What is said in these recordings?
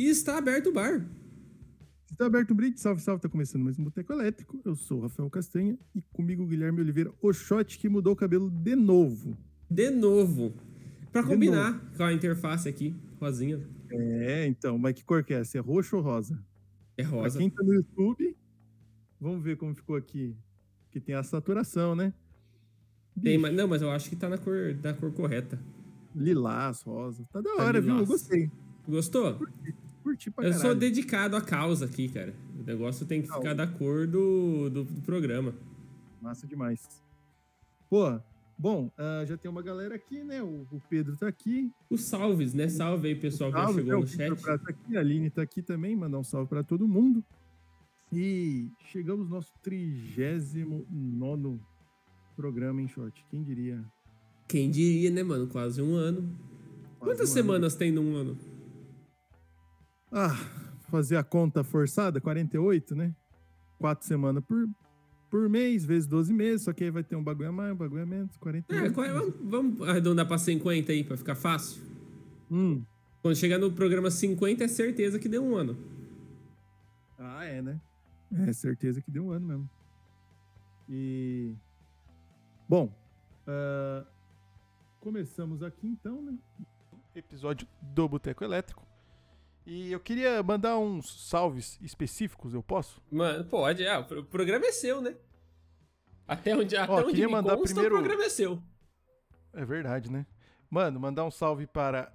E está aberto o bar. Está aberto um brinde, salve, salve, tá começando mais um Boteco Elétrico. Eu sou o Rafael Castanha e comigo o Guilherme Oliveira, o shot que mudou o cabelo de novo. De novo. Pra De combinar novo. com a interface aqui, rosinha. É, então, mas que cor que é essa? É roxo ou rosa? É Pra rosa. quem tá no YouTube, vamos ver como ficou aqui. Que tem a saturação, né? Tem, Bicho, mas, não, mas eu acho que tá na cor, na cor correta. Lilás, rosa. Tá da Tá hora, viu? Eu gostei. Gostou? Curti pra Eu caralho. sou dedicado à causa aqui, cara. O negócio tem que Não. ficar da cor do, do, do programa. Massa demais. Pô, bom, ah, já tem uma galera aqui, né? O, o Pedro tá aqui. Os salves, né? Salve aí, pessoal que Salve, chegou né? no o chat. Prata tá aqui, a Aline tá aqui também, mandar um salve pra todo mundo. E chegamos no nosso 39 programa em short. Quem diria? Quem diria, né, mano? Quase um ano. Quase Quantas um semanas tem num ano? Ah, fazer a conta forçada, 48, né? Quatro semanas por, por mês, vezes 12 meses, só que aí vai ter um bagulho a mais, um bagulho a menos, 48. É, vamos, vamos arredondar pra 50 aí, pra ficar fácil? Hum. Quando chegar no programa 50, é certeza que deu um ano. Ah, é, né? É, certeza que deu um ano mesmo. E. Bom, ah, começamos aqui então, né? Episódio do Boteco Elétrico. E eu queria mandar uns salves específicos, eu posso? Mano, pode, ah, o pro- programa é seu, né? Até onde, até onde queria me mandar consta, primeiro- o programa é seu. É verdade, né? Mano, mandar um salve para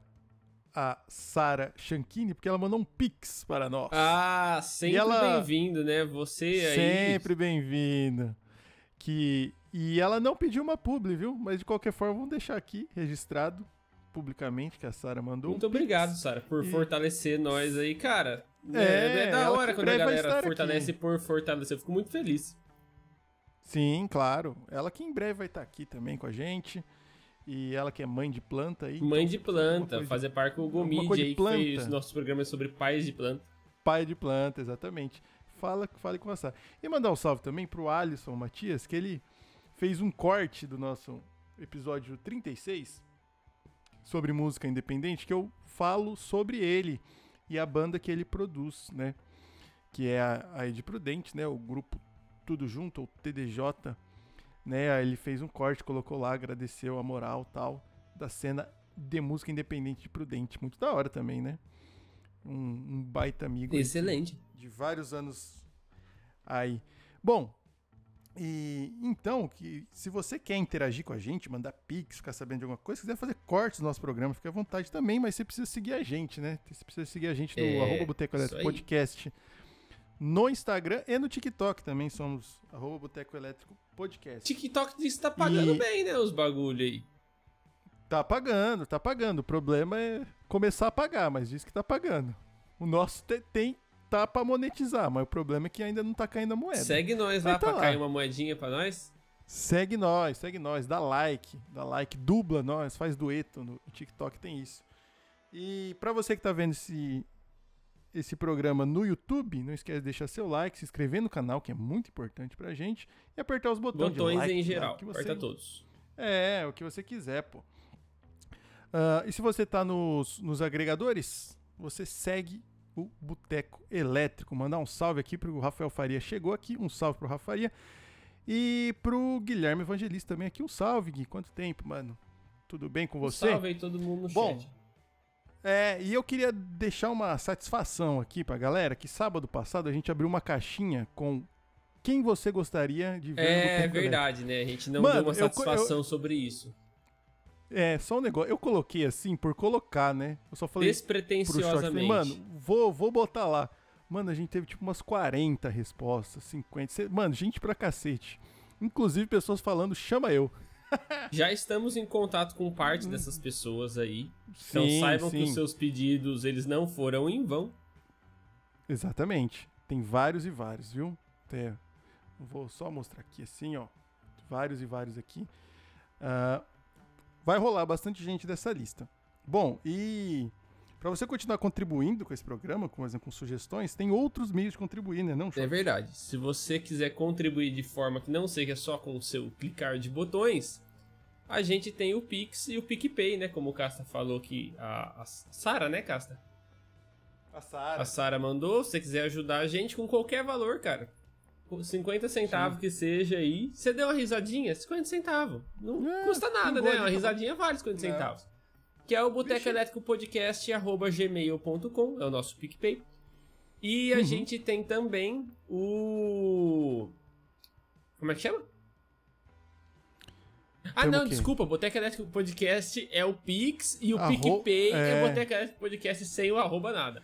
a Sara Chanchini, porque ela mandou um pix para nós. Ah, sempre ela- bem-vindo, né? Você aí. Sempre bem-vinda. Que e ela não pediu uma publi, viu? Mas de qualquer forma vamos deixar aqui registrado publicamente que a Sara mandou. Muito um obrigado, Sara, por E- fortalecer nós aí, cara. É, É, é da hora quando a galera fortalece aqui. por fortalecer. Eu fico muito feliz. Sim, claro. Ela que em breve vai estar aqui também com a gente. E ela que é mãe de planta aí. Mãe então, de planta, coisa- fazer parte com o Gomid aí, que fez nossos programas sobre pais de planta. Pai de planta, exatamente. Fala, fale com a Sara. E mandar um salve também pro Alisson Matias, que ele fez um corte do nosso episódio 36 sobre música independente, que eu falo sobre ele e a banda que ele produz, né? Que é a, a Ed Prudente, né? O grupo Tudo Junto, ou TDJ, né? Aí Ele fez um corte, colocou lá, agradeceu a moral tal da cena de música independente de Prudente. Muito da hora também, né? Um, um baita amigo. Excelente. de vários anos aí. Bom, e então, que se você quer interagir com a gente, mandar pix, ficar sabendo de alguma coisa, se quiser fazer cortes no nosso programa, fica à vontade também, mas você precisa seguir a gente, né? Você precisa seguir a gente no É, arroba Boteco Elétrico. Podcast no Instagram e no TikTok também somos arroba Boteco Elétrico Podcast. TikTok diz que tá pagando E- bem, né? Os bagulho aí. Tá pagando, tá pagando. O problema é começar a pagar, mas diz que tá pagando. O nosso te- tem tá pra monetizar, mas o problema é que ainda não tá caindo a moeda. Segue nós lá Mas tá pra lá. cair uma moedinha pra nós. Segue nós, segue nós, dá like, dá like, dubla nós, faz dueto no TikTok, tem isso. E pra você que tá vendo esse esse programa no YouTube, não esquece de deixar seu like, se inscrever no canal, que é muito importante pra gente, e apertar os botões, de Botões like, em lá, geral. que você- Aperta todos. É, o que você quiser, pô. Ah, e se você tá nos, nos agregadores, você segue o Boteco Elétrico. Mandar um salve aqui pro Rafael Faria. Chegou aqui, um salve pro Rafael Faria. E pro Guilherme Evangelista também aqui. Um salve, Gui. Quanto tempo, mano? Tudo bem com você? Salve aí todo mundo no Bom, chat. É, e eu queria deixar uma satisfação aqui pra galera, que sábado passado a gente abriu uma caixinha com quem você gostaria de ver no É Boteco Elétrico. verdade, né? A gente não Mano, deu uma eu- eu- satisfação sobre isso. É, só um negócio. Eu coloquei assim por colocar, né? Eu só falei short, falei, Despretensiosamente. mano, vou, vou botar lá. Mano, a gente teve tipo umas 40 respostas, 50. cê- Mano, gente pra cacete. Inclusive pessoas falando, chama eu. Já estamos em contato com parte dessas pessoas aí. Então Sim, saibam que sim. os seus pedidos, eles não foram em vão. Exatamente. Tem vários e vários, viu? É, vou só mostrar aqui assim, ó. Vários e vários aqui. Ah, vai rolar bastante gente dessa lista. Bom, e para você continuar contribuindo com esse programa, com, por exemplo, com sugestões, tem outros meios de contribuir, né? Não, É verdade. Se você quiser contribuir de forma que não seja só com o seu clicar de botões, a gente tem o Pix e o PicPay, né? Como o Casta falou que a, a Sara, né, Casta? A Sara. A Sara mandou. Se você quiser ajudar a gente com qualquer valor, cara. Com 50 centavos que seja aí. Você deu uma risadinha? 50 centavos. Não É, custa nada, né? Uma risadinha vale 50 Não. centavos. Que é o Boteco. Elétrico Podcast, arroba gmail.com. É o nosso PicPay. E a Uhum. gente tem também o. Como é que chama? Ah, Temos não, desculpa. Boteco Elétrico Podcast é o Pix e o Arro- PicPay é, é. Boteco Elétrico Podcast sem o arroba nada.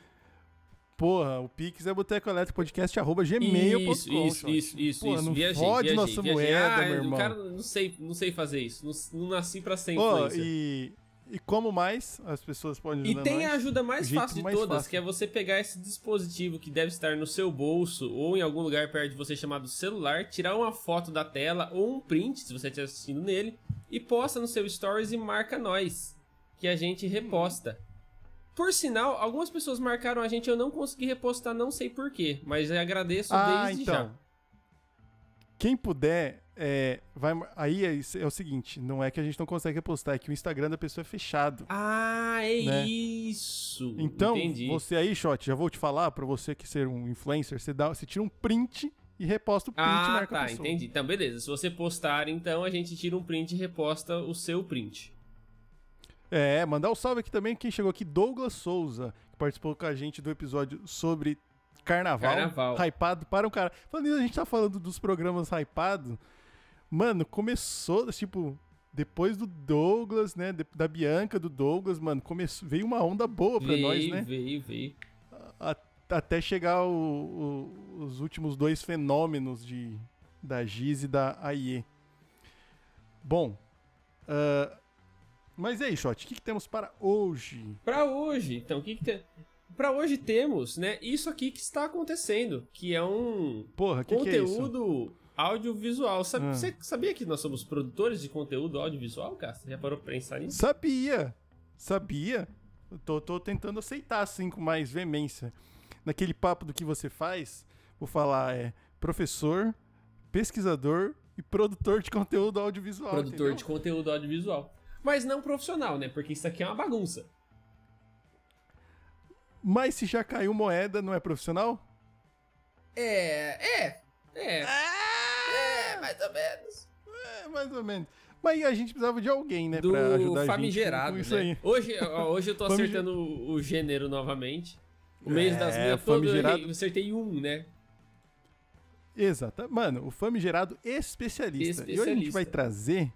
Porra, o Pix é boteco elétrico podcast arroba gmail.com. Isso, isso, isso, isso, Pô, isso. não Viajei, fode viajei, nossa viajei. moeda, ah, meu irmão. cara, não sei, não sei fazer isso. Não, não nasci pra ser influencer. e, e como mais as pessoas podem E ajudar tem a ajuda mais fácil de mais todas, fácil. que é você pegar esse dispositivo que deve estar no seu bolso ou em algum lugar perto de você chamado celular, tirar uma foto da tela ou um print, se você estiver assistindo nele, e posta no seu stories e marca nós, que a gente reposta. Por sinal, algumas pessoas marcaram a gente, eu não consegui repostar, não sei porquê, mas eu agradeço Ah, desde então. já. Quem puder, é, vai, aí é, é o seguinte, não é que a gente não consegue repostar, é que o Instagram da pessoa é fechado. Ah, é Né? isso. Então, Entendi. você aí, Shot, já vou te falar, pra você que ser um influencer, você, dá, você tira um print e reposta o print Ah, marca tá, entendi. Então, beleza. Se você postar, então a gente tira um print e reposta o seu print. É, mandar um salve aqui também quem chegou aqui, Douglas Souza, que participou com a gente do episódio sobre carnaval. Carnaval. Hypado para um cara. Falando nisso, a gente tá falando dos programas hypados. Mano, começou, tipo, depois do Douglas, né? da Bianca, do Douglas, mano, começou, veio uma onda boa pra veio, nós, né? veio, veio. Até chegar o- o- os últimos dois fenômenos de, da Giz e da AIE. Bom, ah, mas e aí, Shot, o que, que temos para hoje? Pra hoje, então, o que que tem... Pra hoje temos, né, isso aqui que está acontecendo, que é um Porra, que, que é conteúdo audiovisual. Sabe, Ah. Você sabia que nós somos produtores de conteúdo audiovisual, cara? Você já parou pra pensar nisso? Sabia, sabia. Eu tô, tô tentando aceitar, assim, com mais veemência. Naquele papo do que você faz, vou falar, é professor, pesquisador e produtor de conteúdo audiovisual. Produtor entendeu? de conteúdo audiovisual. Mas não profissional, né? Porque isso aqui é uma bagunça. Mas se já caiu moeda, não é profissional? É, é, é. É, mais ou menos. É, mais ou menos. Mas a gente precisava de alguém, né, Do pra ajudar a gente famigerado, com isso né? aí. Hoje, hoje eu tô acertando o, gênero novamente. O mês das É, minhas todo eu famigerado. acertei um, né? Exato. Mano, o famigerado especialista. E hoje a gente Especialista. vai trazer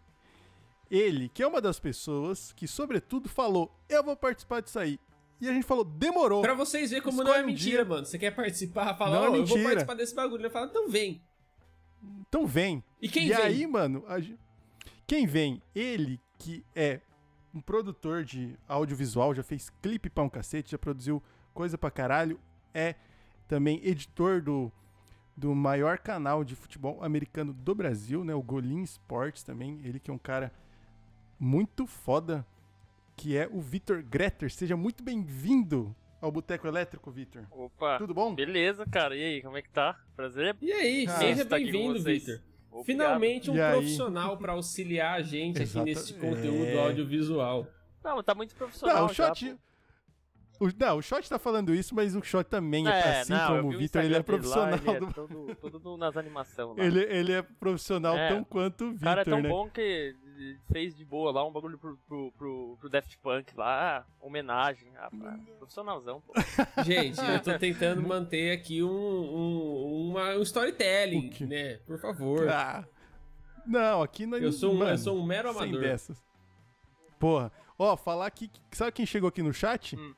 ele, que é uma das pessoas que, sobretudo, falou: Eu vou participar disso aí. E a gente falou: Demorou. Pra vocês verem como não é um mentira, dia. mano. Você quer participar, fala, Não ó, é eu vou participar desse bagulho. Ele fala, então vem. Então vem. E quem e vem? aí, mano, a quem vem? Ele, que é um produtor de audiovisual, já fez clipe pra um cacete, já produziu coisa pra caralho, é também editor do, do maior canal de futebol americano do Brasil, né? O Golim Sports também. Ele que é um cara muito foda, que é o Vitor Greter. Seja muito bem-vindo ao Boteco Elétrico, Vitor. Opa, Tudo bom? beleza, cara. E aí, como é que tá? Prazer. E aí, Ah, seja bem-vindo. Vitor. Finalmente um E profissional pra auxiliar a gente aqui nesse conteúdo é. audiovisual. Não, tá muito profissional. Não, o já, Shot. pô. O, não, o Shot tá falando isso, mas o Shot também, é, assim não, como o Vitor, ele é dele lá, profissional. ele do- é todo, todo nas animações ele, ele é profissional É. tão quanto o o cara é Vitor, tão né? bom que fez de boa lá um bagulho pro, pro, pro, pro Daft Punk lá, homenagem. Ah, profissionalzão, pô. Gente, eu tô tentando manter aqui um, um, uma- um storytelling, né? Por favor. Ah, não, aqui não eu, sou um, mano, eu sou um mero sem amador. dessas. Porra. Ó, falar aqui, sabe quem chegou aqui no chat? Hum.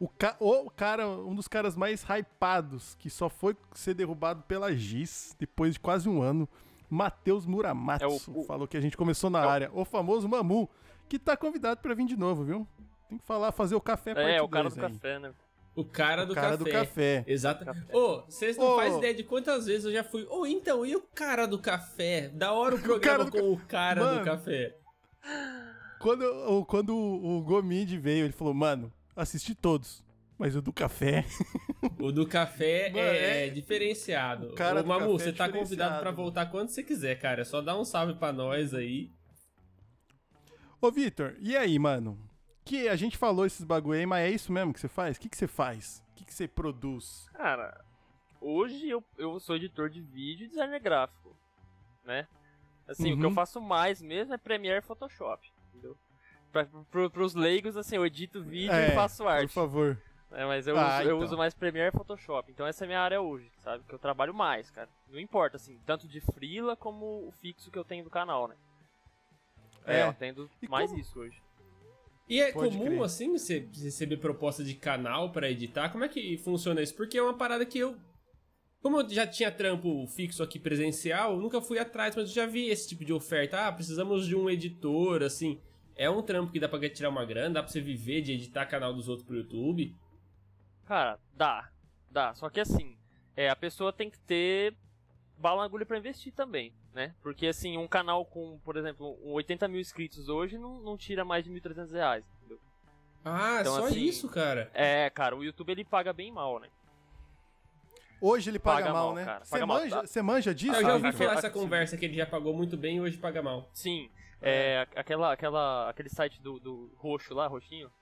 O, ca, o cara, um dos caras mais hypados, que só foi ser derrubado pela Giz depois de quase um ano, Matheus Muramatsu, É o- o- falou que a gente começou na É o- área. O famoso Mamu, que tá convidado pra vir de novo, viu? Tem que falar, fazer o café parte É, o cara do aí. café, né? O cara do O cara café. do café. Exato. Ô, vocês não Ô. fazem ideia de quantas vezes eu já fui. Ô, então, e o cara do café? Da hora o programa cara do com o cara Mano. do café. Quando, o- quando o Gomid veio, ele falou, mano, assisti todos, mas o do café... O do café Mano, é, é- diferenciado. o cara Ô, Mamu, você é tá convidado mano. voltar quando você quiser, cara. É só dar um salve pra nós aí. Ô, Vitor, e aí, mano? Que a gente falou esses bagulho aí, mas é isso mesmo que você faz? O que, que você faz? O que, que você produz? Cara, hoje eu, eu sou editor de vídeo e designer gráfico, né? Assim, o que eu Uhum. faço mais mesmo é Premiere e Photoshop, entendeu? Pra, pro, pros leigos, assim, eu edito vídeo É, e faço Por arte. favor. Né? Mas eu, Ah, uso, eu então. uso mais Premiere e Photoshop. Então essa é a minha área hoje, sabe? Que eu trabalho mais, cara. Não importa, assim, tanto de freela como o fixo que eu tenho do canal, né? É, É. eu tendo E mais como- isso hoje. E é Pode comum, crer. assim, você receber proposta de canal pra editar? Como é que funciona isso? Porque é uma parada que eu. Como eu já tinha trampo fixo aqui presencial, eu nunca fui atrás, mas eu já vi esse tipo de oferta. Ah, precisamos de um editor, assim. É um trampo que dá pra tirar uma grana, dá pra você viver de editar canal dos outros pro YouTube. Cara, dá. Dá. Só que assim, é, a pessoa tem que ter bala na agulha pra investir também, né? Porque assim, um canal com, por exemplo, um 80 mil inscritos hoje não, não tira mais de 1.300 reais, entendeu? Ah, Então, só assim, isso, cara. É, cara, o YouTube ele paga bem mal, né? Hoje ele paga, Paga mal, mal, né? cara, Você mal, manja, tá? manja disso? Ah, eu já ouvi falar essa conversa que ele já pagou muito bem e hoje paga mal. Sim. É, aquela, aquela, aquele site do, do roxo lá, roxinho.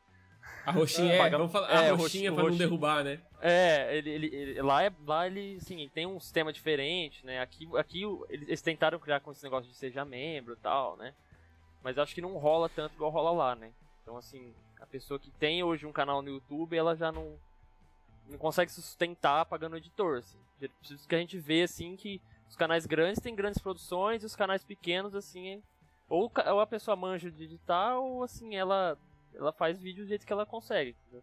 A roxinha É, é, vamos falar, é, a roxinha roxinho- pra não derrubar, né? É, ele, ele, ele- lá, é, lá ele, ele tem um sistema diferente, né? Aqui, aqui eles, tentaram criar com esse negócio de seja membro e tal, né? Mas acho que não rola tanto igual rola lá, né? Então, assim, a pessoa que tem hoje um canal no YouTube, ela já não, não consegue se sustentar pagando editor, assim. Isso que a gente vê, assim, que os canais grandes têm grandes produções e os canais pequenos, assim, ou, ca- ou a pessoa manja de editar, ou, assim, ela, ela faz vídeo do jeito que ela consegue, entendeu?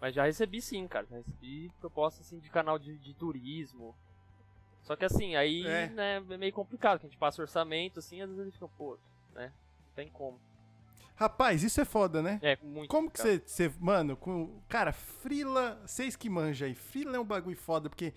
Mas já recebi sim, cara. Já recebi proposta assim de canal de, de turismo. Só que assim, aí É. né, é meio complicado, que a gente passa orçamento, assim, às vezes eles ficam, pô, né? Não tem como. Rapaz, isso é foda, né? É, muito. Como que você, mano, com, cara, frila, vocês que manjam aí, frila é um bagulho foda, porque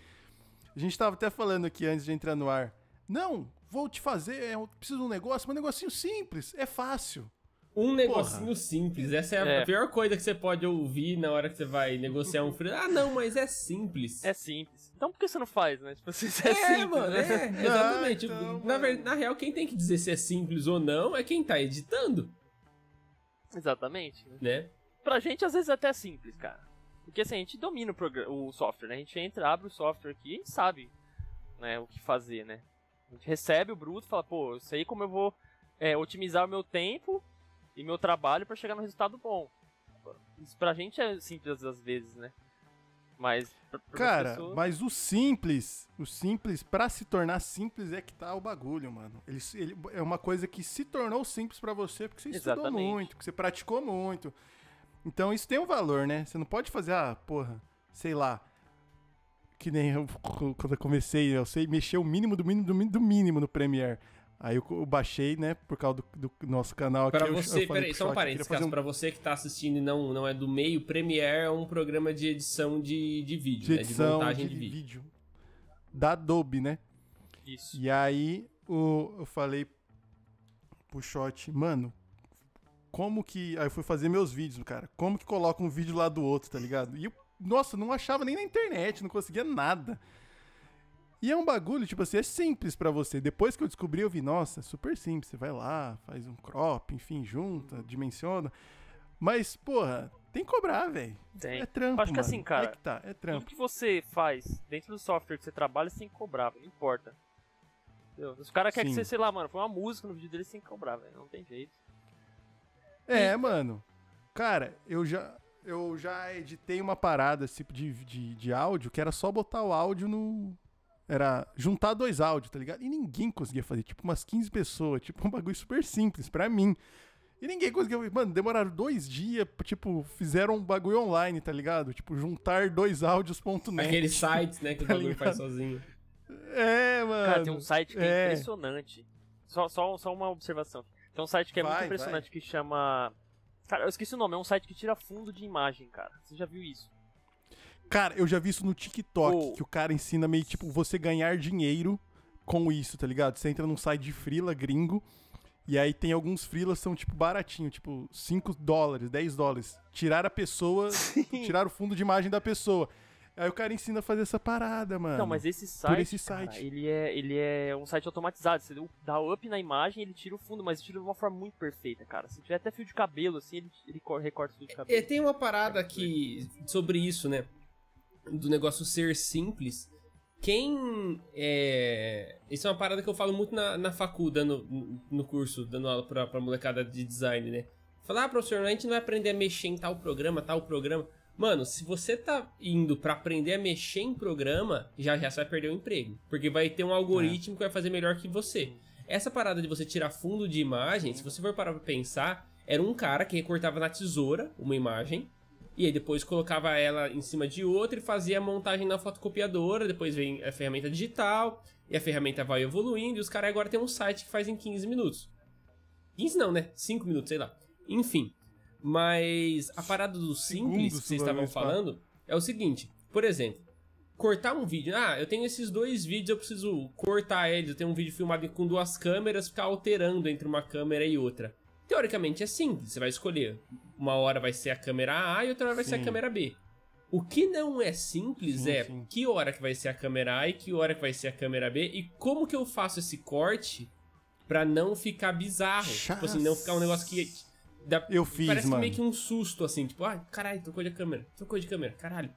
a gente tava até falando aqui antes de entrar no ar. Não, vou te fazer, eu preciso de um negócio, mas um negocinho simples, é fácil. Um negocinho simples, essa é a É. pior coisa que você pode ouvir na hora que você vai negociar um freela. Ah, não, mas é simples. É simples. Então por que você não faz, né? Tipo assim, é, É, simples, mano, né? é, exatamente. Ah, então, na, ver- na real, quem tem que dizer se é simples ou não é quem tá editando, Exatamente. Né? né? Pra gente, às vezes, é até simples, cara. Porque assim, a gente domina o, progra- o software, né? A gente entra, abre o software aqui e a sabe né, o que fazer, né? A gente recebe o bruto e fala, pô, eu sei como eu vou é, otimizar o meu tempo e meu trabalho pra chegar no resultado bom. Isso pra gente é simples às vezes, né? Mas pra, pra Cara, pessoa- mas o simples, o simples, pra se tornar simples é que tá o bagulho, mano. Ele, ele- é uma coisa que se tornou simples pra você porque você estudou Exatamente. muito, porque você praticou muito. Então isso tem um valor, né? Você não pode fazer, ah, porra, sei lá. Que nem eu, quando eu comecei, eu sei mexer o mínimo do mínimo do mínimo do mínimo no Premiere. Aí eu, eu baixei, né, por causa do, do nosso canal aqui. Pra eu- eu você, falei peraí, só um eu parênteses, caso um- pra você que tá assistindo e não, não é do meio, Premiere é um programa de edição de, de vídeo, de né? De edição montagem de, de, vídeo. vídeo. Da Adobe, né? Isso. E aí o, eu falei pro Shot, mano, como que. Aí eu fui fazer meus vídeos, cara. Como que coloca um vídeo lá do outro, tá ligado? E eu, nossa, não achava nem na internet, não conseguia nada. E é um bagulho, tipo assim, é simples pra você. Depois que eu descobri, eu vi, nossa, é super simples. Você vai lá, faz um crop, enfim, junta, dimensiona. Mas, porra, tem que cobrar, velho. É trampo, Acho que mano. assim, cara, É que tá, é Tudo trampo. que você faz dentro do software que você trabalha, você tem que cobrar, não importa. Entendeu? Se o cara quer que você, sei lá, mano, foi uma música no vídeo dele, você tem que cobrar, velho. Não tem jeito. É, mano. Cara, eu já, eu já editei uma parada tipo de, de, de áudio que era só botar o áudio no. Era juntar dois áudios, tá ligado? E ninguém conseguia fazer. Tipo, umas 15 pessoas. Tipo, um bagulho super simples pra mim. E ninguém conseguia. Mano, demoraram dois dias. Tipo, fizeram um bagulho online, tá ligado? Tipo, juntar dois áudios.net. Aqueles sites, né, que o Tá bagulho faz ligado? sozinho. É, mano. Cara, tem um site que é, é. impressionante. Só, só, só uma observação. Tem um site que é muito Vai, impressionante que chama. Cara, eu esqueci o nome, é um site que tira fundo de imagem, cara. Você já viu isso? Cara, eu já vi isso no TikTok, Oh. que o cara ensina meio tipo você ganhar dinheiro com isso, tá ligado? Você entra num site de frila gringo e aí tem alguns frilas são tipo baratinho, tipo 5 dólares, 10 dólares. Tirar a pessoa, tirar o fundo de imagem da pessoa. Aí o cara ensina a fazer essa parada, mano. Não, mas esse site, esse cara, site. ele, é, ele é um site automatizado. Você dá up na imagem, ele tira o fundo, mas tira de uma forma muito perfeita, cara. Se tiver até fio de cabelo, assim, ele, ele cor- recorta o fio de É, cabelo. tem uma parada que sobre isso, né? Do negócio ser simples, quem é. Isso é uma parada que eu falo muito na, na facu, dando, no curso, dando aula pra, pra molecada de design, né? Falar, ah, professor, a gente não vai aprender a mexer em tal programa, tal programa. Mano, se você tá indo para aprender a mexer em programa, já já você vai perder o emprego. Porque vai ter um algoritmo é. que vai fazer melhor que você. Essa parada de você tirar fundo de imagem, se você for parar pra pensar, era um cara que recortava na tesoura uma imagem, e aí depois colocava ela em cima de outra e fazia a montagem na fotocopiadora. Depois vem a ferramenta digital. E a ferramenta vai evoluindo. E os caras agora tem um site que faz em 15 minutos. 15 não, né? 5 minutos, sei lá. Enfim. Mas a parada do simples que vocês estavam falando é o seguinte. Por exemplo, cortar um vídeo. Ah, eu tenho esses dois vídeos, eu preciso cortar eles. Eu tenho um vídeo filmado com duas câmeras, ficar alterando entre uma câmera e outra. Teoricamente é simples, você vai escolher. Uma hora vai ser a câmera A e outra hora vai sim. ser a câmera B. O que não é simples sim, é sim. que hora que vai ser a câmera A e que hora que vai ser a câmera B e como que eu faço esse corte para não ficar bizarro. Tipo assim, não ficar um negócio que dá, eu fiz, parece mano. meio que um susto assim, tipo, ah, caralho, trocou de câmera, trocou de câmera, caralho.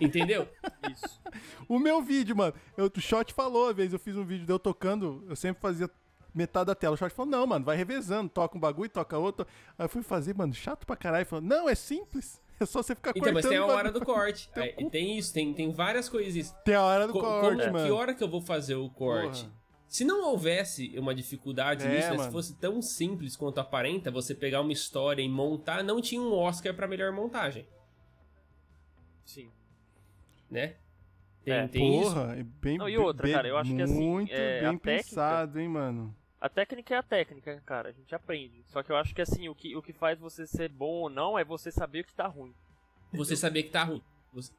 Entendeu? Isso. o meu vídeo, mano, eu, o Shot falou, às vezes eu fiz um vídeo de eu tocando, eu sempre fazia metade da tela. O Short falou, não, mano, vai revezando, toca um bagulho, toca outro. Aí eu fui fazer, mano, chato pra caralho. Falou, não, é simples. É só você ficar então, cortando. Então, mas tem a hora do corte. Aí, tem isso, tem, tem várias coisas. Tem a hora do Co corte, como, mano. Que hora que eu vou fazer o corte? Porra. Se não houvesse uma dificuldade é, nisso, né, se fosse tão simples quanto aparenta, você pegar uma história e montar, não tinha um Oscar para melhor montagem. Sim. Né? Tem, é. tem Porra, isso. Bem, não, e outra, bem, cara, eu acho que assim. Muito é, bem pensado, técnica, hein, mano. A técnica é a técnica, cara, a gente aprende. Só que eu acho que assim, o que, o que faz você ser bom ou não é você saber que tá ruim. Você saber que tá ruim. Você...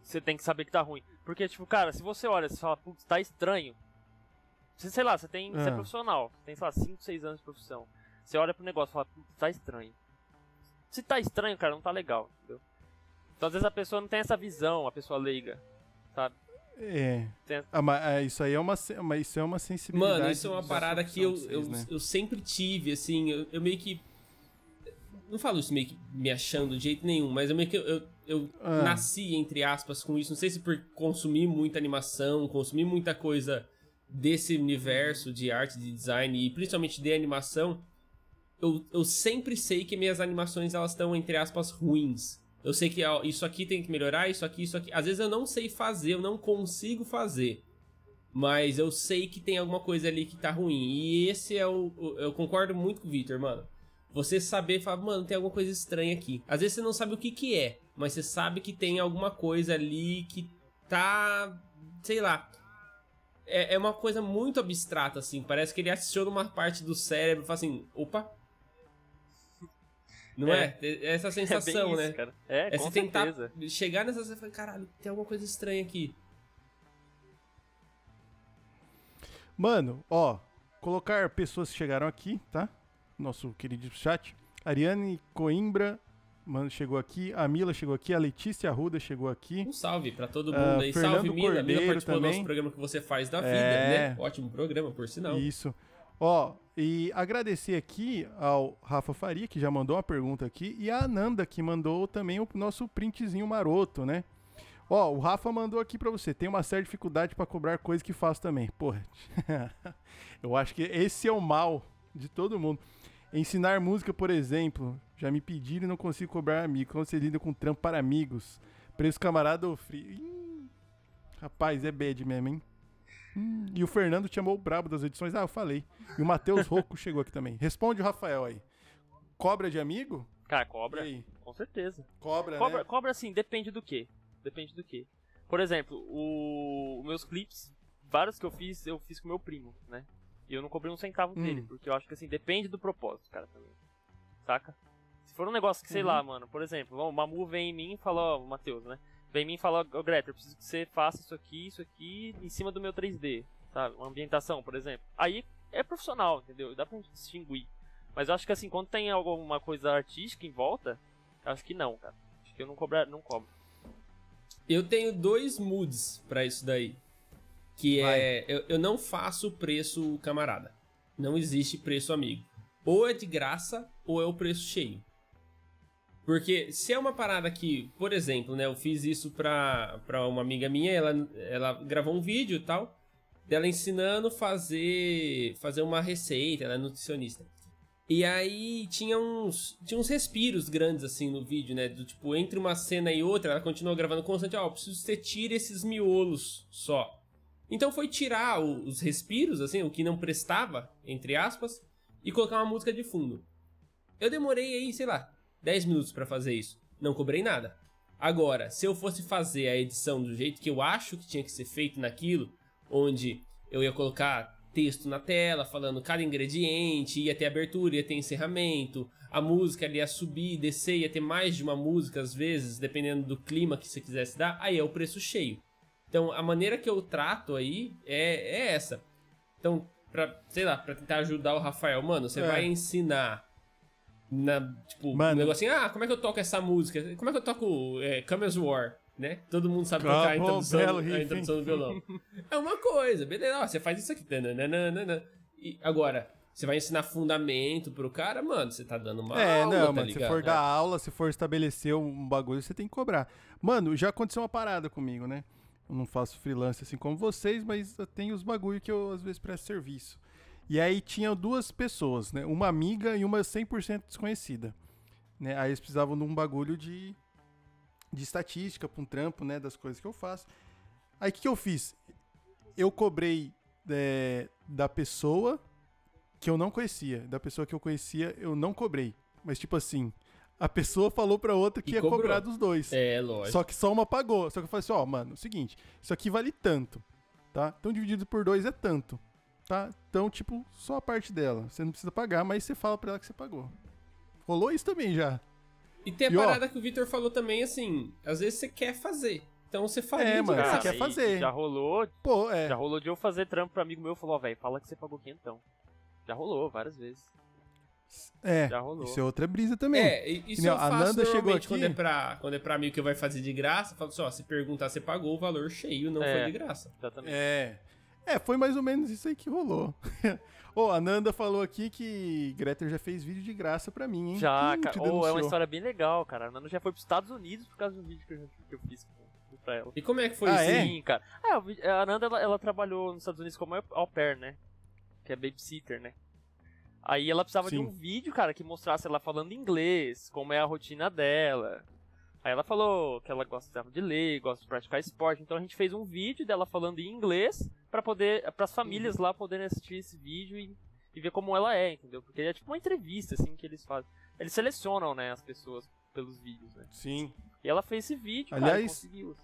você tem que saber que tá ruim. Porque, tipo, cara, se você olha e fala, putz, tá estranho. Você, sei lá, você tem. Você é ah. profissional, tem, sei lá, 5, 6 anos de profissão. Você olha pro negócio e fala, putz, tá estranho. Se tá estranho, cara, não tá legal, entendeu? Então às vezes a pessoa não tem essa visão, a pessoa leiga, sabe? É. Ah, mas, é, isso aí é uma, mas isso é uma sensibilidade. Mano, isso é uma parada que eu, vocês, eu, né? eu sempre tive, assim, eu, eu, meio que. Não falo isso meio que me achando de jeito nenhum, mas eu meio que eu, eu ah. nasci, entre aspas, com isso. Não sei se por consumir muita animação, consumir muita coisa desse universo de arte, de design e principalmente de animação. Eu, eu sempre sei que minhas animações elas estão, entre aspas, ruins. Eu sei que isso aqui tem que melhorar, isso aqui, isso aqui. Às vezes eu não sei fazer, eu não consigo fazer. Mas eu sei que tem alguma coisa ali que tá ruim. E esse é o. Eu concordo muito com o Victor, mano. Você saber falar, mano, tem alguma coisa estranha aqui. Às vezes você não sabe o que que é, mas você sabe que tem alguma coisa ali que tá. Sei lá. É, é uma coisa muito abstrata, assim. Parece que ele aciona uma parte do cérebro e fala assim: opa, não é? é? Essa sensação, é né? Isso, é, é com você certeza. tentar chegar nessa sensação e caralho, tem alguma coisa estranha aqui. Mano, ó, colocar pessoas que chegaram aqui, tá? Nosso querido chat. Ariane Coimbra, mano, chegou aqui. A Mila chegou aqui. A Letícia Arruda chegou aqui. Um salve pra todo mundo uh, aí. Fernando salve, Mila. Cordeiro Mila participou também. do nosso programa que você faz da vida, é... né? Ótimo programa, por sinal. Isso. Ó, e agradecer aqui ao Rafa Faria, que já mandou uma pergunta aqui, e a Ananda, que mandou também o nosso printzinho maroto, né? Ó, o Rafa mandou aqui para você. Tem uma certa dificuldade para cobrar coisa que faço também. Porra, eu acho que esse é o mal de todo mundo. Ensinar música, por exemplo, já me pediram e não consigo cobrar amigo. Como você lida com trampo para amigos? Preço camarada ou frio? Rapaz, é bad mesmo, hein? Hum, e o Fernando te chamou o brabo das edições. Ah, eu falei. E o Matheus Rocco chegou aqui também. Responde o Rafael aí. Cobra de amigo? Cara, cobra. Com certeza. Cobra, cobra, né? Cobra, assim, depende do que. Depende do que. Por exemplo, o... os meus clipes, vários que eu fiz, eu fiz com meu primo, né? E eu não cobrei um centavo hum. dele, porque eu acho que assim, depende do propósito, cara, também. Saca? Se for um negócio que, sei uhum. lá, mano, por exemplo, o Mamu vem em mim e fala, ó, o Matheus, né? Vem em mim e fala, ô Greta, eu preciso que você faça isso aqui, isso aqui, em cima do meu 3D, sabe? Uma ambientação, por exemplo. Aí é profissional, entendeu? Dá pra gente distinguir. Mas eu acho que assim, quando tem alguma coisa artística em volta, acho que não, cara. Acho que eu não cobro, não cobro. Eu tenho dois moods para isso daí. Que Vai. é. Eu, eu não faço preço camarada. Não existe preço amigo. Ou é de graça, ou é o preço cheio. Porque se é uma parada que, por exemplo, né, eu fiz isso pra, pra uma amiga minha, ela, ela gravou um vídeo e tal, dela ensinando fazer fazer uma receita, ela é nutricionista. E aí tinha uns, tinha uns respiros grandes assim no vídeo, né? Do tipo, entre uma cena e outra, ela continuou gravando constante, ó, oh, preciso que você tire esses miolos só. Então foi tirar o, os respiros, assim, o que não prestava, entre aspas, e colocar uma música de fundo. Eu demorei aí, sei lá, 10 minutos para fazer isso. Não cobrei nada. Agora, se eu fosse fazer a edição do jeito que eu acho que tinha que ser feito naquilo, onde eu ia colocar texto na tela falando cada ingrediente, ia ter abertura, ia ter encerramento, a música ali ia subir, descer, ia ter mais de uma música às vezes, dependendo do clima que você quisesse dar, aí é o preço cheio. Então a maneira que eu trato aí é, é essa. Então, pra, sei lá, pra tentar ajudar o Rafael, mano, você é. vai ensinar na, tipo, mano. um negocinho, ah, como é que eu toco essa música? Como é que eu toco é, Camel's War? né? Todo mundo sabe tocar a introdução, a introdução do violão. é uma coisa, beleza, ó, você faz isso aqui. E agora, você vai ensinar fundamento pro cara, mano, você tá dando uma é, aula, não, tá mano, ligado? se for dar aula, se for estabelecer um bagulho, você tem que cobrar. Mano, já aconteceu uma parada comigo, né? Eu não faço freelance assim como vocês, mas eu tenho os bagulho que eu às vezes presto serviço. E aí tinha duas pessoas, né? Uma amiga e uma 100% desconhecida. Né? Aí eles precisavam de um bagulho de de estatística para um trampo, né, das coisas que eu faço. Aí o que, que, eu fiz? Eu cobrei é, da pessoa que eu não conhecia, da pessoa que eu conhecia, eu não cobrei. Mas tipo assim, a pessoa falou pra outra que e ia cobrou. cobrar dos dois. É, lógico. Só que só uma pagou. Só que eu falei assim, ó, oh, mano, é o seguinte, isso aqui vale tanto, tá? Então dividido por dois é tanto, tá? Então, tipo, só a parte dela. Você não precisa pagar, mas você fala pra ela que você pagou. Rolou isso também já. E tem a e, parada ó, que o Victor falou também, assim, às vezes você quer fazer. Então você faria é, mano, você quer fazer. Já rolou. Pô, é. Já rolou de eu fazer trampo pra amigo meu falou, velho, fala que você pagou quentão. Já rolou várias vezes. É, já rolou. isso é outra brisa também. É, isso Não, eu faço a Nanda chegou aqui... quando, é pra, quando é pra amigo que vai fazer de graça, falo só, assim, se perguntar, você pagou o valor cheio, não é, foi de graça. Exatamente. É, é, foi mais ou menos isso aí que rolou. Ô, oh, a Nanda falou aqui que Greta já fez vídeo de graça pra mim, hein? Já, hum, cara. Oh, é uma história bem legal, cara. A Nanda já foi pros Estados Unidos por causa do vídeo que eu, que eu fiz pra ela. E como é que foi ah, isso? É? Sim, cara. Ah, a Nanda, ela, ela, trabalhou nos Estados Unidos como au pair, né? Que é babysitter, né? Aí ela precisava Sim. de um vídeo, cara, que mostrasse ela falando inglês, como é a rotina dela. Aí ela falou que ela gostava de ler, gosta de praticar esporte, então a gente fez um vídeo dela falando em inglês para poder, para as famílias lá poderem assistir esse vídeo e, e, ver como ela é, entendeu? Porque é tipo uma entrevista assim que eles fazem. Eles selecionam, né, as pessoas pelos vídeos, né? Sim. E ela fez esse vídeo, Aliás, cara, conseguiu.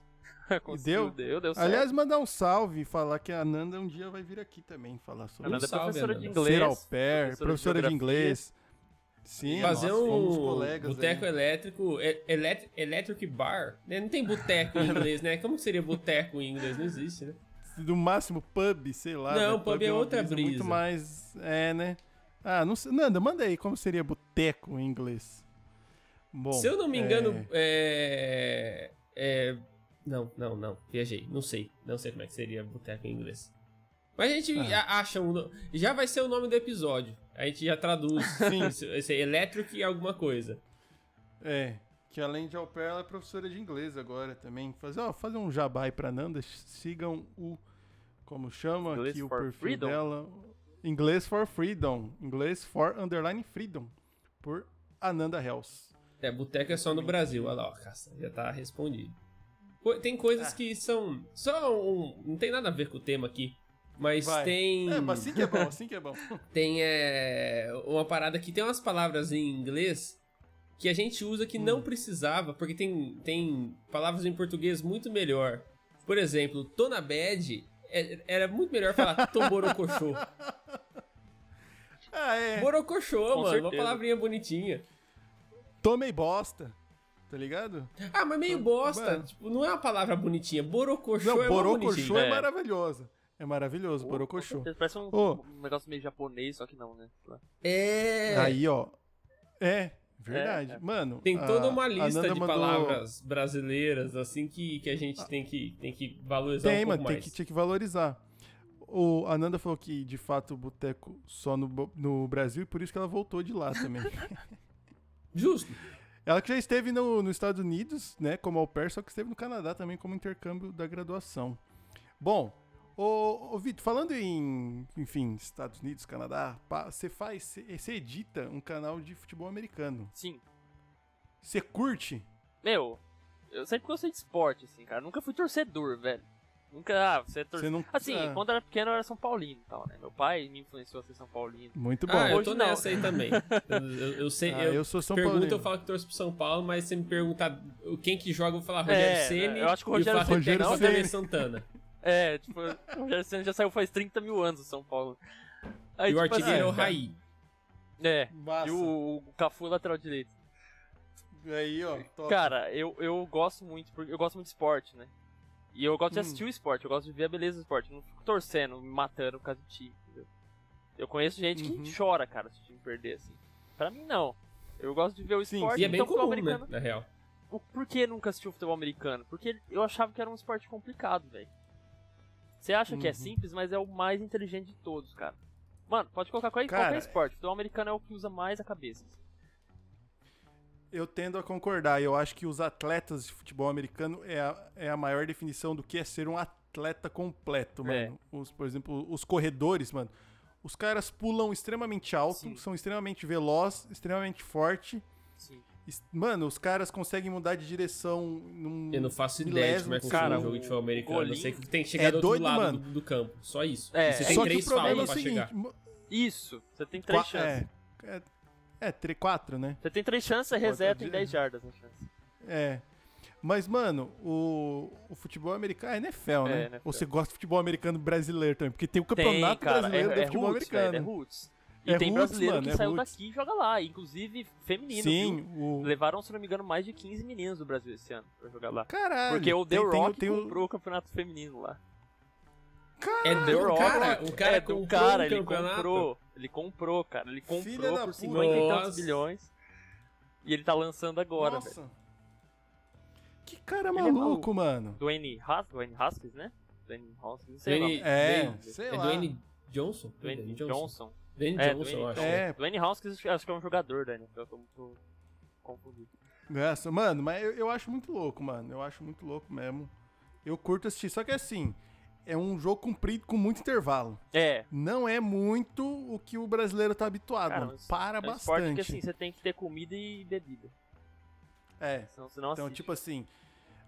conseguiu deu? Deu, deu certo. Aliás, mandar um salve e falar que a Nanda um dia vai vir aqui também falar sobre a Nanda é professora de inglês, ser au pair, professora, professora de, de inglês. Sim, fazer nossa, um boteco elétrico, elet, electric bar. Né? Não tem boteco em inglês, né? Como seria boteco em inglês? Não existe, né? Do máximo pub, sei lá. Não, né? pub, é outra brisa. Muito mais, é, né? Ah, não sei. Nanda, manda aí como seria boteco em inglês. Bom, Se eu não me engano, é... é... Não, não, não. Viajei. Não sei. Não sei como é que seria boteco em inglês. Mas a gente ah. acha um. Já vai ser o nome do episódio. A gente já traduz. Sim. Esse é Electric alguma coisa. É. Que além de au pair, ela é professora de inglês agora também. Fazer, ó, fazer um jabá aí pra Nanda. Sigam o. Como chama English aqui o perfil freedom. dela? Inglês for Freedom. Inglês for Underline Freedom. Por Ananda Hells. É, boteca é só no Brasil. Olha lá, ó, caça, já tá respondido. Tem coisas ah. que são. Só um. Não tem nada a ver com o tema aqui. Mas Vai. tem. É, mas assim que é bom, assim que é bom. tem é, uma parada que tem umas palavras em inglês que a gente usa que hum. não precisava, porque tem, tem palavras em português muito melhor. Por exemplo, tô na bad, é, era muito melhor falar tô borocochô. Ah, é. Borocochô, Com mano, certeza. uma palavrinha bonitinha. Tomei bosta. Tá ligado? Ah, mas meio bosta. Tipo, não é uma palavra bonitinha. Borocochô não, é borocochô é, é maravilhosa. É maravilhoso, oh, Borocochô. Parece um, oh. um, negócio meio japonês, só que não, né? É. Aí, ó. É, verdade. É, é. Mano. Tem toda uma lista de mandou... palavras brasileiras, assim, que, que a gente tem que, tem que valorizar tem, um pouco mano, mais. Tem que, tinha que valorizar. O Ananda falou que, de fato, o boteco só no, no Brasil e por isso que ela voltou de lá também. Justo. Ela que já esteve no, nos Estados Unidos, né, como au pair, só que esteve no Canadá também como intercâmbio da graduação. Bom, ô, ô Vitor, falando em, enfim, Estados Unidos, Canadá, você faz, você- você edita um canal de futebol americano. Sim. Você curte? Meu, eu sempre gostei de esporte, assim, cara. Nunca fui torcedor, velho. Nunca, ah, você é Você torcedor. não... Assim, Ah, quando eu era pequeno eu era São Paulino e tal, né? Meu pai me influenciou a ser São Paulino. Muito bom. Ah, eu Hoje tô não. nessa aí também. Eu, eu- eu sei, Ah, eu, eu sou São pergunta, Paulino. eu falo que torço pro São Paulo, mas se me perguntar o- quem que joga, eu vou falar Rogério É, Ceni eu acho que o e Rogério faço Ceni até não. com o Tele Santana. É, tipo, o Rogério já saiu faz 30 mil anos do São Paulo. Aí, e o tipo artilheiro é o assim, Raí. É, Massa. e o, o Cafu lateral direito. Aí, ó. top. Cara, eu, eu gosto muito, porque eu gosto muito de esporte, né? E eu gosto de Hum. assistir o esporte, eu gosto de ver a beleza do esporte. Não fico torcendo, me matando por causa do time, entendeu? Eu conheço gente Uhum. que chora, cara, se o time perder, assim. Pra mim, não. Eu gosto de ver o Sim, esporte, E é bem então futebol comum, né, americano. na real. O- Por que nunca assistiu futebol americano? Porque eu achava que era um esporte complicado, velho. Você acha que é Uhum. simples, mas é o mais inteligente de todos, cara. Mano, pode colocar qualquer, Cara, qualquer esporte. Futebol americano é o que usa mais a cabeça. Eu tendo a concordar. Eu acho que os atletas de futebol americano é a, é a maior definição do que é ser um atleta completo, É. mano. Os, por exemplo, os corredores, mano. Os caras pulam extremamente alto, Sim. são extremamente velozes, extremamente forte. Sim. Mano, os caras conseguem mudar de direção num. Eu não faço ideia de como é que Cara, um jogo de futebol americano. Eu sei que tem que chegar É do outro doido, lado mano. do, do campo. Só isso. É, e você é. tem Só três problema é falas o pra seguinte. chegar. Isso, você tem três qua- chances. É, é, é, três, quatro, né? Você tem três chances, você reseta em de- 10 jardas chance. É. Mas, mano, o, o futebol americano é NFL, né? É, NFL. Ou você gosta de futebol americano brasileiro também? Porque tem o Tem, campeonato cara, brasileiro é, de é futebol roots, velho, americano. é roots. E É tem roots, brasileiro mano, que é saiu roots. daqui e joga lá, inclusive feminino, Sim, o. Levaram, se não me engano, mais de 15 meninos do Brasil esse ano pra jogar lá. Caralho. Porque o The tem- tem- Rock tem o- comprou o campeonato feminino lá. É The Rock, cara, o cara é comprou cara, um ele campeonato. comprou. Ele comprou, cara. Ele Filha comprou da por puta. 50 e tantos bilhões. E ele tá lançando agora, velho. Nossa. Que cara Ele é maluco, maluco. mano. Dwayne, Has Dwayne Haskins, né? Dwayne Haskins, não sei o Dwayne, nome. É, Dwayne- sei é lá. Dwayne Johnson? Dwayne Johnson. Dwayne É, Johnson, Dwayne eu acho. É. Dwayne Haskins acho que é um jogador da NFL, eu tô muito confundido. Nossa, mano, mas eu, eu acho muito louco, mano. Eu acho muito louco mesmo. Eu curto assistir. Só que assim, é um jogo comprido com muito intervalo. É, Não é muito o que o brasileiro tá habituado, Cara, mano. mas Para é um esporte bastante. que assim, você tem que ter comida e bebida. É. Senão você não Então, assiste. tipo assim,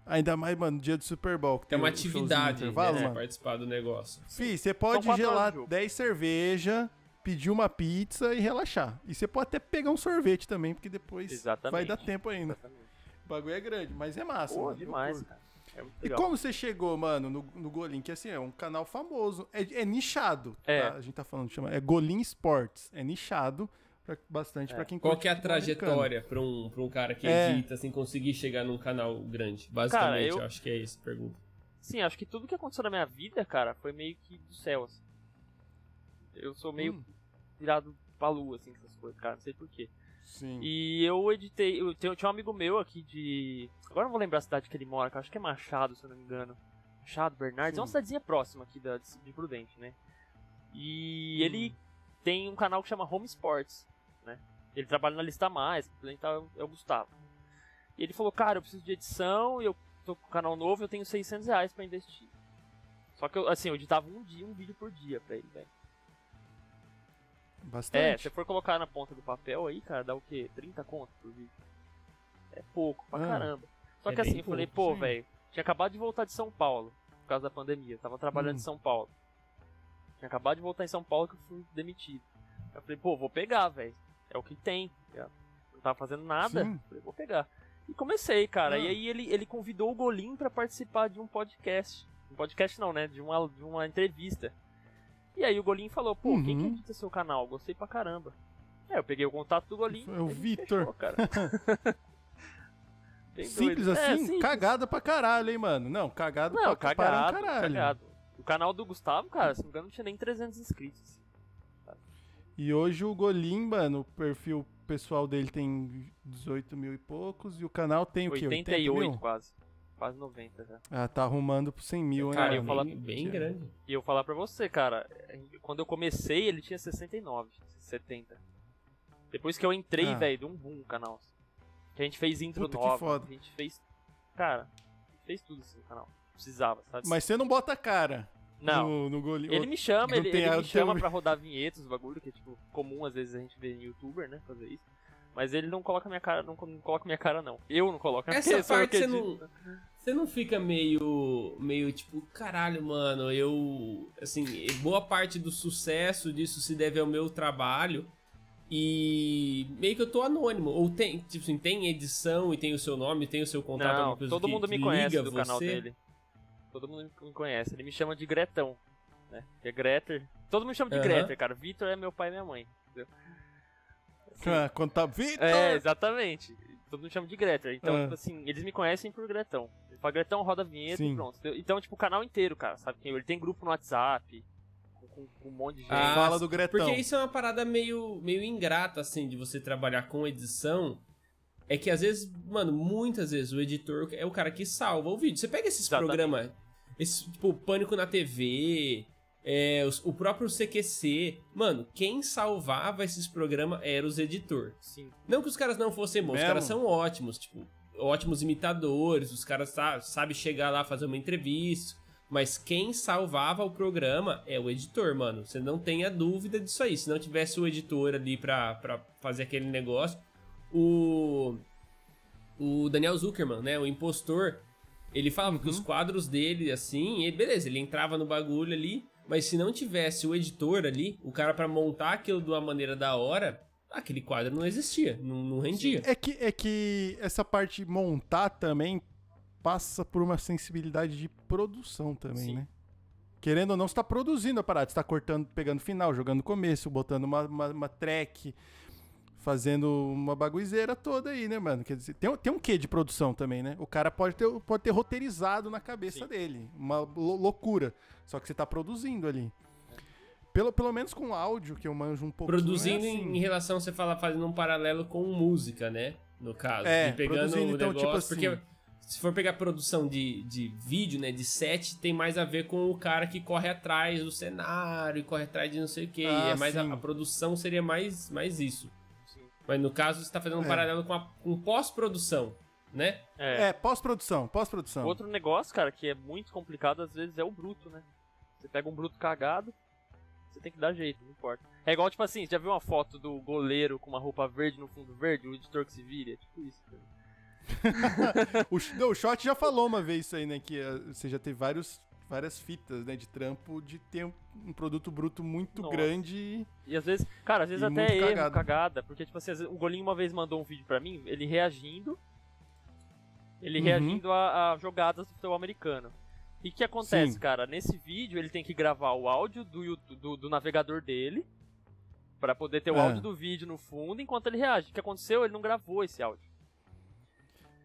ainda mais, mano, dia do Super Bowl. Que É uma atividade intervalo, né, mano. participar do negócio. Fih, você pode gelar de jogo. 10 cerveja, pedir uma pizza e relaxar. E você pode até pegar um sorvete também, porque depois Exatamente. vai dar tempo ainda. Exatamente. O bagulho é grande, mas é massa, Pô, mano. demais, cara. É muito E como você chegou, mano, no, no Golim? Que assim, é um canal famoso. É, é nichado. É. tá? A gente tá falando, chama. É Golim Sports. É nichado pra- bastante É. pra quem Qual que é a trajetória pra um, pra um cara que É. edita, assim, conseguir chegar num canal grande? Basicamente, Cara, eu... eu- acho que é isso a pergunta. Sim, acho que tudo que aconteceu na minha vida, cara, foi meio que do céu, assim. Eu sou meio Hum, virado pra lua, assim, essas coisas, cara, não sei porquê. sim. E eu editei, eu tenho, tinha um amigo meu aqui de. Agora não vou lembrar a cidade que ele mora, que acho que é Machado, se eu não me engano. Machado, Bernardes, é uma Sim. cidadezinha próxima aqui da, de Prudente, né? E Hum. ele tem um canal que chama Home Sports, né? Ele trabalha na Lista Mais, ele tá, é o Gustavo. E ele falou, cara, eu preciso de edição, eu tô com um canal novo, eu tenho 600 reais pra investir. Só que, eu, assim, eu editava um dia, um vídeo por dia pra ele, velho. É, Bastante. se for colocar na ponta do papel aí, cara, dá o quê? 30 conto por vídeo. É pouco, pra Ah. caramba. Só É que assim, eu falei, pouco, pô, velho, tinha acabado de voltar de São Paulo, por causa da pandemia. Eu tava trabalhando Hum. em São Paulo. Tinha acabado de voltar em São Paulo que eu fui demitido. Eu falei, pô, vou pegar, velho. É o que tem. Eu não tava fazendo nada. Sim. Falei, vou pegar. E comecei, cara. Ah. E aí ele, ele convidou o Golim pra participar de um podcast. Um podcast não, né? De uma, de uma entrevista. E aí o Golim falou, pô, quem que Uhum. edita seu canal? Gostei pra caramba. É, eu peguei o contato do Golim. É o Vitor. cara. Simples doido. É, assim? simples. Cagada pra caralho, hein, mano? Não, cagada Não, pra cagado, caralho. cagado. O canal do Gustavo, cara, se não me engano, não tinha nem 300 inscritos. E hoje o Golim, mano, o perfil pessoal dele tem 18 mil e poucos. E o canal tem o quê? 80 88 mil? quase. Quase 90 já. Ah, tá arrumando pro 100 mil, né? Cara, eu falar- bem, bem grande. E eu falar pra você, cara, quando eu comecei ele tinha 69, 70. Depois que eu entrei, Ah. velho, deu um boom o canal. Que a gente fez intro Puta, que nova. foda. A gente fez. Cara, a fez tudo assim no canal. Precisava, sabe? Mas você não bota a cara não. no, no golinho. Ele me chama, ele, tem ele me chama pra rodar vinhetas, bagulho, que é tipo comum às vezes a gente vê em youtuber, né? Fazer isso. Mas ele não coloca minha cara, não, não coloca minha cara, não. Eu não coloco, né? Essa parte você edito. não, você não fica meio, meio tipo, caralho, mano, eu, assim, boa parte do sucesso disso se deve ao meu trabalho e meio que eu tô anônimo. Ou tem, tipo assim, tem edição e tem o seu nome, tem o seu contato, Não, todo que mundo me conhece do você. canal dele. Todo mundo me conhece. Ele me chama de Gretão, né? Que é Greter. Todo mundo me chama de Aham. Greter, cara. Vitor é meu pai e minha mãe. Entendeu? Assim, Ah, Quando tá Vitor! é, exatamente. Todo mundo chama de Greter. Então, Ah. tipo assim, eles me conhecem por Gretão. Ele fala Gretão, roda a vinheta Sim. e pronto. Então, tipo, o canal inteiro, cara, sabe? Ele tem grupo no WhatsApp, com, com- com um monte de gente. Ah, Fala do Gretão. Porque isso é uma parada meio, meio ingrata, assim, de você trabalhar com edição. É que às vezes, mano, muitas vezes o editor é o cara que salva o vídeo. Você pega esses Exatamente. programas, esse, tipo, Pânico na TV, é, os- o próprio CQC. Mano, quem salvava esses programas era os editor. Sim. Não que os caras não fossem bons, os Mesmo? caras são ótimos, tipo, ótimos imitadores, os caras sa sabem chegar lá fazer uma entrevista. Mas quem salvava o programa é o editor, mano. Você não tenha dúvida disso aí. Se não tivesse o editor ali pra, pra fazer aquele negócio. O. O Daniel Zuckerman, né? O impostor. Ele falava que os quadros dele, assim, ele, beleza, ele entrava no bagulho ali. Mas se não tivesse o editor ali, o cara pra montar aquilo de uma maneira da hora, aquele quadro não existia, não, não rendia. É que, é que essa parte de montar também passa por uma sensibilidade de produção também, Sim. né? Querendo ou não, você tá produzindo a parada. Você tá cortando, pegando final, jogando começo, botando uma, uma, uma track, fazendo uma baguizeira toda aí, né, mano? Quer dizer, tem, tem um quê de produção também, né? O cara pode ter, pode ter roteirizado na cabeça Sim. dele. Uma lou- loucura. Só que você tá produzindo ali. Pelo, pelo menos com áudio, que eu manjo um pouquinho. é Produzindo assim. em relação, você fala, fazendo um paralelo com música, né? No caso. É, E pegando o então, negócio, tipo assim- Porque se for pegar produção de, de vídeo, né? De set, tem mais a ver com o cara que corre atrás do cenário e corre atrás de não sei o que. Ah, é mais a, a produção seria mais, mais isso. Mas no caso, você tá fazendo um É. paralelo com, a, com pós-produção, né? É. É, pós-produção, pós-produção. Outro negócio, cara, que é muito complicado às vezes é o bruto, né? Você pega um bruto cagado, você tem que dar jeito, não importa. É igual, tipo assim, você já viu uma foto do goleiro com uma roupa verde no fundo verde, o editor que se vira? É tipo isso. cara. O, não, o Shot já falou uma vez isso aí, né? Que eh, você já teve vários, várias fitas, né? De trampo de ter um, um produto bruto muito Nossa. grande. e- às vezes, cara, às vezes até erro, cagado. cagada, porque tipo assim, vezes, o Golinho uma vez mandou um vídeo pra mim, ele reagindo, ele Uhum. reagindo a, a jogadas do futebol americano. E o que acontece, Sim. cara? Nesse vídeo ele tem que gravar o áudio do, do, do navegador dele, pra poder ter o Ah. áudio do vídeo no fundo enquanto ele reage. O que aconteceu? Ele não gravou esse áudio.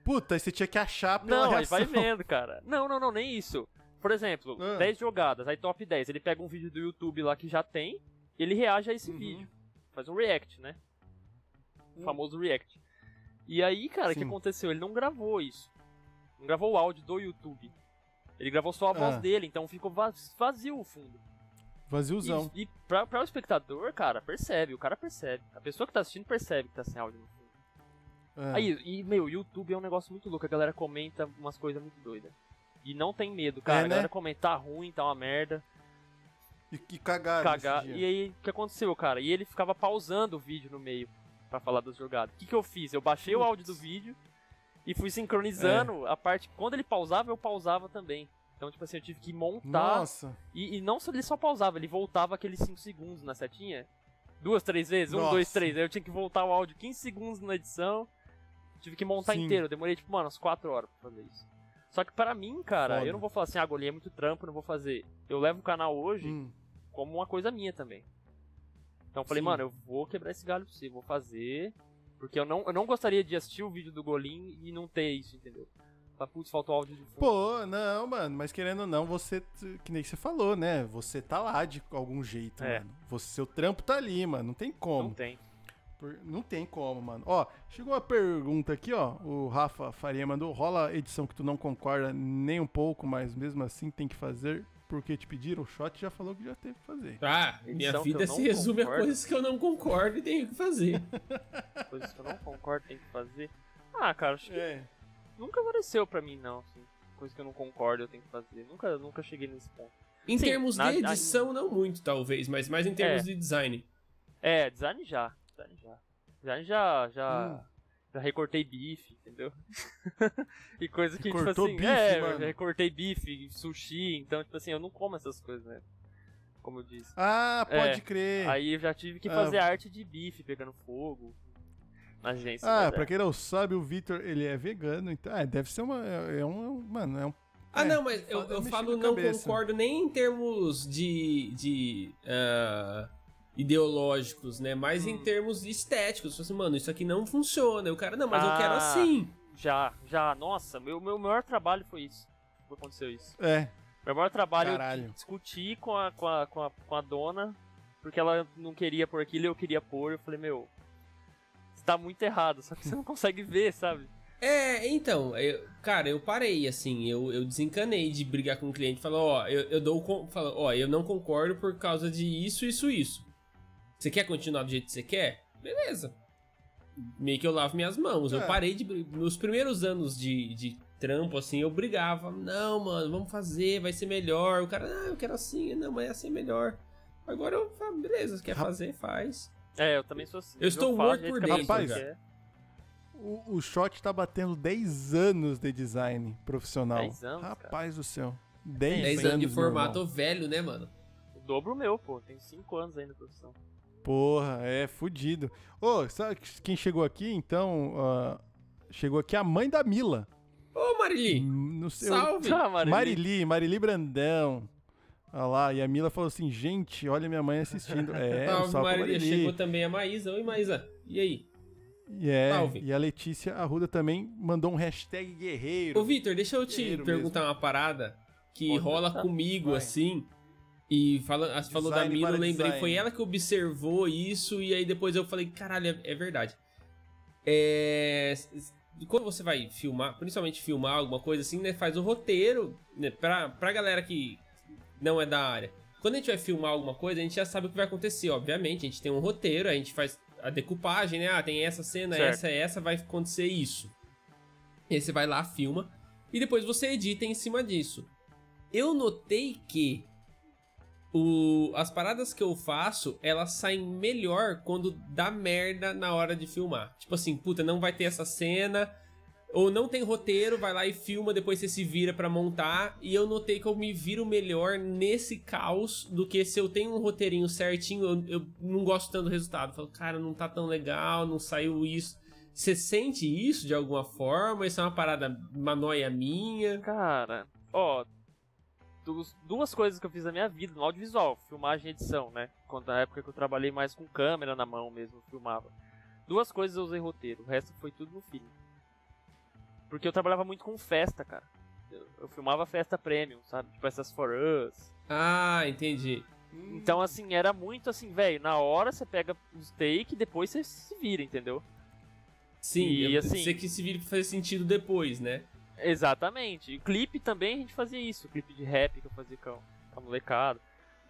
Puta, aí você tinha que achar pela Não, aí reação. vai vendo, cara. Não, não, não, nem isso. Por exemplo, Ah. 10 jogadas, aí top 10. Ele pega um vídeo do YouTube lá que já tem, e ele reage a esse Uhum. vídeo. Faz um react, né? O Hum. famoso react. E aí, cara, o que aconteceu? Ele não gravou isso. Não gravou o áudio do YouTube. Ele gravou só a voz Ah. dele, então ficou vaz- vazio o fundo. Vaziozão. E, e pra, pra o espectador, cara, percebe, o cara percebe. A pessoa que tá assistindo percebe que tá sem áudio no fundo. É. Aí, e, meu, o YouTube é um negócio muito louco, a galera comenta umas coisas muito doidas. E não tem medo, cara. É, A né? galera comenta tá ruim, tá uma merda, E que cagaram. cagar. E aí, o que aconteceu, cara? E ele ficava pausando o vídeo no meio pra falar das jogadas. O que, que eu fiz? Eu baixei o áudio do vídeo e fui sincronizando É. a parte. Quando ele pausava, eu pausava também. Então, tipo assim, eu tive que montar. Nossa. E, e não só ele só pausava, ele voltava aqueles 5 segundos na setinha. Duas, três vezes, um, Nossa. dois, três. Aí eu tinha que voltar o áudio 15 segundos na edição. Tive que montar Sim. inteiro. Eu demorei, tipo, mano, umas 4 horas pra fazer isso. Só que pra mim, cara, Foda. eu não vou falar assim, ah, Golinha, é muito trampo, não vou fazer. Eu levo o canal hoje Hum. como uma coisa minha também. Então eu falei, Sim. mano, eu vou quebrar esse galho pra você, vou fazer. Porque eu não, eu não gostaria de assistir o vídeo do Golim e não ter isso, entendeu? Falar, putz, faltou áudio de fundo. Pô, não, mano, mas querendo ou não, você, que nem você falou, né? Você tá lá de algum jeito, É. mano. Você, seu trampo tá ali, mano. Não tem como. não tem. Por- Não tem como, mano. Ó, chegou uma pergunta aqui, ó. O Rafa Faria mandou: rola edição que tu não concorda nem um pouco, mas mesmo assim tem que fazer porque te pediram. O Shot já falou que já teve que fazer. Ah, minha vida se resume a concordo. coisas que eu não concordo e tenho que fazer. Coisas que eu não concordo, tem que fazer. Ah, cara, acho que É. nunca apareceu pra mim, não. Assim, coisa que eu não concordo, eu tenho que fazer. Nunca, nunca cheguei nesse ponto. Em Sim, termos na- de na- edição, não muito, talvez, mas mais em termos É. de design. É, design já. Design já. Design já. Já, Hum. já recortei bife, entendeu? e coisa que, Recortou tipo assim. bife, é, mano? já recortei bife, sushi, então, tipo assim, eu não como essas coisas, né? Como eu disse. Ah, pode É, crer. Aí eu já tive que Ah. fazer arte de bife pegando fogo na agência. ah, pra é. quem não sabe, o Victor, ele é vegano, então. Ah, deve ser uma. É, é um. Mano, é um. Ah, é, não, mas eu, eu falo não cabeça. concordo nem em termos de, de ah, ideológicos, né? Mas em Hum. termos estéticos. Tipo Assim, mano, isso aqui não funciona. E O cara, não, mas eu quero Ah. assim. Já, já. Nossa, meu, meu maior trabalho foi isso. Foi aconteceu isso. É. Meu maior trabalho Caralho. eu discuti com a, com, a, com, a, com a dona, porque ela não queria pôr aquilo e eu queria pôr. Eu falei, meu, você tá muito errado, só que você não consegue ver, sabe? É, então, eu- cara, eu parei, assim, eu, eu desencanei de brigar com o cliente. Falou, ó, eu, eu dou. con- Falo, ó, eu não concordo por causa de isso, isso, isso. Você quer continuar do jeito que você quer? Beleza. Meio que eu lavo minhas mãos. Eu É. parei de. Nos primeiros anos de, de trampo, assim, eu brigava. Não, mano, vamos fazer, vai ser melhor. O cara, ah, eu quero assim, não, mas ia ser melhor. Agora eu falo, beleza, quer fazer, faz. É, eu também sou assim. Eu estou falo morto por dentro, pessoa cara. O, o Shot tá batendo 10 anos de design profissional. 10 anos, cara. Rapaz do céu. 10, 10 anos, anos de formato velho, né, mano? O dobro meu, pô. Tenho 5 anos ainda de profissão. Porra, é fudido. Ô, sabe quem chegou aqui, então? ah, chegou aqui a mãe da Mila. Ô, Marili, Hum, No seu... salve! Ah, Marili. Marili, Marili Brandão. Olha lá, e a Mila falou assim, gente, olha minha mãe assistindo. É, um Salve, salve pra Marília. Marili. Chegou também a Maísa. Oi, Maísa. E aí? E, é, Salve. e a Letícia Arruda também mandou um hashtag guerreiro. Ô, Vitor, deixa eu te Guerreiro perguntar uma parada que rola perguntar. comigo, Vai. assim. E fala, falou da para lembrei, design. foi ela que observou isso, e aí depois eu falei, caralho, é, é verdade. É. Quando você vai filmar, principalmente filmar alguma coisa assim, né? Faz o roteiro, né? Pra, pra galera que não é da área. Quando a gente vai filmar alguma coisa, a gente já sabe o que vai acontecer, obviamente. A gente tem um roteiro, a gente faz a decupagem, né? Ah, tem essa cena, Certo. essa, essa, vai acontecer isso. E aí você vai lá, filma, e depois você edita em cima disso. Eu notei que o, as paradas que eu faço, elas saem melhor quando dá merda na hora de filmar. Tipo assim, puta, não vai ter essa cena, ou não tem roteiro, vai lá e filma, depois você se vira pra montar. E eu notei que eu me viro melhor nesse caos do que se eu tenho um roteirinho certinho, eu, eu não gosto tanto do resultado. Eu falo, cara, não tá tão legal, não saiu isso. Você sente isso de alguma forma? Isso é uma parada, uma noia minha? Cara, ó. Dos- duas coisas que eu fiz na minha vida no audiovisual, filmagem e edição, né? Quando na época que eu trabalhei mais com câmera na mão mesmo, filmava. Duas coisas eu usei roteiro, o resto foi tudo no filme. Porque eu trabalhava muito com festa, cara. Eu, eu filmava festa premium, sabe? Tipo essas for us. Ah, entendi. Então, assim, era muito assim, velho, na hora você pega os take e depois você se vira, entendeu? Sim, E, assim- você que se vira pra fazer sentido depois, né? Exatamente. E clipe também a gente fazia isso. Clipe de rap que eu fazia com a, molecada.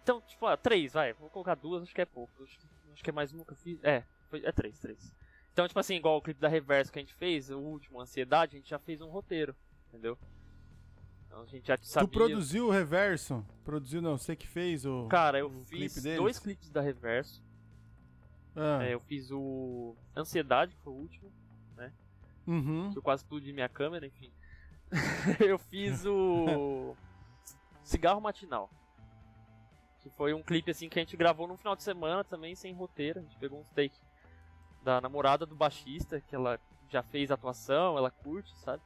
Então, tipo, ah, três, vai. Vou colocar duas, acho que é pouco. Acho, que é mais uma que eu fiz. É, foi, é três, três. Então, tipo assim, igual o clipe da Reverso que a gente fez, o último, Ansiedade, a gente já fez um roteiro, entendeu? Então a gente já sabia... Tu produziu o reverso? Produziu, não, você que fez o. Cara, eu o fiz clipe dois clipes da Reverso. Ah, É, eu fiz o Ansiedade, que foi o último. uhum. que eu quase explodi minha câmera, enfim. eu fiz o Cigarro Matinal. Que foi um clipe assim que a gente gravou no final de semana também, sem roteiro. A gente pegou uns take da namorada do baixista, que ela já fez atuação, ela curte, sabe?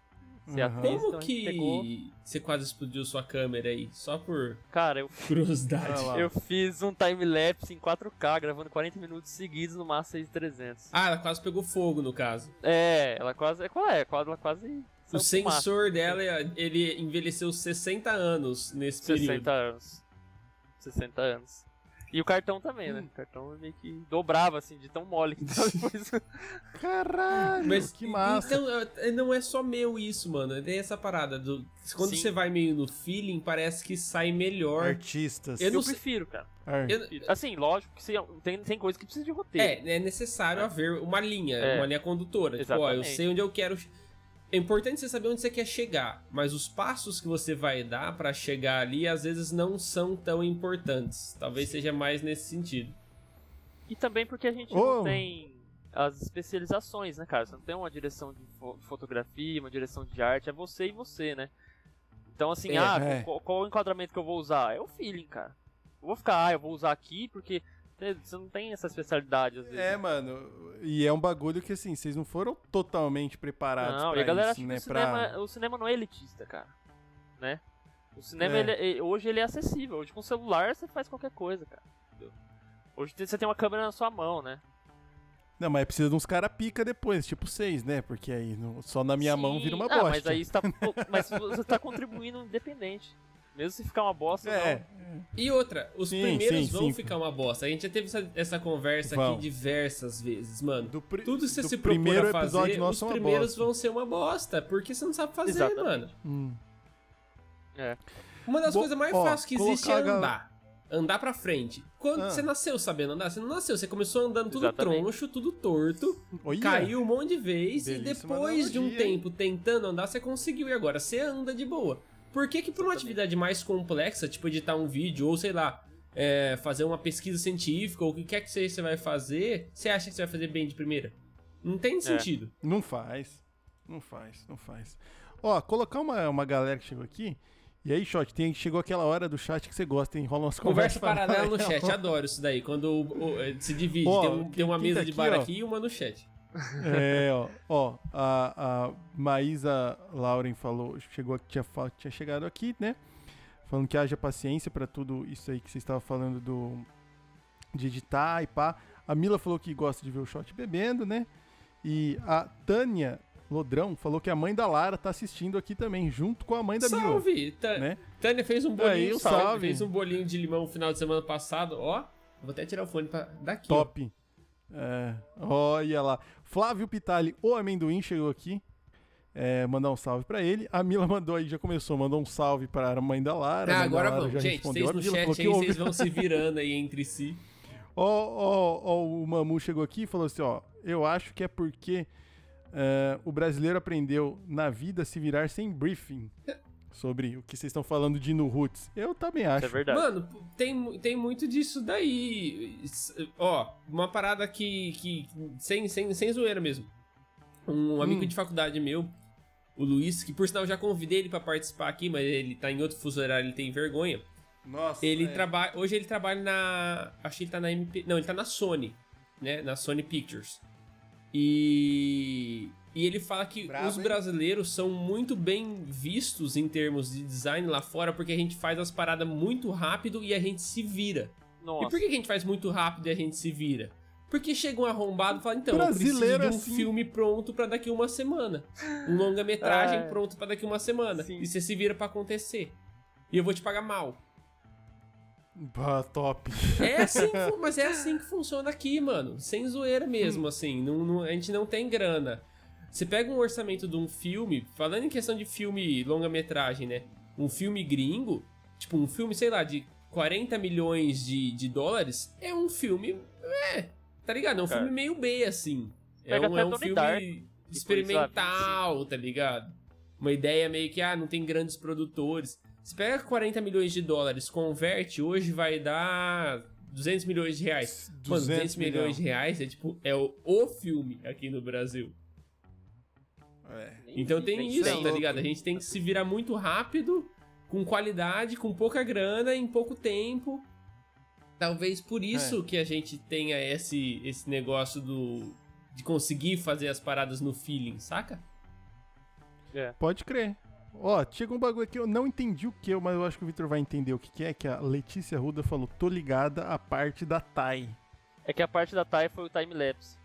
Ser atriz, Como então que pegou. você quase explodiu sua câmera aí? Só por Cara, eu, curiosidade. Ah eu fiz um time-lapse em 4K, gravando 40 minutos seguidos no Massa 6300. Ah, ela quase pegou fogo, no caso. É, ela quase. Qual é? Ela quase. O saiu fumaça. sensor dela, ele envelheceu 60 anos nesse período. 60 anos. 60 anos. E o cartão também, né? O cartão meio que dobrava, assim, de tão mole que tava depois. Caralho, Mas que massa. Então, é, não é só meu isso, mano. Tem essa parada. Do, quando Sim. você vai meio no feeling, parece que sai melhor. Artistas. Eu Eu, prefiro, cara. Ar- Eu- Assim, lógico que tem, tem coisa que precisa de roteiro. É, é necessário haver uma linha, É. uma linha condutora. Tipo, ó, eu Exatamente. sei onde eu quero. É importante você saber onde você quer chegar, mas os passos que você vai dar pra chegar ali às vezes não são tão importantes. Talvez seja mais nesse sentido. E também porque a gente Oh. não tem as especializações, né, cara? Você não tem uma direção de fo- fotografia, uma direção de arte, é você e você, né? Então, assim, É, ah, é. Qual, qual o enquadramento que eu vou usar? É o feeling, cara. Eu vou ficar, ah, eu vou usar aqui porque você não tem essa especialidade às vezes. É, mano. E é um bagulho que, assim, vocês não foram totalmente preparados Não, pra e a galera isso, né? o cinema, Pra... o cinema não é elitista, cara. Né? O cinema, É. ele é- hoje ele é acessível. Hoje com o celular você faz qualquer coisa, cara. entendeu? Hoje você tem uma câmera na sua mão, né? Não, mas precisa de uns cara pica depois, tipo seis, né? Porque aí no- só na minha mão Sim. vira uma ah, bosta. mas aí você tá, mas você tá contribuindo independente. Mesmo se ficar uma bosta, É, não. E outra, os Sim, primeiros sim, vão sim. ficar uma bosta. A gente já teve essa, essa conversa Vão. aqui diversas vezes, mano. Tudo que você do se primeiro a fazer, os é primeiros bosta. vão ser uma bosta, porque você não sabe fazer, Exatamente. mano. Hum. É. Uma das Bo- coisas mais ó, fáceis que existe é andar. Andar pra frente. Quando Ah. você nasceu sabendo andar, você não nasceu. Você começou andando tudo Exatamente. troncho, tudo torto, Olha, caiu um monte de vez e Belíssima depois de um analogia, hein? tempo tentando andar, você conseguiu e agora você anda de boa. Por que que pra uma atividade mais complexa, tipo editar um vídeo ou sei lá, é, fazer uma pesquisa científica ou o que quer que seja você vai fazer, você acha que você vai fazer bem de primeira? Não É. tem sentido. Não faz. Não faz, não faz. Ó, colocar uma, uma galera que chegou aqui. E aí, Shot, tem, chegou aquela hora do chat que você gosta, hein? Rola umas Conversa conversas paralela no chat, adoro isso daí. Quando o- o- se divide, Ó, tem, um- tem uma quem tá mesa de aqui, bar ó. aqui e uma no chat. É, ó, ó, a, a Maísa Lauren falou, chegou, aqui- tinha, tinha chegado aqui, né? Falando que haja paciência pra tudo isso aí que você estava falando do de editar e pá. A Mila falou que gosta de ver o shot bebendo, né? E a Tânia Lodrão falou que a mãe da Lara tá assistindo aqui também, junto com a mãe da Mila. Salve! Tá- Né? Tânia fez um Aí, bolinho, um salve. salve. Fez um bolinho de limão no final de semana passado, ó. Vou até tirar o fone pra daqui. ó. Top. É, olha lá. Flávio Pitali, o amendoim, chegou aqui. É, mandar um salve pra ele. A Mila mandou aí, já começou, mandou um salve para a mãe da Lara. Ah, agora Lara vamos. Gente, respondeu. vocês no Mila chat aí, vocês vão se virando aí entre si. Ó, ó, ó, o Mamu chegou aqui e falou assim, ó, eu acho que é porque é, o brasileiro aprendeu na vida a se virar sem briefing sobre o que vocês estão falando de ir no Roots. Eu também acho. Isso é verdade. Mano, tem, tem muito disso daí. Ó, uma parada que. que sem, sem, sem zoeira mesmo. Um amigo Hum. de faculdade meu, o Luiz, que por sinal eu já convidei ele pra participar aqui, mas ele tá em outro fuso horário, ele tem vergonha. Nossa, Ele é. trabalha. Hoje ele trabalha na. Acho que ele tá na MP. Não, ele tá na Sony, né? Na Sony Pictures. E. E ele fala que Bravo, os hein? brasileiros são muito bem vistos em termos de design lá fora, porque a gente faz as paradas muito rápido e a gente se vira. Nossa. E por que a gente faz muito rápido e a gente se vira? Porque chega um arrombado e fala, então, eu Brasileiro preciso de um assim. filme pronto pra daqui uma semana. Um longa-metragem É. pronto pra daqui uma semana. Sim. E você se vira pra acontecer. E eu vou te pagar mal. Pá, top. É assim, mas é assim que funciona aqui, mano. Sem zoeira mesmo, assim. Não, não- a gente não tem grana. Você pega um orçamento de um filme, falando em questão de filme longa-metragem, né? Um filme gringo, tipo um filme, sei lá, de 40 milhões de, de dólares, é um filme. É, tá ligado? É um Cara. filme meio B, assim. É Pega um, é um filme Dark, experimental, tá ligado? Uma ideia meio que, ah, não tem grandes produtores. Você pega 40 milhões de dólares, converte, hoje vai dar 200 milhões de reais. Mano, 200 milhões de reais é tipo, é o, o filme aqui no Brasil. É. Então tem isso, sei. tá ligado? A gente tem que se virar muito rápido, com qualidade, com pouca grana, em pouco tempo. Talvez por isso que a gente tenha esse, esse negócio do de conseguir fazer as paradas no feeling, saca? É. Pode crer. Ó, chega um bagulho aqui, eu não entendi o que, mas eu acho que o Victor vai entender o que, que é, que a Letícia Ruda falou, tô ligada à parte da Thay. É que a parte da TAI foi o time-lapse.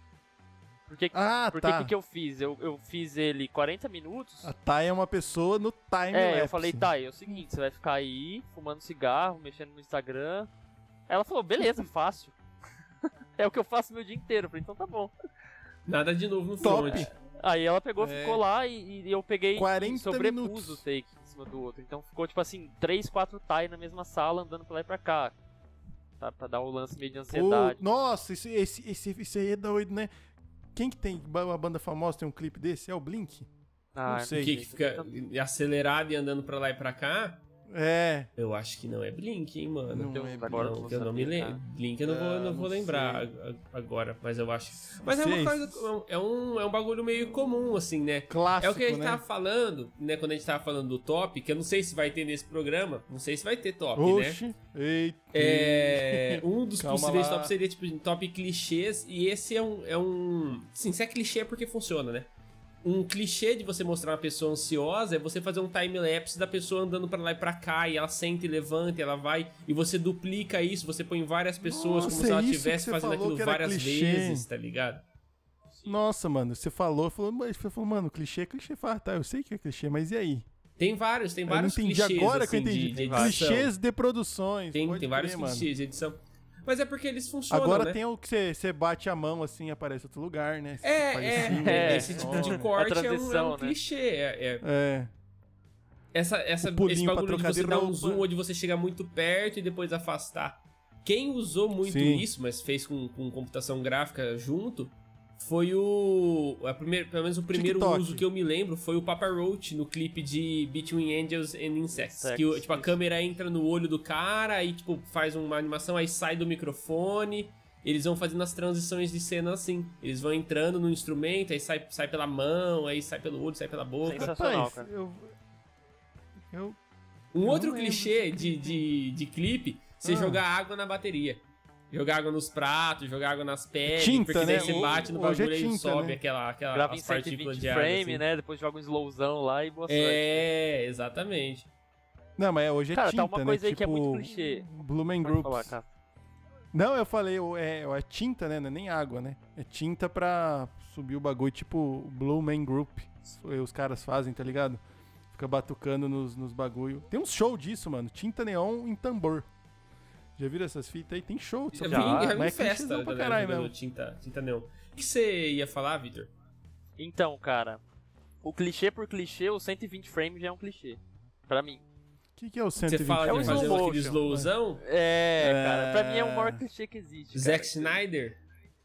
Por que, Ah, porque tá. que, que eu fiz? Eu, eu fiz ele 40 minutos. A Thay é uma pessoa no time é, lapse. eu falei, Thay, é o seguinte, você vai ficar aí fumando cigarro, mexendo no Instagram, Ela falou, beleza, fácil. é o que eu faço meu dia inteiro. Eu falei, então tá bom. Nada de novo no Top. front. Aí ela pegou, É. ficou lá e, e eu peguei 40 e sobrepus minutos. o take em cima do outro. Então ficou tipo assim, três, quatro Tai na mesma sala andando pra lá e pra cá. Tá, pra dar o lance meio de ansiedade. nossa, esse, esse, esse, esse aí é doido, né? Quem que tem uma banda famosa tem um clipe desse? É o Blink? Ah, sei. O que, que fica acelerado e andando pra lá e pra cá? É. Eu acho que não é Blink, hein, mano. Não é Não, vou que eu não me lembro. Blink eu não vou, Ah, não vou não lembrar sei. agora, mas eu acho. Mas é Sei. uma coisa. É um, é um bagulho meio comum, assim, né? Clássico, É o que a gente né? tava falando, né? Quando a gente tava falando do top, que eu não sei se vai ter nesse né? programa. Não sei se vai ter top, né? Oxi. Eita. É, um dos Calma possíveis lá. tops seria tipo um top clichês, e esse é um, é um. Sim, se é clichê é porque funciona, né? Um clichê de você mostrar uma pessoa ansiosa é você fazer um time-lapse da pessoa andando pra lá e pra cá, e ela senta e levanta, e ela vai, e você duplica isso, você põe várias pessoas Nossa, como se ela é estivesse fazendo aquilo várias clichê. vezes, tá ligado? Nossa, mano, você falou, falou, mas você falou, mano, clichê é clichê. Fala, tá, eu sei que é clichê, mas e aí? Tem vários, tem Eu vários não entendi clichês. agora que eu assim, entendi. De, de clichês de produções. Tem, tem vários mano. clichês de edição. Mas é porque eles funcionam, Agora né? tem o que você, você bate a mão assim e aparece outro lugar, né? É, faz é, assim, é, né? esse tipo Ó. de corte é um, é um né? clichê. É, é- É. essa, essa, esse bagulho de você de dar um zoom ou de você chegar muito perto e depois afastar. Quem usou muito Sim. isso, mas fez com, com computação gráfica junto, foi o. A primeira, pelo menos o primeiro TikTok. uso que eu me lembro foi o Papa Roach no clipe de Between Angels and Insects. Insects, que tipo, a câmera entra no olho do cara, aí tipo, faz uma animação, aí sai do microfone. Eles vão fazendo as transições de cena assim. Eles vão entrando no instrumento, aí sai, sai pela mão, aí sai pelo olho, sai pela boca. Sensacional, Rapaz, cara. eu. Eu. Um Eu outro clichê de, clipe. de, de clipe, você Ah. jogar água na bateria. Jogar água nos pratos, jogar água nas peles, Tinta, porque daí né? você bate no é bagulho e tinta, sobe né? aquela, aquela Grava em as partículas 120 de frame, assim. né? Depois joga um slowzão lá e boa sorte. É, exatamente. Não, mas hoje é Cara, tá tinta, uma né? coisa aí que é Tipo, muito clichê. Blue Man Pode Groups. falar, cara. Não, eu falei, o- é, é tinta, né? Não é nem água, né? É tinta pra subir o bagulho, tipo Blue Man Group. Os caras fazem, tá ligado? Fica batucando nos, nos bagulho. Tem uns show disso, mano. Tinta neon em tambor. Já viram essas fitas aí? Tem show. Vi, porra. eu vi é festa pra galera caralho mesmo. tinta, tinta neon. O que você ia falar, Victor? Então, cara, o clichê por clichê, o 120 frames já é um clichê. Pra mim. O que, que é o Você 120? fala É o de slow motion. slowzão? É, É. cara, pra mim é o maior clichê que existe. Zack cara. Snyder?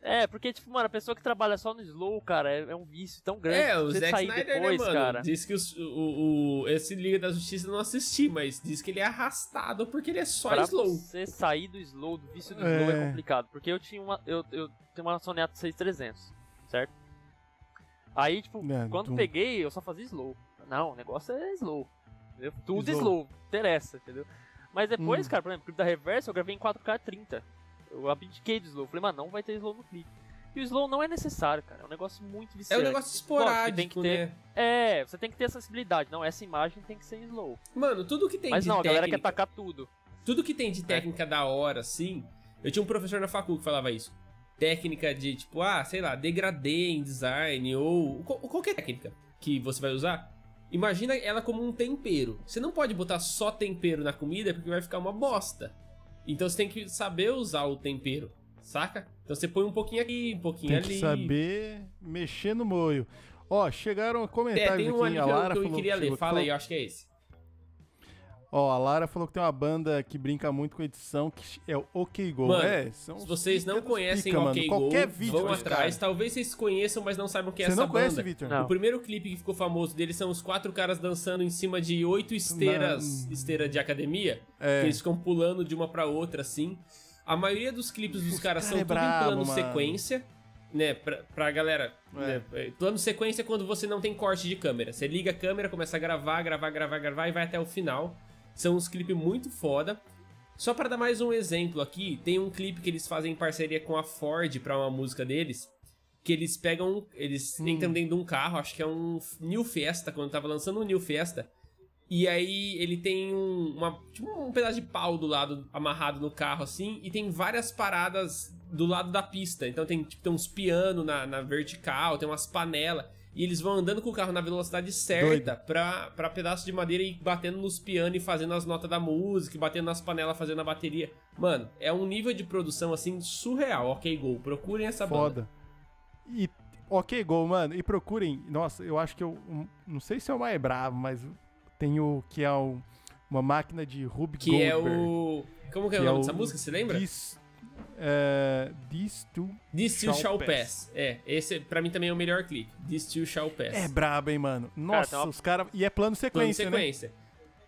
É, porque, tipo, mano, a pessoa que trabalha só no slow, cara, é, é um vício tão grande. É, o Zack sair Snyder, depois, né, mano? cara. Diz que os- o, o, esse Liga da Justiça eu não assisti, mas diz que ele é arrastado porque ele é só Pra slow. você sair do slow, do vício do É. slow é complicado. Porque eu tinha uma. Eu, eu tenho uma Sony Ato 6300, certo? Aí, tipo, É, quando do- peguei, eu só fazia slow. Não, o negócio é slow. entendeu? Tudo Slow. slow. interessa, entendeu? Mas depois, Hum. cara, por exemplo, o clipe da Reverse eu gravei em 4K 30. Eu abdiquei do slow. Falei, mano, não vai ter slow no clipe. E o slow não é necessário, cara. É um negócio muito É viciante. um negócio esporádico, tem que ter- né? É, você tem que ter sensibilidade. Não, essa imagem tem que ser slow. Mano, tudo que tem Mas de não, a galera quer técnica, tacar tudo. tudo que tem de técnica da hora, assim. Eu tinha um professor na facul que falava isso. Técnica de, tipo, ah, sei lá, degradê em design ou qual- qualquer técnica que você vai usar. Imagina ela como um tempero. Você não pode botar só tempero na comida porque vai ficar uma bosta. Então você tem que saber usar o tempero, saca? Então você põe um pouquinho aqui, um pouquinho Tem ali. que saber mexer no moio. Ó, chegaram É, comentários tem um aqui. ali A que eu, Lara que eu falou, queria ler. Fala falou- aí, eu acho que é esse. Ó, a Lara falou que tem uma banda que brinca muito com edição, que é o OK Go. Mano, é, são Se vocês não conhecem pica, o mano. OK Qualquer Go, vídeo vão atrás. Talvez vocês conheçam, mas não saibam quem é Você essa não conhece, banda. Victor? Não. O primeiro clipe que ficou famoso deles são os quatro caras dançando em cima de oito esteiras, Não. esteira de academia, É. que eles ficam pulando de uma pra outra assim. A maioria dos clipes dos Os caras cara são é tudo em brabo, plano mano. sequência, né, pra, pra galera, É. né, é, plano sequência é quando você não tem corte de câmera. Você liga a câmera, começa a gravar, gravar, gravar, gravar e vai até o final. São uns clipes muito foda. Só pra dar mais um exemplo aqui, tem um clipe que eles fazem em parceria com a Ford pra uma música deles, que eles pegam, eles Hum. entram dentro de um carro, acho que é um New Fiesta, quando tava lançando um New Fiesta, e aí ele tem um, uma, tipo um pedaço de pau do lado, amarrado no carro assim, e tem várias paradas do lado da pista, então tem, tipo, tem uns pianos na, na vertical, tem umas panelas, e eles vão andando com o carro na velocidade certa pra, pra pedaço de madeira e batendo nos pianos e fazendo as notas da música, batendo nas panelas, fazendo a bateria. Mano, é um nível de produção assim surreal. Ok, Go. Procurem essa banda. Foda. E ok, Go, mano. E procurem. Nossa, eu acho que eu. não sei se é o mais bravo, mas tem o que é o- uma máquina de Rubik Que é Goldberg. o. Como que é o nome é dessa música? Você lembra? This, é, This to... This Still Shall Shall Pass. Pass. É, esse pra mim também é o melhor clipe. This Still Shall Pass. É brabo, hein, mano. Nossa, tem uma- os caras. E é plano Plano sequência, né? sequência.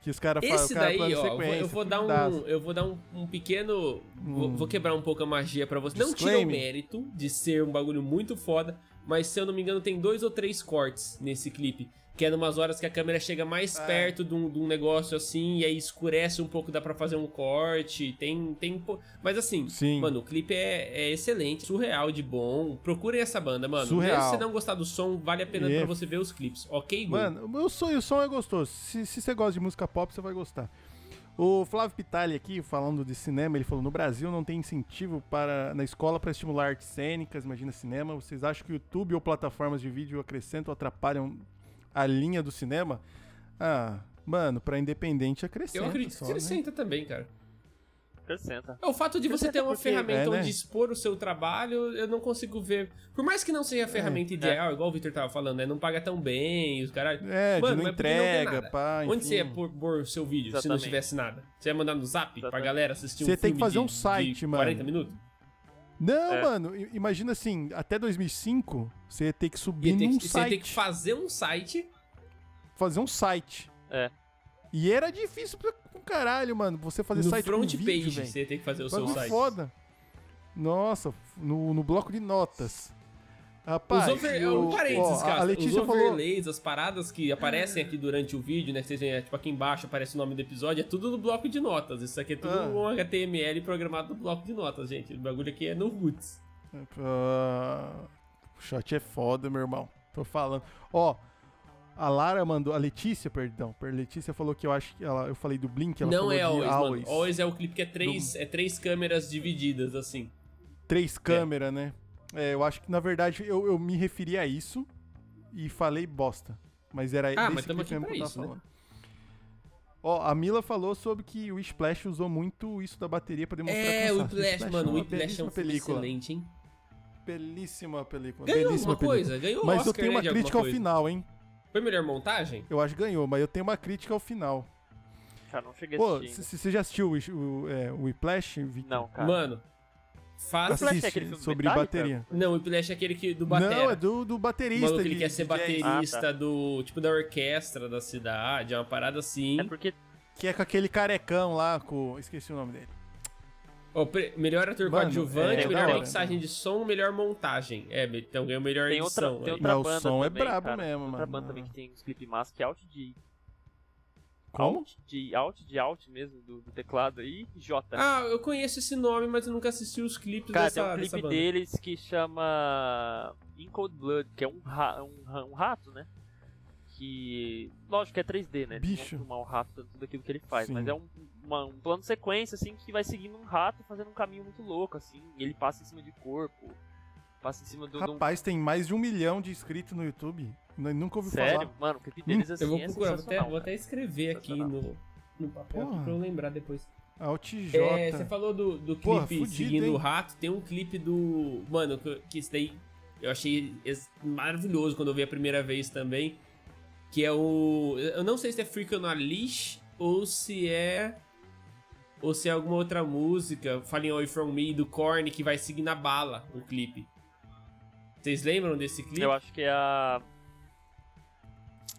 Que os caras falam. Esse cara, daí, plano ó, eu vou- sequência, eu vou dar um, eu vou dar um, um pequeno, vou, Hum. vou quebrar um pouco a magia pra você. Não tira o mérito de ser um bagulho muito foda, mas se eu não me engano tem dois ou três cortes nesse clipe. Que é numas horas que a câmera chega mais É. perto de um, de um negócio assim, e aí escurece um pouco, dá pra fazer um corte. Tem. tem Mas assim, Sim. mano, o clipe é, é excelente, surreal de bom. Procurem essa banda, mano. Surreal. Mesmo se você não gostar do som, vale a pena É. pra você ver os clipes, ok, Gu? Mano, o meu sonho, o som é gostoso. Se, se você gosta de música pop, você vai gostar. O Flávio Pitali aqui, falando de cinema, ele falou: no Brasil não tem incentivo para na escola para estimular artes cênicas, imagina cinema. Vocês acham que o YouTube ou plataformas de vídeo acrescentam ou atrapalham a linha do cinema? Ah, mano, pra independente acrescenta. Eu acredito que só, né? acrescenta também, cara. Acrescenta. É, O fato de você ter uma porque- ferramenta É, né? onde expor o seu trabalho, eu não consigo ver. Por mais que não seja a ferramenta ideal, igual o Victor tava falando, né? Não paga tão bem, os caras. É, Mano, não não entrega, nada. pá. Onde enfim. você ia pôr, pôr seu vídeo se não Exatamente. tivesse nada? Você ia mandar no zap pra Exatamente. galera assistir um Você tem que fazer de- um site, mano. 40 minutos? Não, É. mano, imagina assim, até 2005, você ia ter que subir ter num que, você ia site. ter que fazer um site. fazer um site. É. E era difícil pra um caralho, mano, você fazer no site front com vídeo, page, velho. você ter que fazer o seu Bagulho site. foda. Nossa, no, no bloco de notas. Rapaz, Os over... o- um parênteses, ó, cara. a Letícia os falou... overlays, as paradas que aparecem aqui durante o vídeo, né? Veem, é, tipo, aqui embaixo aparece o nome do episódio, é tudo no bloco de notas. Isso aqui é tudo Ah. um HTML programado no bloco de notas, gente. O bagulho aqui é no Roots. Ah, o shot é foda, meu irmão. Tô falando. Ó, a Lara mandou... A Letícia, perdão. A Letícia falou que eu acho que ela... Eu falei do Blink, ela não falou é always, Always. mano. Always é o clipe que é três, é três câmeras divididas, assim. Três câmeras, né? É, eu acho que, na verdade, eu, eu me referi a isso e falei bosta. Mas era Ah, mas clipe mesmo que eu tava isso, né? falando. Ó, a Mila falou sobre que o Splash usou muito isso da bateria pra demonstrar É, o. Whiplash, mano. O uma Whiplash é um película. excelente, hein? Belíssima película. Ganhou belíssima alguma película. coisa? Ganhou Mas Oscar, eu tenho né, uma alguma crítica ao final, hein? Foi melhor montagem? Eu acho que ganhou, mas eu tenho uma crítica ao final. Cara, não cheguei a Pô, assistir. você já assistiu o, o, é, o Whiplash, Victor? Não, cara. Mano, faz... É Assiste aquele filme sobre Metallica? bateria. Não, o Whiplash é aquele que, do batera. Não, é do, do baterista. maluco, ele de- quer ser baterista Ah, tá. do, tipo, da orquestra da cidade, é uma parada assim. É porque Que é com aquele carecão lá, com... Esqueci o nome dele. Pre- melhor ator Mano, coadjuvante, é melhor hora. mixagem de som, melhor montagem. É, então ganhou melhor tem outra, edição. tem outra Mas o som é também, brabo cara. mesmo, outra mano. banda também que tem uns clipe massa que é Alt de... Como? Alt de Alt de Alt mesmo, do, do teclado aí, J. Ah, eu conheço esse nome, mas eu nunca assisti os clipes Cara, dessa, tem um clipe deles que chama In Cold Blood, que é um, ra um, ra- um rato, né? Que. Lógico que é 3D, né? Bicho. filmar o rato tudo aquilo que ele faz. Sim. Mas é um, uma- um plano de sequência, assim, que vai seguindo um rato fazendo um caminho muito louco, assim. E ele passa em cima de corpo. Passa em cima do. de Rapaz, tem mais de um milhão de inscritos no YouTube. Eu nunca ouvi Sério, falar. mano, o clipe deles assim Eu vou é procurar, vou até, vou até escrever aqui no, no papel aqui Porra. pra eu lembrar depois. Alt J. É, você falou do, do clipe Porra, fudido, seguindo hein? o rato, tem um clipe do. Mano, que, que isso daí eu achei maravilhoso quando eu vi a primeira vez também. Que é o. Eu não sei se é Freak on a Leash ou se é. Ou se é alguma outra música, Falling Away From Me, do Korn, que vai seguir na bala o clipe. Vocês lembram desse clipe? Eu acho que é a.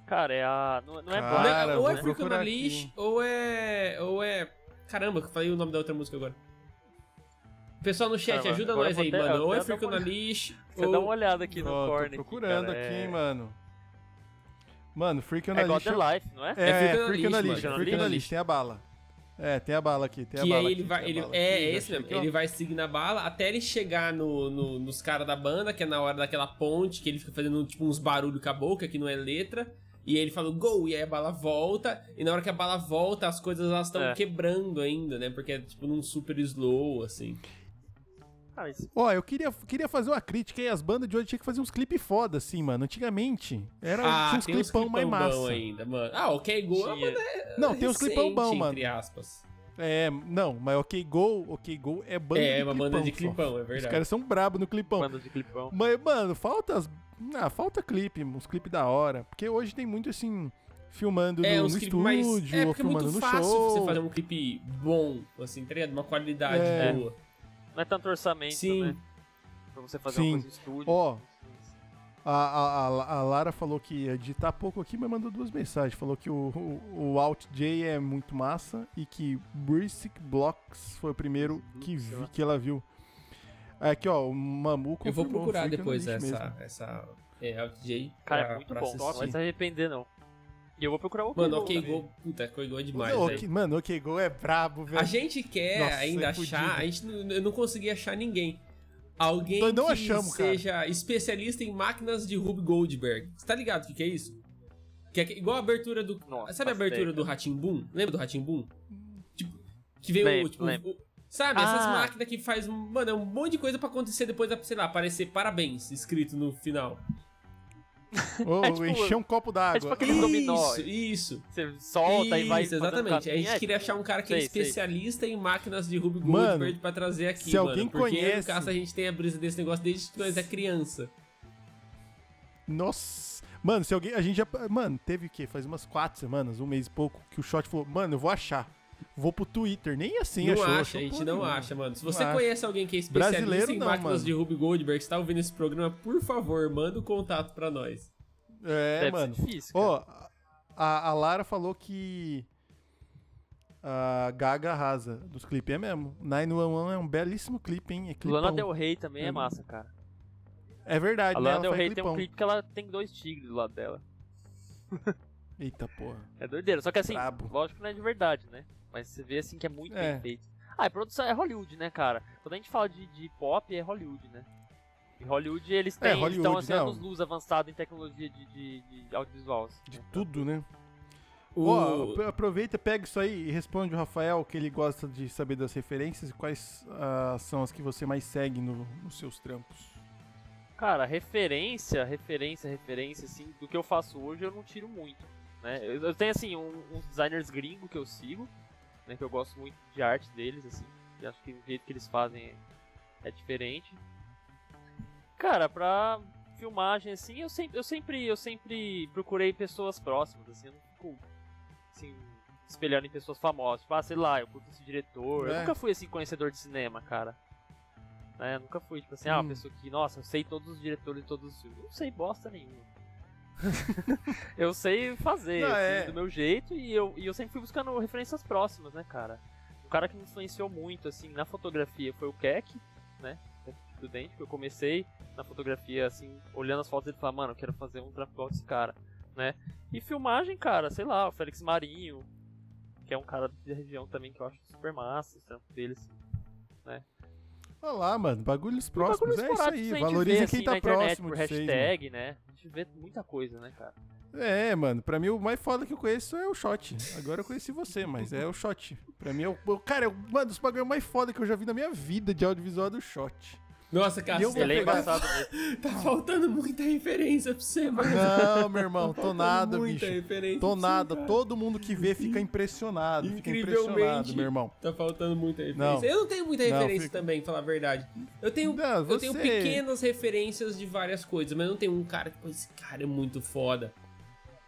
Cara, é a. Não, não é Cara, Black, Não, ou é Freak on a Leash, aqui. ou é. Ou é. Caramba, que eu falei o nome da outra música agora. Pessoal no chat, Caramba, ajuda nós aí, até- mano. Ou é Freak on dar a uma- Leash, Você ou... dá uma olhada aqui no Korn. tô aqui, procurando cara, aqui, é... hein, mano. Mano, Freak on É a God Leash. the Life, não é? É, É Freak on a Freak on a Leash. Freak on a a Leash, tem a bala. É, tem a bala aqui, tem a Que bala aí aqui, ele vai. a Ele, bala é, aqui, é esse mesmo. Ele vai seguir na bala até ele chegar no, no- nos caras da banda, que é na hora daquela ponte, que ele fica fazendo tipo uns barulhos com a boca, que não é letra. E aí ele fala go, e aí a bala volta. E na hora que a bala volta, as coisas elas estão É. quebrando ainda, né? Porque é tipo num super slow, assim. Ah, isso- Ó, eu queria, queria fazer uma crítica aí. As bandas de hoje tinha que fazer uns clipes foda, assim, mano. Antigamente, era, tinha uns tem uns clipão mais massa. ainda, mano. Ah, ok, go. é uma Tinha. banda Não, tem uns clipão bom, recente, mano. Entre aspas. É, não, mas OK Go, OK Go é banda É, de uma clipão banda de só. clipão, é Os verdade. caras são brabos no clipão. Banda de clipão. Mas, mano, falta as... Ah, falta clipe, uns clipes da hora. Porque hoje tem muito, assim, filmando É, no, uns no clipes mais. estúdio, É, ou porque é filmando muito no fácil show. você fazer um clipe bom, assim, tá ligado? Uma qualidade É. boa. Não é tanto orçamento, Sim. né? Pra você fazer Sim. uma coisa em estúdio. Ó, A, a, a, a Lara falou que ia editar pouco aqui, mas mandou duas mensagens. Falou que o, o, o Alt J é muito massa e que Brisk Blocks foi o primeiro que, vi, que ela viu. Aqui, ó, o Mamu Eu vou procurar depois essa, mesmo. essa é, OutJ. Cara, pra- é muito bom. assistir. Não vai se arrepender, não. E eu vou procurar o Mano, Google OK também. Go, puta, OK Go é demais, O- velho. ok- mano, OK Go é brabo, velho. A gente quer Nossa, ainda é achar, a gente não, eu não consegui achar ninguém. Alguém Nós não que achamos, cara. seja especialista em máquinas de Rube Goldberg. Você tá ligado o que, que é isso? Que é que- igual a abertura do. Nossa, sabe a abertura do Ratimbum? Lembra do Ratimbum? Tipo, que veio Lembro, tipo, o- Sabe, essas Ah. máquinas que faz, mano, é um monte de coisa pra acontecer depois, sei lá, aparecer parabéns escrito no final. Ô, É tipo- encher um copo d'água. é tipo aquele dominó. Isso, isso. Você solta e vai. Isso, exatamente. A gente É, queria achar um cara que é sei, sei. especialista em máquinas de Ruby Goldberg pra trazer aqui, se mano. alguém porque no conhece- caso a gente tem a brisa desse negócio desde que nós é criança. Nossa. Mano, se alguém. A gente já. Mano, teve o quê? Faz umas quatro semanas, um mês e pouco, que o Shot falou, mano, eu vou achar. Vou pro Twitter. Nem assim não achou. acha, achou a gente não nenhuma. acha, mano. Se Não você acha. conhece alguém que é especialista Brasileiro em não, máquinas mano. de Ruby Goldberg, que tá ouvindo esse programa, por favor, manda o contato pra nós. É, Deve mano. ser difícil. cara. Ó, a, a Lara falou que a Gaga arrasa dos clipes. É mesmo. 911 é um belíssimo clipe, hein? É clipão. Lana Del Rey também é É. massa, cara. É verdade, A né? Lana Ela Del Rey tem um clipe que ela tem dois tigres do lado dela. Eita porra. É doideira. Só que assim, Brabo. lógico que não é de verdade, né? Mas você vê assim que é muito É. bem feito. Ah, e produção é Hollywood, né, cara? Quando a gente fala de, de pop, é Hollywood, né? E Hollywood, eles É, têm, eles Hollywood, estão assim, anos luz avançado em tecnologia de, de, de audiovisual. assim, De né? tudo, né? O... Ap- aproveita, pega isso aí e responde o Rafael que ele gosta de saber das referências e quais ah, são as que você mais segue no- nos seus trampos. Cara, referência, referência, referência, assim, do que eu faço hoje eu não tiro muito, né? Eu, eu tenho, assim, um- uns designers gringos que eu sigo, né, que eu gosto muito de arte deles, assim, e acho que o jeito que eles fazem é, é diferente. Cara, pra filmagem, assim, eu sempre, eu sempre, eu sempre procurei pessoas próximas, assim, eu não fico, assim, espelhando em pessoas famosas, tipo, ah, sei lá, eu curto esse diretor, eu É. nunca fui, assim, conhecedor de cinema, cara. Né? Nunca fui, tipo assim, ah, Hum. uma pessoa que, nossa, eu sei todos os diretores de todos os filmes. Não sei bosta nenhuma. eu sei fazer, Não, assim, é. do meu jeito, e eu, e eu sempre fui buscando referências próximas, né, cara? Um cara que me influenciou muito, assim, na fotografia foi o Keck, né? Estudante, que eu comecei na fotografia, assim, olhando as fotos dele e falando, mano, eu quero fazer um trampo igual desse cara, né? E filmagem, cara, sei lá, o Félix Marinho, que é um cara da região também que eu acho super massa, o trampo dele, assim. Olha lá, mano, bagulhos próximos. Bagulhos é isso aí, a gente valorizem vê, quem assim, tá internet, próximo por de vocês, mano. hashtag, né? A gente vê muita coisa, né, cara? É, mano, pra mim o mais foda que eu conheço é o Shot. Agora eu conheci você, mas é o Shot. Pra mim é o. Cara, é o- mano, os bagulho mais foda que eu já vi na minha vida de audiovisual é do Shot. Nossa, cara, eu Ele é embaçado mesmo. tá faltando muita referência pra você, mano. Não, meu irmão, Tá tô faltando nada, muita bicho. referência Tô você, nada. cara. Todo mundo que vê fica impressionado. Fica Incrivelmente. impressionado, meu irmão. Tá faltando muita referência. Não. Eu não tenho muita Não, referência fica- também, pra falar a verdade. Eu tenho, Não, eu tenho você- pequenas referências de várias coisas, mas não tem um cara que, esse cara é muito foda.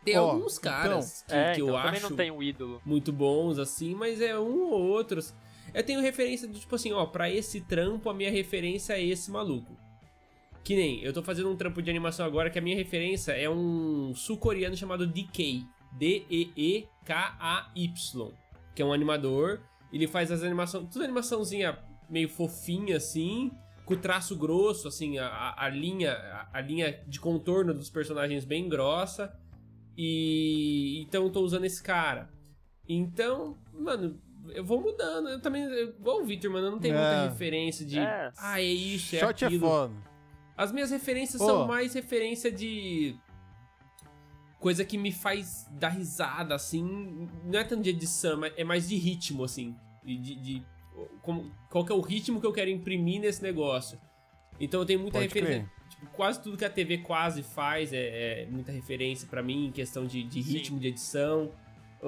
Tem Ó, alguns caras que, É, que então, eu acho não tem um ídolo. muito bons, assim, mas é um ou outros. Eu tenho referência do tipo assim, ó, pra esse trampo a minha referência é esse maluco. Que nem, eu tô fazendo um trampo de animação agora que a minha referência é um sul-coreano chamado DK. D-E-E-K-A-Y. Que é um animador. Ele faz as animações, tudo animaçãozinha meio fofinha assim, com traço grosso, assim, a, a- a linha, a, a linha de contorno dos personagens bem grossa. E então eu tô usando esse cara. Então, mano, eu vou mudando. Eu também, igual o Victor, mano, eu não tenho É. muita referência de. É. Ah, é isso, é Shot é aquilo. foda. As minhas referências são mais referência de. Coisa que me faz dar risada, assim. Não é tanto de edição, mas é mais de ritmo, assim. De. de- de- como- qual que é o ritmo que eu quero imprimir nesse negócio. Então eu tenho muita Pode referência. Tipo, quase tudo que a TV quase faz é, é muita referência pra mim em questão de, de Sim. ritmo de edição.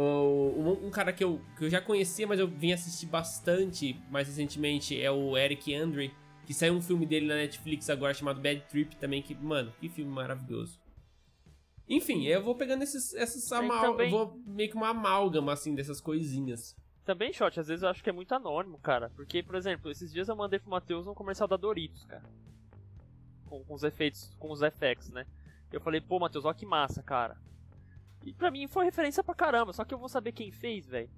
Um, um cara que eu, que eu já conhecia, mas eu vim assistir bastante mais recentemente é o Eric Andre, que saiu um filme dele na Netflix agora chamado Bad Trip também, que, mano, que filme maravilhoso. Enfim, eu vou pegando esses, essas eu vou meio que uma amálgama, assim, dessas coisinhas. Também, Shot, às vezes eu acho que é muito anônimo, cara. Porque, por exemplo, esses dias eu mandei pro Matheus um comercial da Doritos, cara. Com, com os efeitos, com os effects, né? Eu falei, pô, Matheus, ó que massa, cara. E pra mim foi referência pra caramba, só que eu vou saber quem fez, velho.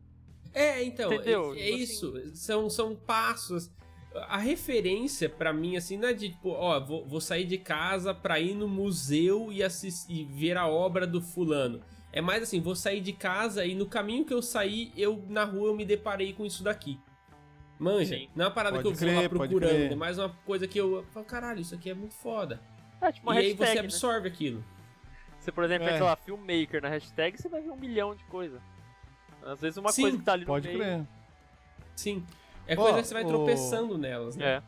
É, então, Entendeu? é, é tipo isso. Assim... São, são passos. A referência para mim, assim, não é de tipo, ó, vou, vou sair de casa pra ir no museu e, assistir, e ver a obra do fulano. É mais assim, vou sair de casa e no caminho que eu saí, eu na rua eu me deparei com isso daqui. Manja, Sim. não é uma parada pode que eu crer, vou lá procurando, é mais uma coisa que eu falo, caralho, isso aqui é muito foda. É, tipo e hashtag, aí você né? absorve aquilo. Você, por exemplo, é. sei lá, filmmaker na hashtag, você vai ver um milhão de coisa. Às vezes uma Sim, coisa que tá ali pode no meio. Crer. Sim. É coisa oh, que você vai tropeçando nelas, né? É.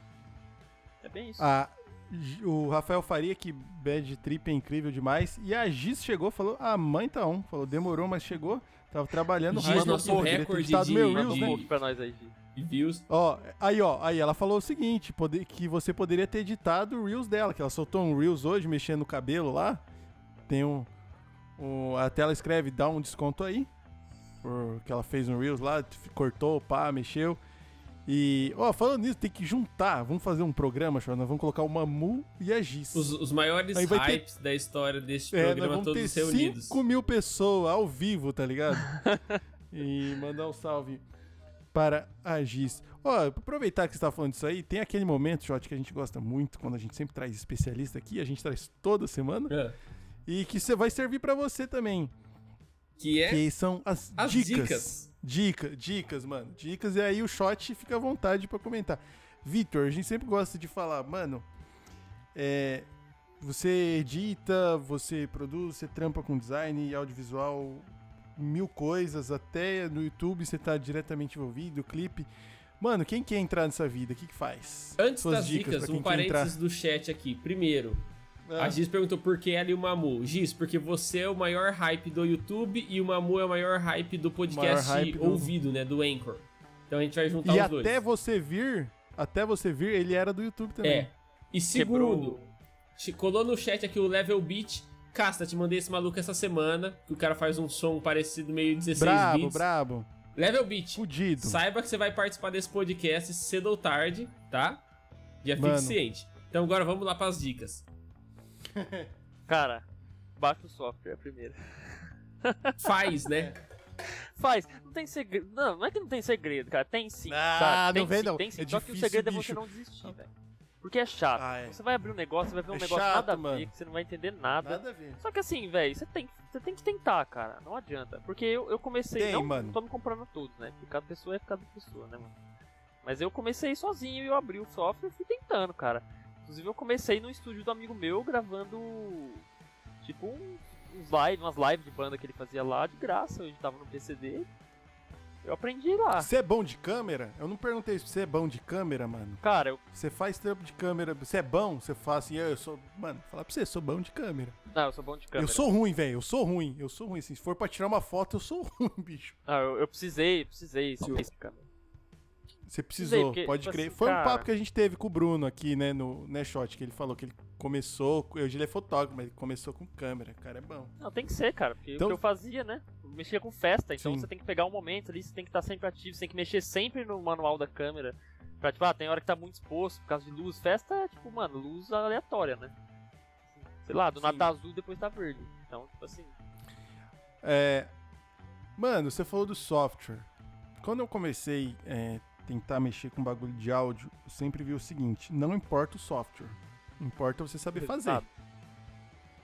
É bem isso. Ah, o Rafael Faria, que Bad Trip é incrível demais. E a Giz chegou falou: a mãe tá on. Falou, demorou, mas chegou. Tava trabalhando Giz, nosso recorde de, meu Reels, de, né? pra nós aí, views. Ó, aí, ó, aí ela falou o seguinte: que você poderia ter editado o Reels dela, que ela soltou um Reels hoje, mexendo no cabelo lá. Tem um. um a tela escreve, dá um desconto aí. Porque ela fez um Reels lá, cortou, pá, mexeu. E, ó, falando nisso, tem que juntar. Vamos fazer um programa, nós vamos colocar o Mamu e a Giz. Os, os maiores hypes ter... da história deste é, programa, nós vamos todos ter reunidos. 5 mil pessoas ao vivo, tá ligado? e mandar um salve para a Giz. Ó, aproveitar que você tá falando disso aí, tem aquele momento, Shot, que a gente gosta muito, quando a gente sempre traz especialista aqui, a gente traz toda semana. É. E que você vai servir para você também. Que é? Que são as, as dicas. dicas Dica, dicas, mano. Dicas, e aí o shot fica à vontade para comentar. Vitor, a gente sempre gosta de falar, mano, é, você edita, você produz, você trampa com design e audiovisual, mil coisas, até no YouTube você tá diretamente envolvido, clipe. Mano, quem quer entrar nessa vida, o que, que faz? Antes Suas das dicas, um parênteses do chat aqui. Primeiro, a Giz perguntou por que ela e o Mamu. Giz, porque você é o maior hype do YouTube e o Mamu é o maior hype do podcast hype ouvido, do... né? Do Anchor. Então a gente vai juntar e os dois. E até você vir, até você vir, ele era do YouTube também. É. E segundo, Quebrou. colou no chat aqui o Level Beat. Casta, te mandei esse maluco essa semana, que o cara faz um som parecido meio 16 brabo, bits. Brabo, brabo. Level Beat. Fudido. Saiba que você vai participar desse podcast cedo ou tarde, tá? Já fique ciente. Então agora vamos lá para as dicas. Cara, baixa o software primeiro. Faz, né? Faz. Não tem segredo. Não, não é que não tem segredo, cara. Tem sim. Ah, Tem não vem sim, não. Tem sim. É Só que o segredo bicho. é você não desistir, velho. Porque é chato. Ah, é. Você vai abrir um negócio, você vai ver um é negócio chato, nada a ver, mano. que você não vai entender nada. Nada a ver. Só que assim, velho, você tem, você tem que tentar, cara. Não adianta. Porque eu, eu comecei. Tem, não, mano. não tô me comprando tudo, né? Porque cada pessoa é cada pessoa, né, mano? Mas eu comecei sozinho e eu abri o software e fui tentando, cara. Inclusive eu comecei no estúdio do amigo meu gravando Tipo um, uns live, umas lives de banda que ele fazia lá de graça, eu editava no PC dele. Eu aprendi lá. Você é bom de câmera? Eu não perguntei se você é bom de câmera, mano. Cara, eu. Você faz trampo de câmera. Você é bom? Você faz assim, eu sou. Mano, falar pra você, eu sou bom de câmera. Não, eu sou bom de câmera. Eu sou ruim, velho. Eu sou ruim. Eu sou ruim. Assim, se for pra tirar uma foto, eu sou ruim, bicho. Ah, eu, eu precisei, precisei esse câmera. Você precisou, porque, pode tipo crer. Assim, Foi cara... um papo que a gente teve com o Bruno aqui, né, no Neshot, que ele falou que ele começou, hoje ele é fotógrafo, mas ele começou com câmera, cara, é bom. Não, tem que ser, cara, porque então... o que eu fazia, né, eu mexia com festa, então Sim. você tem que pegar um momento ali, você tem que estar sempre ativo, você tem que mexer sempre no manual da câmera, pra, tipo, ah, tem hora que tá muito exposto por causa de luz, festa é, tipo, mano, luz aleatória, né. Sei lá, do Sim. nada tá azul depois tá verde, então, tipo assim... É... Mano, você falou do software. Quando eu comecei é, tentar mexer com bagulho de áudio, eu sempre vi o seguinte: não importa o software, importa você saber fazer.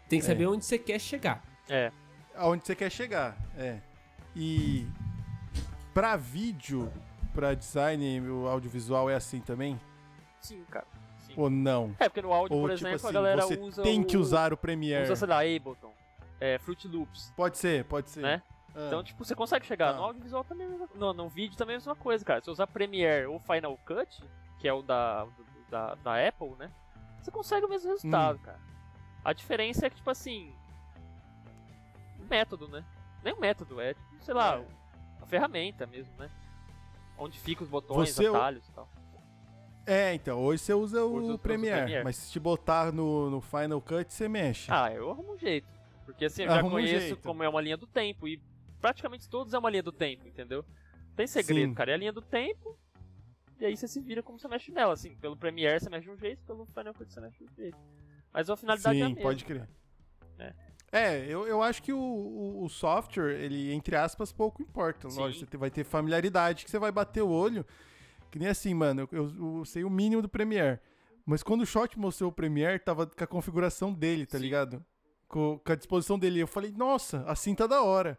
Tem que saber é. onde você quer chegar. É. Aonde você quer chegar, é. E pra vídeo, pra design, o audiovisual é assim também? Sim, cara. Sim. Ou não? É, porque no áudio, Ou, por tipo exemplo, assim, a galera você usa. Tem o... que usar o Premiere. Usa, sei lá, Ableton. É, Fruit Loops. Pode ser, pode ser. Né? Ah. Então, tipo, você consegue chegar. Ah. No audiovisual também é no, no vídeo também é a mesma coisa, cara. Se você usar Premiere ou Final Cut, que é o da, da, da Apple, né? Você consegue o mesmo resultado, hum. cara. A diferença é que, tipo assim. Método, né? Nem um método, é tipo, sei lá, É. a ferramenta mesmo, né? Onde ficam os botões, Você- atalhos e tal. É, então, hoje você usa o o Premiere, mas se te botar no, no Final Cut, você mexe. Ah, eu arrumo um jeito. Porque assim, eu já Arruma um conheço jeito. como é uma linha do tempo. E praticamente todos é uma linha do tempo, entendeu? Não Tem segredo, Sim. cara. É a linha do tempo. E aí você se vira como você mexe nela. Assim, pelo Premiere você mexe de um jeito, pelo Final Cut você mexe de um jeito. Mas a finalidade é a Sim, mesma. pode crer. É. É, eu, eu acho que o, o, o software, ele, entre aspas, pouco importa. Sim. Lógico, você vai ter familiaridade que você vai bater o olho. Que nem assim, mano, eu, eu, eu sei o mínimo do Premiere. Mas quando o Shot mostrou o Premiere, tava com a configuração dele, tá Sim. ligado? Com, com a disposição dele. Eu falei, nossa, assim tá da hora.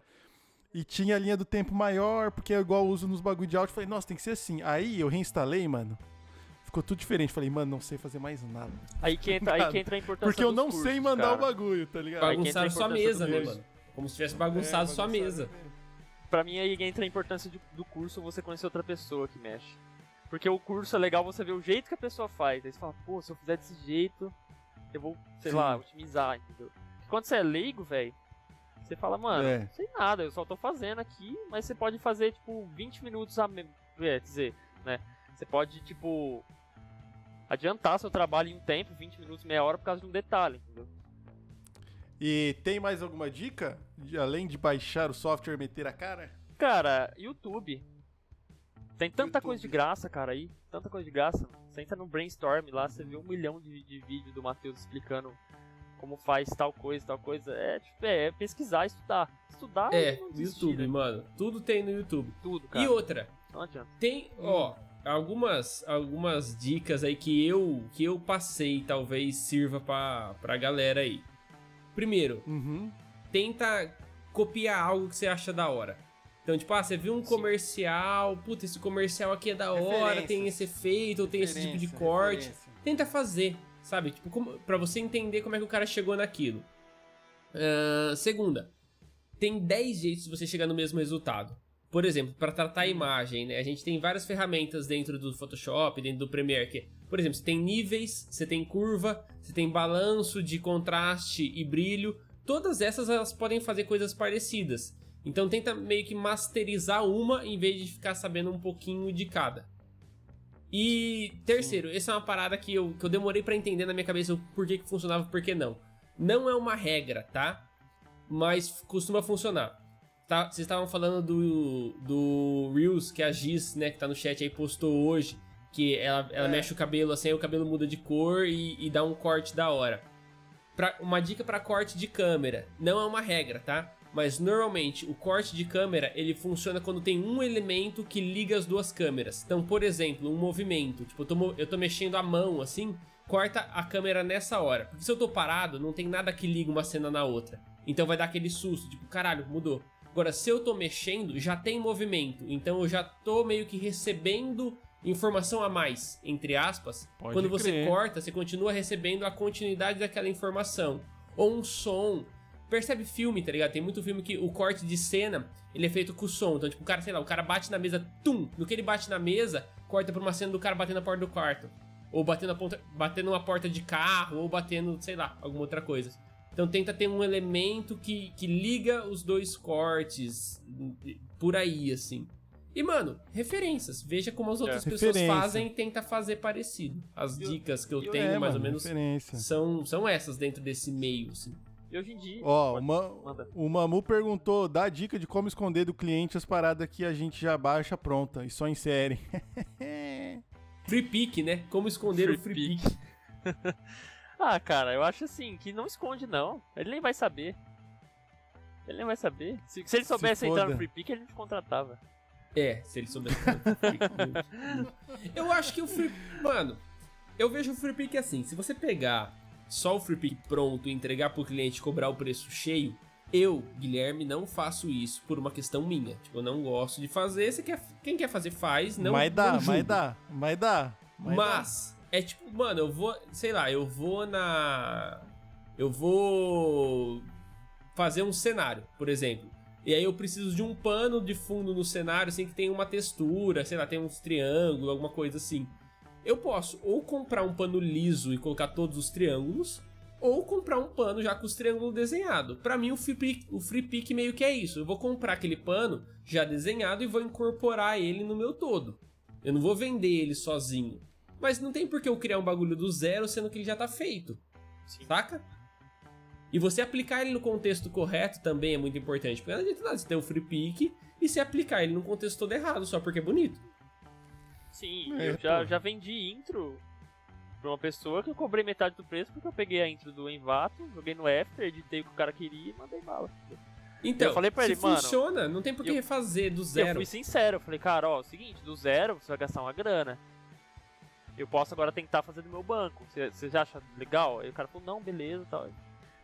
E tinha a linha do tempo maior, porque é igual eu uso nos bagulho de áudio. Eu falei, nossa, tem que ser assim. Aí eu reinstalei, mano. Ficou tudo diferente. Falei, mano, não sei fazer mais nada. Aí que entra, aí que entra a importância Porque eu não cursos, sei mandar cara. o bagulho, tá ligado? Bagunçaram sua mesa, né, mano? Como se tivesse bagunçado É, sua mesa. Pra mim aí entra a importância de- do curso você conhecer outra pessoa que mexe. Porque o curso é legal você ver o jeito que a pessoa faz. Aí você fala, pô, se eu fizer desse jeito, eu vou, sei Sim. lá, otimizar, entendeu? Quando você é leigo, velho, você fala, mano, É. não sei nada, eu só tô fazendo aqui, mas você pode fazer, tipo, 20 minutos a me... é, dizer, né? Você pode, tipo, adiantar seu trabalho em um tempo, 20 minutos, meia hora, por causa de um detalhe, entendeu? E tem mais alguma dica? De- além de baixar o software e meter a cara? Cara, YouTube. Tem tanta YouTube. coisa de graça, cara, aí. Tanta coisa de graça. Você entra no Brainstorm lá, você vê um milhão de, de vídeos do Matheus explicando como faz tal coisa, tal coisa. É, tipo, é, é pesquisar, estudar. Estudar É, e no YouTube, né? mano. Tudo tem no YouTube. Tudo, cara. E outra, Não adianta. tem, ó, algumas algumas dicas aí que eu que eu passei, talvez sirva pra, pra galera aí. Primeiro, Uhum. tenta copiar algo que você acha da hora. Então, tipo, ah, você viu um Sim. comercial, puta, esse comercial aqui é da hora, tem esse efeito, ou tem esse tipo de Referência, corte. referência. Tenta fazer, sabe? Tipo, como, pra você entender como é que o cara chegou naquilo. Ahn, segunda, tem 10 jeitos de você chegar no mesmo resultado. Por exemplo, para tratar a imagem, né? A gente tem várias ferramentas dentro do Photoshop, dentro do Premiere, que, por exemplo, você tem níveis, você tem curva, você tem balanço de contraste e brilho. Todas essas elas podem fazer coisas parecidas. Então tenta meio que masterizar uma em vez de ficar sabendo um pouquinho de cada. E terceiro, essa é uma parada que eu, que eu demorei pra entender na minha cabeça o porquê que funcionava e por que não. Não é uma regra, tá? Mas costuma funcionar. Tá, vocês estavam falando do, do Reels que a Giz, né, que tá no chat aí, postou hoje. Que ela, ela É. mexe o cabelo assim, aí o cabelo muda de cor e, e dá um corte da hora. Pra, uma dica pra corte de câmera. Não é uma regra, tá? Mas normalmente o corte de câmera ele funciona quando tem um elemento que liga as duas câmeras. Então, por exemplo, um movimento. Tipo, eu tô, eu tô mexendo a mão assim, corta a câmera nessa hora. Porque se eu tô parado, não tem nada que liga uma cena na outra. Então vai dar aquele susto, tipo, caralho, mudou. Agora, se eu tô mexendo, já tem movimento. Então eu já tô meio que recebendo informação a mais, entre aspas. Pode Quando você crer. corta, você continua recebendo a continuidade daquela informação. Ou um som. Percebe filme, tá ligado? Tem muito filme que o corte de cena, ele é feito com o som. Então, tipo, o cara, sei lá, o cara bate na mesa, tum! No que ele bate na mesa, corta pra uma cena do cara batendo na porta do quarto. Ou batendo, a ponta, batendo uma porta de carro, ou batendo, sei lá, alguma outra coisa. Então tenta ter um elemento que, que liga os dois cortes por aí, assim. E, mano, referências. Veja como as outras pessoas Referência. fazem e tenta fazer parecido. As Eu- dicas que eu eu- tenho, É, mais mano, ou menos, referência. são, são essas dentro desse meio, assim. E hoje em dia. Ó, manda. o Mamu perguntou, dá dica de como esconder do cliente as paradas que a gente já baixa pronta e só insere. Free pick, né? Como esconder o Free free pick. pick. Ah, cara, eu acho assim, que não esconde não. Ele nem vai saber. Ele nem vai saber. Se, se ele soubesse entrar foda. no Free Pick, ele não te contratava. É, se ele souber. eu acho que o free. Mano, eu vejo o free pick assim: se você pegar só o free pick pronto e entregar pro cliente e cobrar o preço cheio, eu, Guilherme, não faço isso por uma questão minha. Tipo, eu não gosto de fazer. Você quer, quem quer fazer, faz. Não, mas dá, não mas dá, mas dá. mas dá. Mas, é tipo, mano, eu vou, sei lá, eu vou na. Eu vou fazer um cenário, por exemplo. E aí eu preciso de um pano de fundo no cenário, assim, que tem uma textura, sei lá, tem uns triângulos, alguma coisa assim. Eu posso ou comprar um pano liso e colocar todos os triângulos, ou comprar um pano já com os triângulos desenhados. Para mim, o free, pick, o free pick meio que é isso. Eu vou comprar aquele pano já desenhado e vou incorporar ele no meu todo. Eu não vou vender ele sozinho. Mas não tem por que eu criar um bagulho do zero sendo que ele já tá feito. Sim. Saca? E você aplicar ele no contexto correto também é muito importante. Porque não adianta nada você ter o free pick e você aplicar ele no contexto todo errado, só porque é bonito. Sim, É, eu já, já vendi intro pra uma pessoa que eu cobrei metade do preço porque eu peguei a intro do Envato, joguei no After, editei o que o cara queria e mandei bala. Então, Eu falei pra se ele, mano, funciona, não tem por que eu- refazer do Eu zero. fui sincero, eu falei, cara, ó, é o seguinte, do zero você vai gastar uma grana. Eu posso agora tentar fazer do meu banco. Você você já acha legal? Aí o cara falou, não, beleza e tal.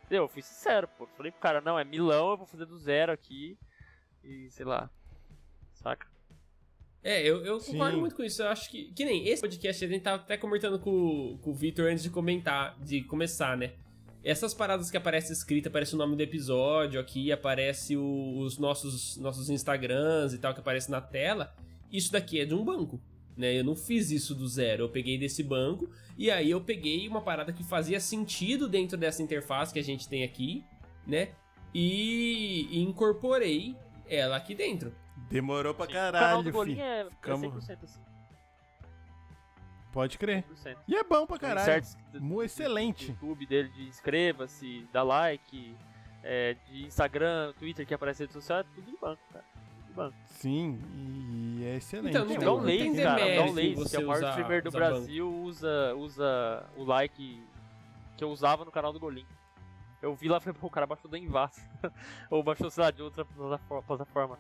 Entendeu? Eu fui sincero, pô. Falei pro cara, não, é milão, eu vou fazer do zero aqui. E sei lá. Saca? É, eu, eu concordo Sim. muito com isso. Eu acho que. Que nem esse podcast, a gente tava até conversando com, com o Victor antes de comentar, de começar, né? Essas paradas que aparece escrita, aparece o nome do episódio aqui, aparece o- os nossos, nossos Instagrams e tal, que aparece na tela. Isso daqui é de um banco, né? Eu não fiz isso do zero. Eu peguei desse banco e aí eu peguei uma parada que fazia sentido dentro dessa interface que a gente tem aqui, né? E, e incorporei ela aqui dentro. Demorou pra Sim. o canal caralho, do é, é Ficamos- 100% assim. Pode crer. 100%. E é bom pra Tem caralho. certos excelente. YouTube dele de inscreva-se, dá like, é, de Instagram, Twitter que aparece rede social, é tudo de banco, cara. Tudo de banco. Sim, e é excelente. Então, Tem não tem- não tem Lazy, cara. O demérito Gal Lazy, que é o maior usar- streamer do Brasil, usa, usa o like que eu usava no canal do Golim. Eu vi lá e falei, pô, o cara baixou do Envas. Ou baixou, sei lá, de outra plataforma.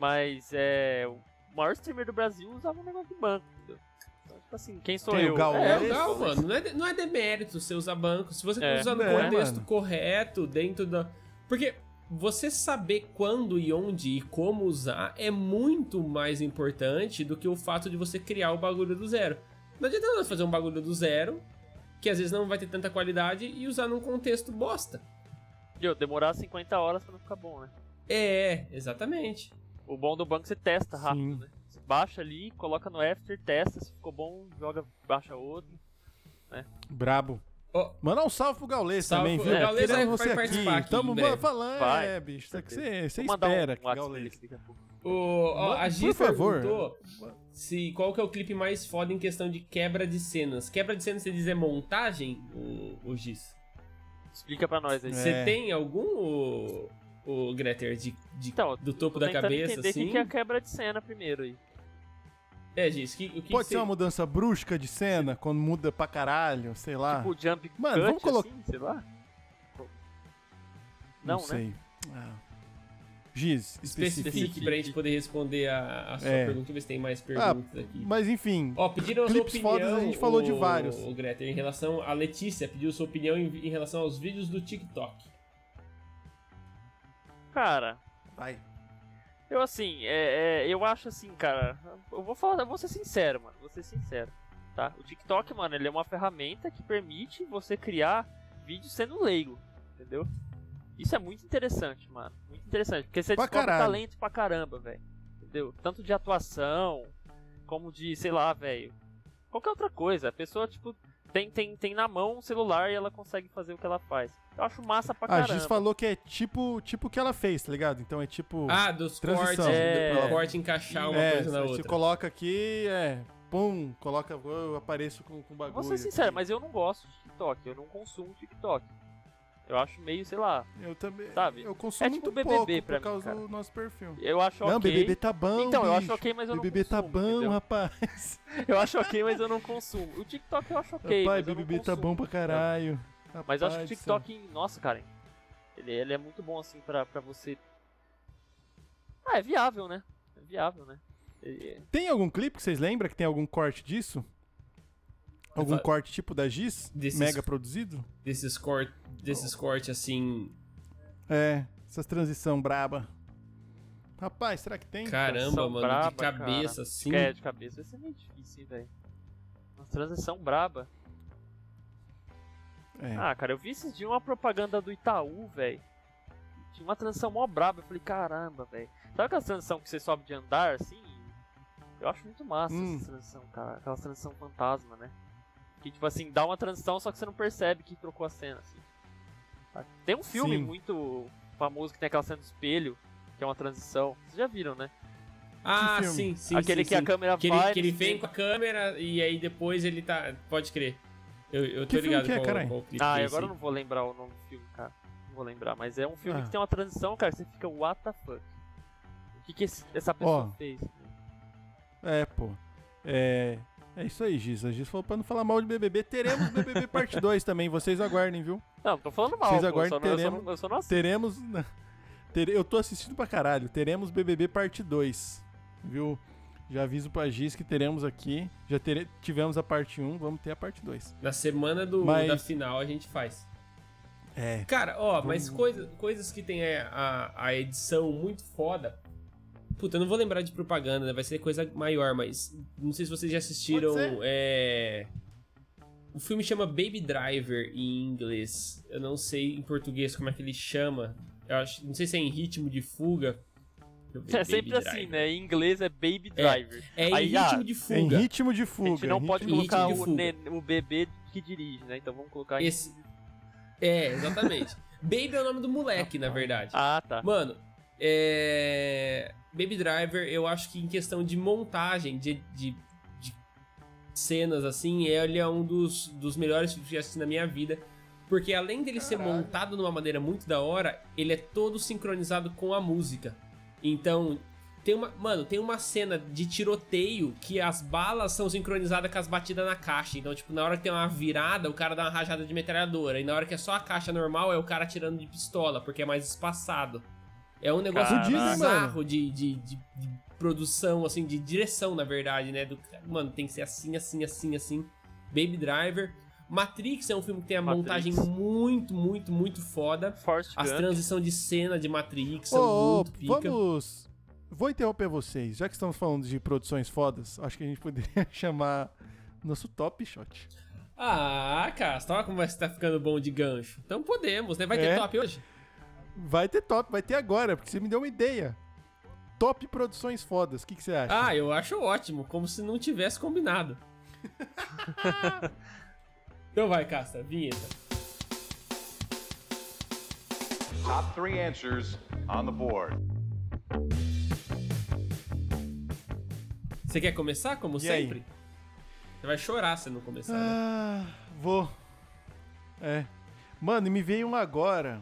Mas é. O maior streamer do Brasil usava um negócio de banco, entendeu? Então, tipo assim, quem sou Tem o eu? Gal É, Lazy. legal, mano. Não é, de- não é demérito você usar banco. Se você É. usar no É, contexto mano. correto, dentro da. Porque você saber quando e onde e como usar é muito mais importante do que o fato de você criar o bagulho do zero. Não adianta nada fazer um bagulho do zero, que às vezes não vai ter tanta qualidade, e usar num contexto bosta. Entendeu? Demorar 50 horas pra não ficar bom, né? É, exatamente. O bom do banco é você testa rápido, Sim. né? Você baixa ali, coloca no after, testa, se ficou bom, joga, baixa outro. Brabo. Ó, Mandar um salve pro Gaules Salve também, pro- viu? o Gaules vai- você vai participar aqui Tamo falando, Vai, é, bicho. Só que você, você espera um que WhatsApp Gaules... O, ó, a Por Gi favor. perguntou se, qual que é o clipe mais foda em questão de quebra de cenas. Quebra de cenas, você diz, é montagem, o, o Giz? Explica pra nós aí. É. Você tem algum, o, o Greter, de, de- Então, do topo da cabeça, entender assim? que que é a quebra de cena primeiro aí. É, Giz, que, o que Pode ser uma mudança brusca de cena, quando muda pra caralho, sei lá. Tipo jump Mano, cut, vamos colocar- assim, sei lá. Não, né? sei. Ah. Giz, especifique pra gente poder responder a, a sua É. pergunta. Ver se tem mais Ah, perguntas aqui. mas enfim, Ó, pediram a sua opinião. fodas a gente falou de o- vários. O Greter, em relação. A Letícia pediu sua opinião em, em relação aos vídeos do TikTok. Cara, vai. eu assim, é, é, eu acho assim, cara. Eu vou falar, eu vou ser sincero, mano. Vou ser sincero. Tá? O TikTok, mano, ele é uma ferramenta que permite você criar vídeos sendo leigo. Entendeu? Isso é muito interessante, mano. Muito interessante. Porque você Pra descobre caralho. talento pra caramba, velho. Entendeu? Tanto de atuação, como de, sei lá, velho. Qualquer outra coisa. A pessoa, tipo, tem, tem, tem na mão um celular e ela consegue fazer o que ela faz. Eu acho massa pra A caramba. Giz falou que é tipo tipo o que ela fez, tá ligado? Então é tipo. Ah, dos Transição. cortes, É. do corte encaixar uma é, coisa na você outra. coloca aqui, é. Pum, coloca, eu apareço com, com bagulho. Vou ser sincero, aqui. mas eu não gosto de TikTok. Eu não consumo TikTok. Eu acho meio, sei lá. Eu também. sabe? Eu consumo É tipo muito BBB pouco por mim, causa cara. do nosso perfil. Eu acho Não, ok. BBB tá bom, Então, eu acho bicho. ok, mas eu não BBB tá consumo, bom, entendeu? rapaz. Eu acho ok, mas eu não consumo. O TikTok eu acho ok, rapaz, mas eu não BBB tá bom pra caralho. Mas eu acho que o Rapaz TikTok, nossa, cara, ele, ele é muito bom assim pra, pra você. Ah, é viável, né? É viável, né? Ele- Tem algum clipe que vocês lembram que tem algum corte disso? Algum fa- corte tipo da Giz? Desses- Mega produzido? Desses cortes desses corte assim. É, essas transição braba. Rapaz, será que tem? Caramba, Transição mano, braba, de cabeça, cara. assim. É, de cabeça vai ser meio difícil, hein, velho. Uma transição braba. É. Ah, cara, eu vi esses dias uma propaganda do Itaú, velho. Tinha uma transição mó braba. Eu falei, caramba, velho. Sabe aquela transição que você sobe de andar, assim? Eu acho muito massa Hum. essa transição, cara. Aquela transição fantasma, né? Que, tipo assim, dá uma transição, só que você não percebe que trocou a cena, assim. Tá? Tem um filme Sim. muito famoso que tem aquela cena do espelho, que é uma transição. Vocês já viram, né? Ah, sim, sim. Aquele sim, que a câmera Que vai. ele, que ele vem com a câmera e aí depois ele tá. Pode crer. Eu, eu tô Que filme ligado que é, qual, qual clipe Ah, que é e agora eu não vou lembrar o nome do filme, cara. Não vou lembrar, mas é um filme Ah. que tem uma transição, cara, que você fica, what the fuck? O que, que esse- essa pessoa Ó. fez? É, pô. É. É isso aí, Giz. A Giz falou pra não falar mal de BBB. Teremos BBB parte 2 também, vocês aguardem, viu? Não, não tô falando mal, Vocês pô, agora eu só não- eu só teremos- não- eu só não assisto. Teremos. Tere- Eu tô assistindo pra caralho. Teremos BBB parte 2. Viu? Já aviso pra Giz que teremos aqui. Já tere- tivemos a parte 1, vamos ter a parte 2. Na semana do, Mas- da final a gente faz. É. Cara, ó, mas Vamos- coisa, coisas que tem a, a, a edição muito foda. Puta, eu não vou lembrar de propaganda, né? vai ser coisa maior, mas não sei se vocês já assistiram. Pode ser. É... O filme chama Baby Driver em inglês. Eu não sei em português como é que ele chama. Eu acho, não sei se é em ritmo de fuga. É Baby sempre Driver. assim, né? Em inglês é Baby Driver. É em Aí, ritmo ah, de Em fuga. ritmo de A fuga. gente não em pode colocar o, nen- o bebê que dirige, né? Então vamos colocar em Esse- É, exatamente. Baby é o nome do moleque, na verdade. Ah, tá. Mano, é. Baby Driver, eu acho que em questão de montagem, de, de, de cenas assim, ele é um dos, dos melhores filmes que eu assisti na minha vida. Porque além dele ser Caralho. montado de uma maneira muito da hora, ele é todo sincronizado com a música. Então, tem uma. Mano, tem uma cena de tiroteio que as balas são sincronizadas com as batidas na caixa. Então, tipo, na hora que tem uma virada, o cara dá uma rajada de metralhadora. E na hora que é só a caixa normal, é o cara atirando de pistola, porque é mais espaçado. É um negócio Caraca. Bizarro de, de, de- de produção, assim, de direção, na verdade, né? Do, mano, tem que ser assim, assim, assim, assim. Baby Driver. Matrix é um filme que tem a Matrix. montagem muito, muito, muito foda. Forrest As transições de cena de Matrix são Ô, ô, muito pica. vamos. Vou interromper vocês. Já que estamos falando de produções fodas, acho que a gente poderia chamar nosso top shot. Ah, cara, olha como você tá ficando bom de gancho. Então podemos, né? Vai ter É. top hoje? Vai ter top, vai ter agora, porque você me deu uma ideia. Top produções fodas. O que, que você acha? Ah, eu acho ótimo, como se não tivesse combinado. então vai, Casta, vinheta. Top three answers on the board. Você quer começar, como E aí? sempre? Você vai chorar se não começar, né? Ah, vou. É. Mano, e me veio um agora.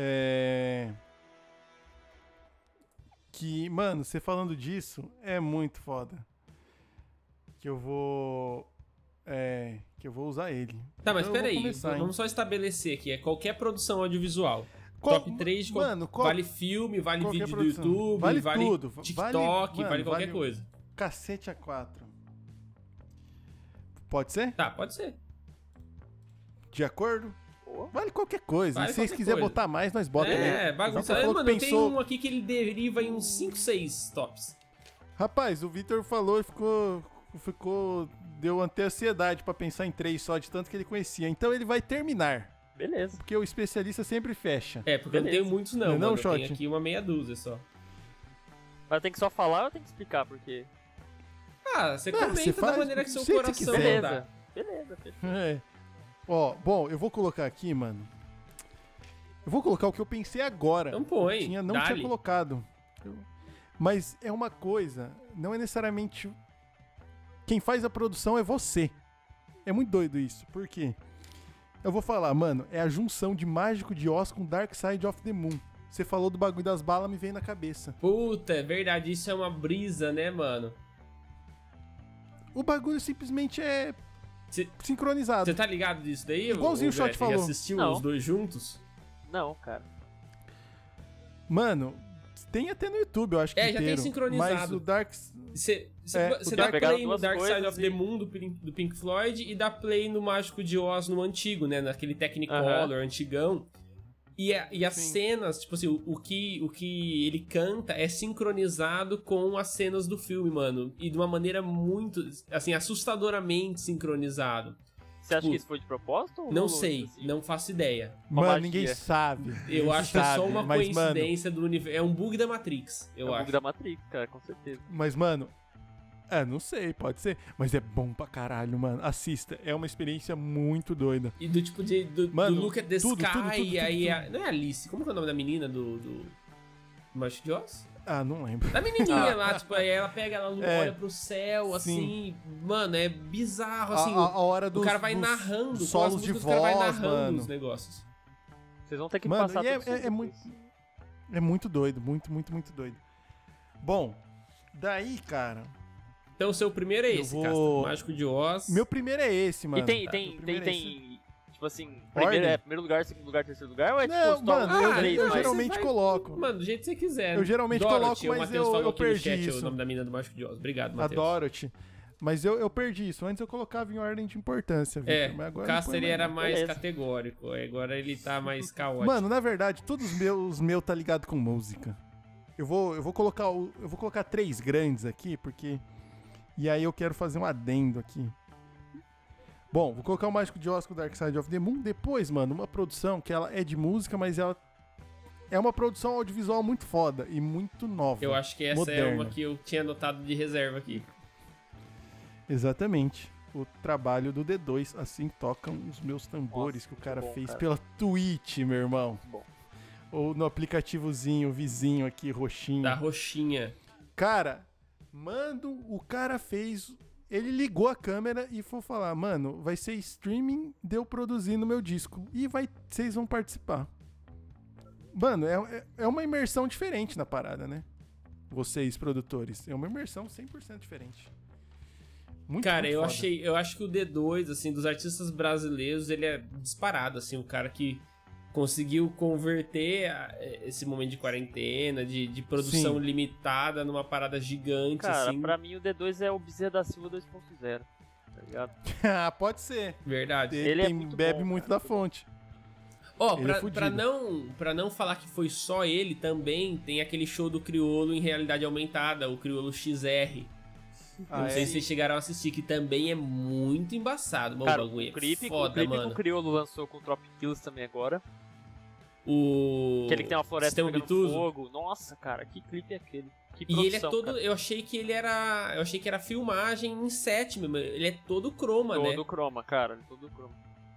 É. Que, mano, você falando disso é muito foda. Que eu vou. É. Que eu vou usar ele. Tá, mas Então eu pera vou aí, começar, hein? vamos só estabelecer aqui, é qualquer produção audiovisual. Qual- Top 3 de qual... mano, qual- vale filme, vale vídeo produção. do YouTube, Vale vale, tudo, TikTok, vale- vale, mano, qualquer vale- coisa. Cacete a 4. Pode ser? Tá, pode ser. De acordo? Pô. Vale qualquer coisa. Vale e se vocês quiserem botar mais, nós bota é, bagunça. Falou Mano, eu pensou- tenho um aqui que ele deriva em uns 5, 6 tops. Rapaz, o Victor falou e ficou. ficou. Deu até ansiedade pra pensar em três só, de tanto que ele conhecia. Então ele vai terminar. Beleza. Porque o especialista sempre fecha. É, porque eu não Beleza. tenho muitos Não não, é não, mano. eu tenho Shot? aqui uma meia dúzia só. Mas tem que só falar ou tenho que explicar? Porque. Ah, você Ah, comenta você faz da maneira que seu coração. Beleza. Beleza, fechou. É. Ó, bom, eu vou colocar aqui, mano. Eu vou colocar o que eu pensei agora. Então põe, Eu tinha, não dale. tinha colocado. Mas é uma coisa, não é necessariamente. Quem faz a produção é você. É muito doido isso. Por quê? Eu vou falar, mano, é a junção de Mágico de Oz com Dark Side of the Moon. Você falou do bagulho das balas, me veio na cabeça. Puta, é verdade, isso é uma brisa, né, mano? O bagulho simplesmente é Cê- sincronizado. Você tá ligado disso daí? Igualzinho ô, o Shot falou. assistiu Não. os dois juntos? Não, cara. Mano, tem até no YouTube, eu acho que É, já tem inteiro. sincronizado. Mas o Dark... Você É, você o dá play no Dark Side of the e- Moon do, Pink- do Pink Floyd e dá play no Mágico de Oz no antigo, né? Naquele Technicolor antigão. E, a- e as Sim. cenas, tipo assim, o, o que, o que ele canta é sincronizado com as cenas do filme, mano. E de uma maneira muito, assim, assustadoramente sincronizado. Você acha Tipo, que isso foi de propósito? ou Não sei, assim? não faço ideia. Mano, magia. ninguém sabe. Eu Ninguém acho que é só uma mas, mano, coincidência do universo. É um bug da Matrix, É eu o acho. bug da Matrix, cara, com certeza. Mas, mano, É, não sei, pode ser. Mas é bom pra caralho, mano. Assista. É uma experiência muito doida. E do tipo de. Do, Mano, do Look at the tudo, Sky, tudo, tudo, e aí. tudo, a- não é Alice? Como que é o nome da menina do. do... Mágico de Oz? Ah, não lembro. Da menininha lá, tipo, aí ela pega, ela É. olha pro céu, assim. Mano, é bizarro, assim. a- a hora o, dos, o cara vai dos narrando, as solos de músicas, o cara vai voz, narrando mano. os negócios. Vocês vão ter que Mano, passar e é, tudo isso é- é muito, é muito doido, muito, muito, muito doido. Bom, daí, cara, Então o seu primeiro é Eu esse, vou- Casta. Mágico de Oz. meu primeiro é esse, mano. E tem, Meu tem, tem, é tem. Tipo assim, primeiro, é, primeiro lugar, segundo lugar, terceiro lugar, ou é Não, tipo, mano, eu- Ah, três, eu mas- geralmente vai- coloco. Mano, do jeito que você quiser. Eu geralmente Dorothy, coloco, o mas Matheus eu- falou eu perdi chat isso. o nome da menina do Mágico de Oz. Obrigado, A Matheus. Dorothy. Mas eu, eu perdi isso. Antes eu colocava em ordem de importância, Victor. É, mas agora o mais, era mais Beleza. categórico. Agora ele tá mais caótico. Mano, na verdade, todos os meus, os meus tá ligado com música. Eu vou, eu vou colocar o- eu vou colocar três grandes aqui, porque e aí eu quero fazer um adendo aqui. Bom, vou colocar o Mágico de Oz com o Dark Side of the Moon. Depois, mano, uma produção que ela é de música, mas ela é uma produção audiovisual muito foda e muito nova. eu acho que essa é moderna. uma que eu tinha anotado de reserva aqui. Exatamente. O trabalho do D2, assim tocam os meus tambores Nossa, que o cara bom, fez cara. pela Twitch, meu irmão. Bom. Ou no aplicativozinho vizinho aqui, roxinho. Da roxinha. Cara, mando, o cara fez. Ele ligou a câmera e foi falar, mano, vai ser streaming de eu produzindo meu disco. E vai, vocês vão participar. Mano, é, é- é uma imersão diferente na parada, né? Vocês, produtores. É uma imersão 100% diferente. Muito, Cara, muito eu foda. achei, eu acho que o D2, assim, dos artistas brasileiros, ele é disparado, assim, o cara que conseguiu converter a- esse momento de quarentena, de, de produção Sim. limitada numa parada gigante, Cara, assim. pra mim o D2 é o Bezerra da Silva 2.0. Tá ligado? ah, pode ser. Verdade. Ele, Ele é tem- muito bebe bom, muito cara, da fonte. Ó, é pra, fudido. pra não, pra não falar que foi só ele, também tem aquele show do Criolo em realidade aumentada, o Criolo XR. Ah, não é? sei se vocês chegaram a assistir, que também é muito embaçado. Mano, Cara, o bagulho o clipe, é foda, o clipe que mano. o Criolo lançou com o Tropic Kills também agora. O... Aquele que tem uma floresta pegando fogo. Nossa, cara, que clipe é aquele? Que E ele é todo. cara. Eu achei que ele era. Eu achei que era filmagem em sétimo. Ele é todo croma, né? Todo croma, cara, todo croma.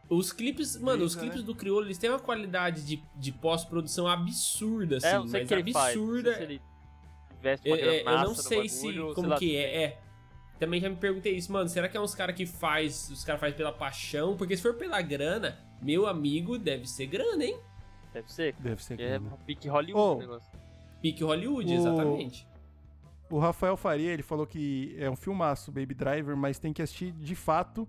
Os clipes. Mano, os Brisa, clipes né? do Criolo, eles têm uma qualidade de, de pós-produção absurda, assim. é, eu não sei mas que ele faz. Não absurda. sei se ele veste Eu, uma é, eu granaça não sei se. bagulho, ou Como sei lá, que se é. É. Também já me perguntei isso, mano. Será que é uns caras que faz. Os caras fazem pela paixão? Porque se for pela grana, meu amigo, deve ser grana, hein? Deve ser. Deve ser. Que é pique Hollywood Oh. o negócio. Pique Hollywood, O- exatamente. O Rafael Faria, ele falou que é um filmaço, Baby Driver, mas tem que assistir de fato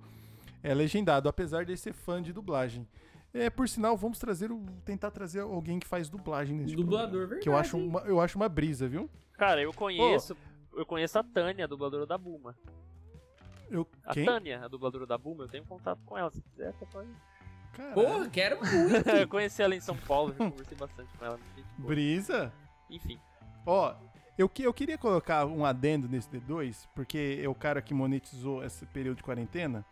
é legendado, apesar de ser fã de dublagem. É, por sinal, vamos trazer o, tentar trazer alguém que faz dublagem nesse Dublador, programa, verdade. Que eu acho uma, eu acho uma brisa, viu? Cara, eu conheço. Eu conheço a Tânia, a dubladora da Buma. Eu, A quem? Tânia, a dubladora da Buma, eu tenho contato com ela. Se quiser, você pode. Caralho. Porra, quero muito. eu conheci ela em São Paulo, eu conversei bastante com ela. Brisa? Enfim. Ó, eu, que- eu queria colocar um adendo nesse D2, porque é o cara que monetizou esse período de quarentena.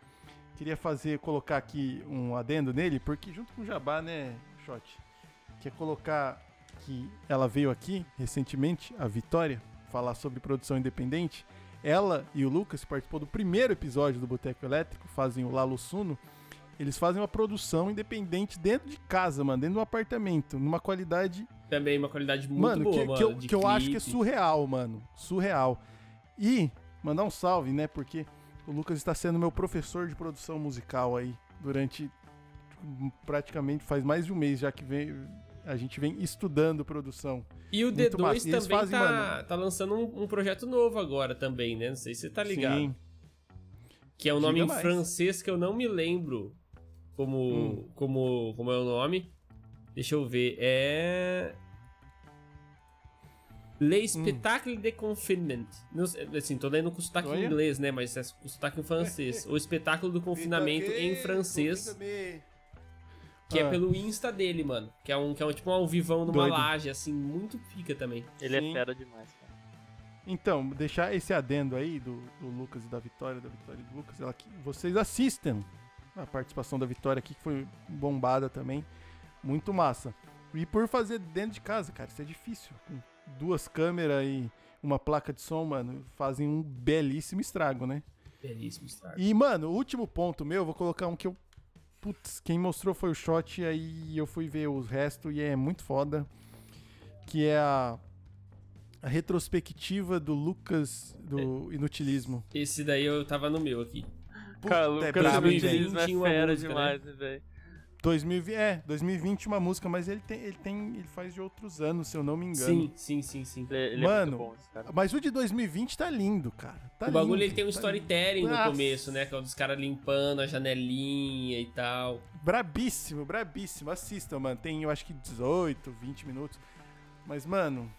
Queria fazer, colocar aqui um adendo nele, porque junto com o Jabá, né, Shot? Quer colocar que ela veio aqui recentemente, a Vitória, falar sobre produção independente. Ela e o Lucas, participou do primeiro episódio do Boteco Elétrico, fazem o Lalo Suno. Eles fazem uma produção independente dentro de casa, mano, dentro de um apartamento, numa qualidade Também uma qualidade muito mano, boa, que, mano. que eu, que eu acho que é surreal, mano. Surreal. E mandar um salve, né? Porque o Lucas está sendo meu professor de produção musical aí durante hum, praticamente faz mais de um mês já que vem, a gente vem estudando produção. E o Muito D2 massa. Também fazem, tá, mano- tá lançando um, um projeto novo agora também, né? Não sei se você tá ligado. Sim. Que é um Diga nome em mais. francês que eu não me lembro como, Hum. como, como é o nome. Deixa eu ver. É. Le Spectacle de Confinement. Não assim, tô lendo com sotaque em Olha. inglês, né? Mas é com sotaque em francês. o espetáculo do confinamento em francês. Que é Ah. pelo Insta dele, mano. Que é um, que é um tipo um ao vivão numa Doido. laje, assim, muito pica também. Ele Sim. é fera demais, cara. Então, deixar esse adendo aí do, do Lucas e da Vitória, da Vitória e do Lucas, ela que vocês assistam a participação da Vitória aqui, que foi bombada também. Muito massa. E por fazer dentro de casa, cara, isso é difícil. Com duas câmeras e uma placa de som, mano, fazem um belíssimo estrago, né? Belíssimo estrago. E, mano, o último ponto meu, eu vou colocar um que eu. Putz, quem mostrou foi o shot, aí eu fui ver os restos e é muito foda. Que é a. A retrospectiva do Lucas do Inutilismo. Esse daí eu tava no meu aqui. Cara, Puta, é Lucas brabo, hein, Luiz velho? Luiz é fera música, demais, né, velho? 2020, é, 2020 uma música, mas ele tem, ele tem, ele faz de outros anos, se eu não me engano. Sim, sim, sim, sim. Ele, ele é Mano, muito bom, esse cara. Mas o de 2020 tá lindo, cara. Tá o bagulho lindo, ele tem um tá storytelling no Nossa. começo, né? Que é o dos caras limpando a janelinha e tal. lindo. Brabíssimo, brabíssimo. Assistam, mano. Tem, eu acho que 18, 20 minutos. Mas, mano,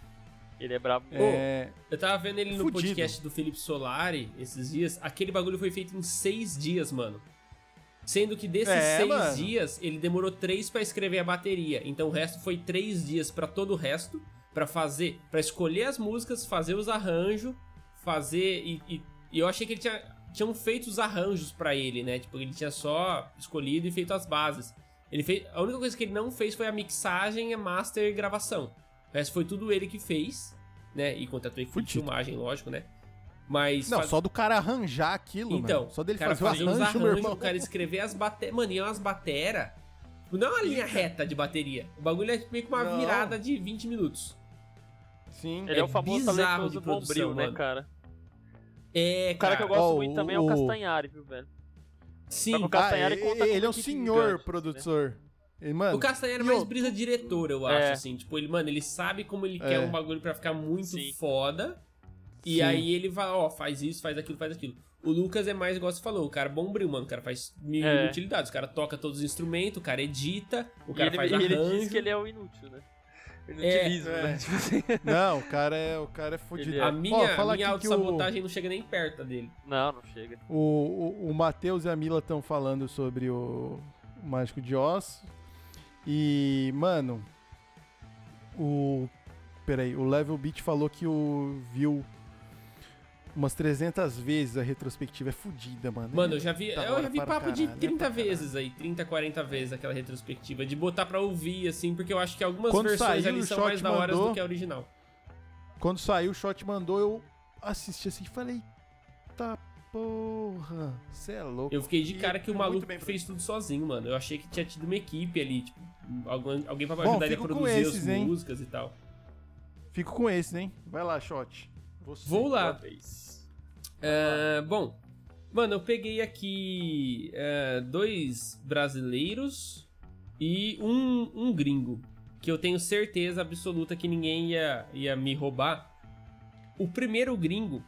Ele é brabo. é... Eu tava vendo ele no Fudido. podcast do Felipe Solari esses dias. Aquele bagulho foi feito em seis dias, mano. Sendo que desses É, seis mano. dias, ele demorou três pra escrever a bateria. Então o resto foi três dias pra todo o resto. Pra fazer, Pra escolher as músicas, fazer os arranjos, fazer. E, e- e eu achei que ele tinha, tinham feito os arranjos pra ele, né? Tipo, ele tinha só escolhido e feito as bases. Ele fez, a única coisa que ele não fez foi a mixagem, a master e gravação. O resto foi tudo ele que fez, né? E contratou equipe de filmagem, lógico, né? Mas. Não, faz- só do cara arranjar aquilo, Então, mano. Só dele o cara fazer o uns arranjo, meu arranjos, irmão. o cara escrever as bateras. Mano, e é umas batera. Não é uma linha reta de bateria. O bagulho é meio que uma Não. virada de 20 minutos. Sim. Ele é, é o famoso bizarro talentoso de produção, bombril, né, mano. cara? É, O cara que eu cara, gosto Ó, muito o- também é o o- Castanhari, viu, velho? Sim. O Ah, Castanhari com ele é um equipe senhor gigante, né? Ele, mano, O Castanheira é mais eu- brisa diretor, eu É. acho, assim. Tipo, ele, mano, ele sabe como ele É. quer um bagulho pra ficar muito Sim. foda. E Sim. aí ele vai, ó, faz isso, faz aquilo, faz aquilo. O Lucas é mais, igual você falou, o cara bombril, mano. O cara faz mil É. utilidades. O cara toca todos os instrumentos, o cara edita, o E cara ele, faz e ele arranjo. diz que ele é o inútil, né? É, Inutilismo, é. né? Tipo assim. Não, o cara é, o cara é fodido. Ele é. A minha, fala a minha que o- autossabotagem não chega nem perto dele. Não, não chega. O, o, o Matheus e a Mila estão falando sobre o, o Mágico de Oz. E, mano, o. Peraí, o Level Beat falou que o viu umas 300 vezes a retrospectiva. É fodida, mano. Mano, eu já vi, Da eu já vi papo de caralho, é 30 pra caralho. vezes aí, 30, 40 vezes aquela retrospectiva, de botar pra ouvir, assim, porque eu acho que algumas Quando versões saiu, ali são mais da hora do que a original. Quando saiu, o shot mandou, eu assisti assim e falei: Tá porra, cê é louco. Eu fiquei de cara que o maluco bem fez tudo sozinho, mano. Eu achei que tinha tido uma equipe ali, tipo, alguém, alguém pra ajudar ele a fico com produzir esses, as hein? músicas e tal. Fico com esse, hein? Vai lá, shot. Você. Vou lá. Ah, bom, mano, eu peguei aqui ah, dois brasileiros e um, um gringo. Que eu tenho certeza absoluta que ninguém ia, ia me roubar. O primeiro gringo,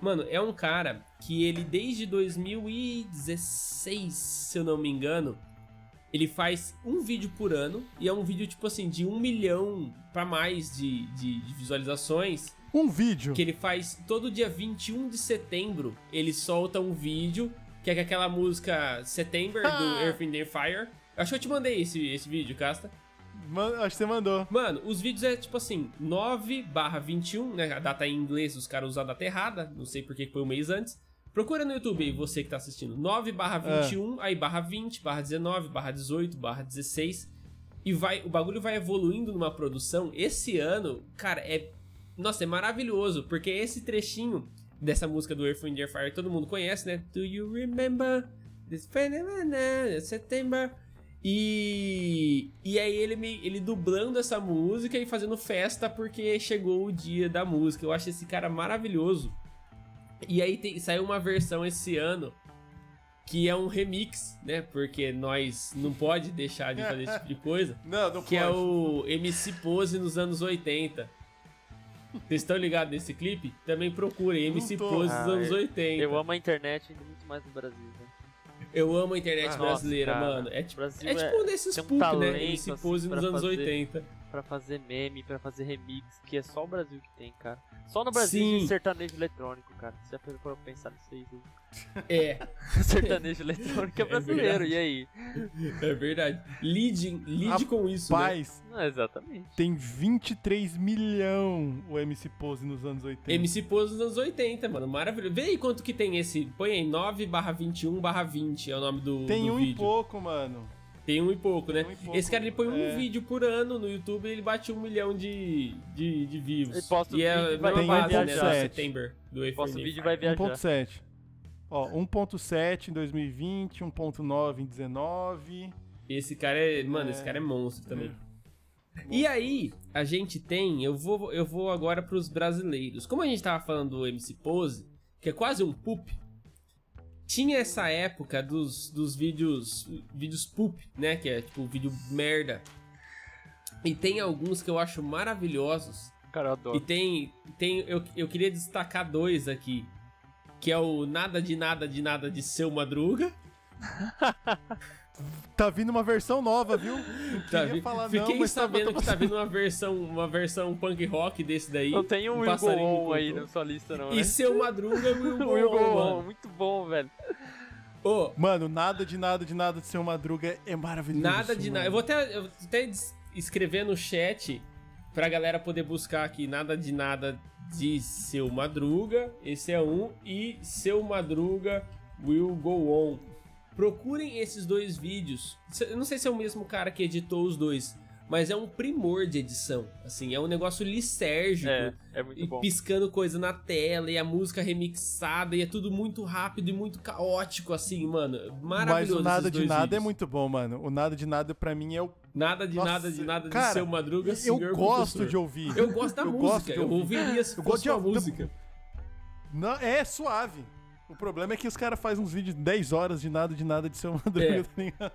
mano, é um cara que ele desde 2016, se eu não me engano, ele faz um vídeo por ano. E é um vídeo, tipo assim, de um milhão pra mais de, de- de visualizações. Um vídeo. Que ele faz todo dia 21 de setembro. Ele solta um vídeo que é aquela música September do Ah. Earth, and Fire. Acho que eu te mandei esse, esse vídeo, Casta. Man- acho que você mandou. Mano, os vídeos é tipo assim, 9 barra 21, né? A data em inglês, os caras usam a data errada. Não sei porque foi um mês antes. Procura no YouTube aí, você que tá assistindo. 9 barra 21, aí barra 20, barra 19, barra 18, barra 16. E vai, o bagulho vai evoluindo numa produção. Esse ano, cara, é. Nossa, é maravilhoso, porque esse trechinho dessa música do Earth, Wind Fire todo mundo conhece, né? Do you remember this September? E, e aí ele me, ele dublando essa música e fazendo festa porque chegou o dia da música. Eu acho esse cara maravilhoso. E aí tem, saiu uma versão esse ano que é um remix, né? Porque nós não pode deixar de fazer esse tipo de coisa. Não, não Que é o MC Pose nos anos 80. Vocês estão ligados nesse clipe? Também procurem MC. Pose Ah, nos anos eu- 80. Eu amo a internet muito mais no Brasil, né? Eu amo a internet nossa, brasileira, cara. mano. É tipo, Brasil é tipo nesses tem um né? assim, Pose nos pra anos fazer. 80. Pra fazer meme, pra fazer remix, que é só o Brasil que tem, cara. Só no Brasil tem sertanejo eletrônico, cara. Você já parou pra pensar nisso aí? viu? É, sertanejo eletrônico é brasileiro, verdade. e aí? é verdade. Lide, lide com isso, né? Paz, Não, exatamente. tem 23 milhão o MC Pose nos anos 80. MC Pose nos anos 80, mano. Maravilhoso. Vê aí quanto que tem esse. Põe aí 9 barra 21 barra 20 é o nome do, Tem do um e vídeo. pouco, mano. Tem um e pouco, né? Um e pouco, Esse cara ele põe um é. vídeo por ano no YouTube e ele bate um milhão de, de, de views. Ele posta e é e vai- vai né? Posta o for vídeo e Name. vai viajar. 1.7. Ó, 1.7 em 2020, 1.9 em 19. Esse cara é. Mano, É. esse cara é monstro também. E aí, a gente tem. Eu vou, eu vou agora pros brasileiros. Como a gente tava falando do MC Pose, que é quase um poop. Tinha essa época dos, dos vídeos. Vídeos poop, né? Que é tipo vídeo merda. E tem alguns que eu acho maravilhosos. Cara, eu E adoro. tem. tem eu, eu queria destacar dois aqui. Que é o Nada de Nada de Nada de Seu Madruga. Tá vindo uma versão nova, viu? Não Tá, queria vi- falar Fiquei não, mas sabendo tá que tá vindo uma versão, uma versão punk rock desse daí. Não tem o um Will Go On aí na sua lista, não, E né? seu Madruga Will O Go Will Go On, On, mano. muito bom, velho. Ô, Mano, nada de nada de nada de seu Madruga é maravilhoso. nada de nada. Eu vou até, eu vou até escrever no chat pra galera poder buscar aqui. Nada de nada de seu Madruga. Esse é um. E seu Madruga Will Go On. Procurem esses dois vídeos. Eu não sei se é o mesmo cara que editou os dois. Mas é um primor de edição. Assim, é um negócio lisérgico. É, é muito e bom. piscando coisa na tela, e a música remixada, e é tudo muito rápido e muito caótico, assim, mano. Mas Maravilhoso. o nada esses de nada é vídeos. muito bom, mano. O nada de nada pra mim é o. Nada de Nossa, nada de nada cara, de seu Madruga, Eu senhor gosto professor. de ouvir. Eu gosto da Eu música, gosto de eu ouvir. ouviria se Eu fosse gosto de música. Não, é suave. O problema é que os caras fazem uns vídeos de 10 horas de nada de nada de seu Madruga, É. tá ligado?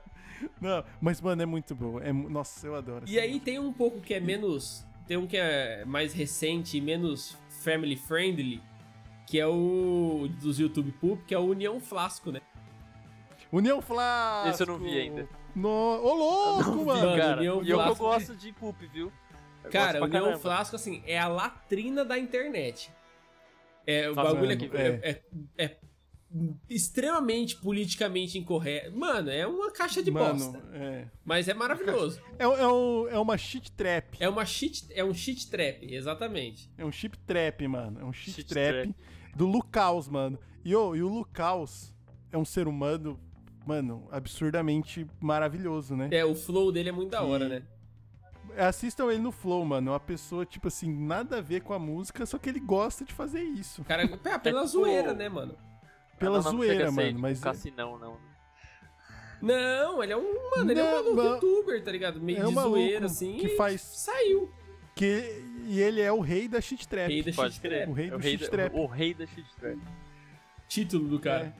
Não, mas, mano, é muito bom. É, nossa, eu adoro. E aí tem um pouco que é menos. Tem um que é mais recente e menos family friendly, que é o dos YouTube Poop, que é o União Flasco, né? União Flasco! Esse eu não vi ainda. No... Ô, louco, Não mano! Mano, cara. E eu que eu Flasco- gosto de poop, viu? Eu Cara, o caramba. Flasco, assim, é a latrina da internet. É, o bagulho é, mano, é- é- é extremamente politicamente incorreto. Mano, é uma caixa de Mano, bosta. é. Mas é maravilhoso. É, é, um- é uma shit trap. É uma shit, é um shit trap, exatamente. É um chip trap, mano. É um shit, Shit trap, do Lucaus, mano. E, ô, e o Lucaus é um ser humano, mano, absurdamente maravilhoso, né? É, o flow dele é muito da hora, né? Assistam ele no Flow, mano. É uma pessoa, tipo assim, nada a ver com a música, só que ele gosta de fazer isso. O Cara, é, pela tipo- zoeira, né, mano? Pela não, não zoeira, ser, mano. tipo, Mas um cassinão, não. Não, ele é um, mano, ele é um Não, maluco não. youtuber, tá ligado? Meio É um de zoeira, assim. que faz- Saiu. que e ele é o rei da shit trap. Rei da shit trap. O rei É do o rei shit da- trap. O rei da shit trap. Título do cara.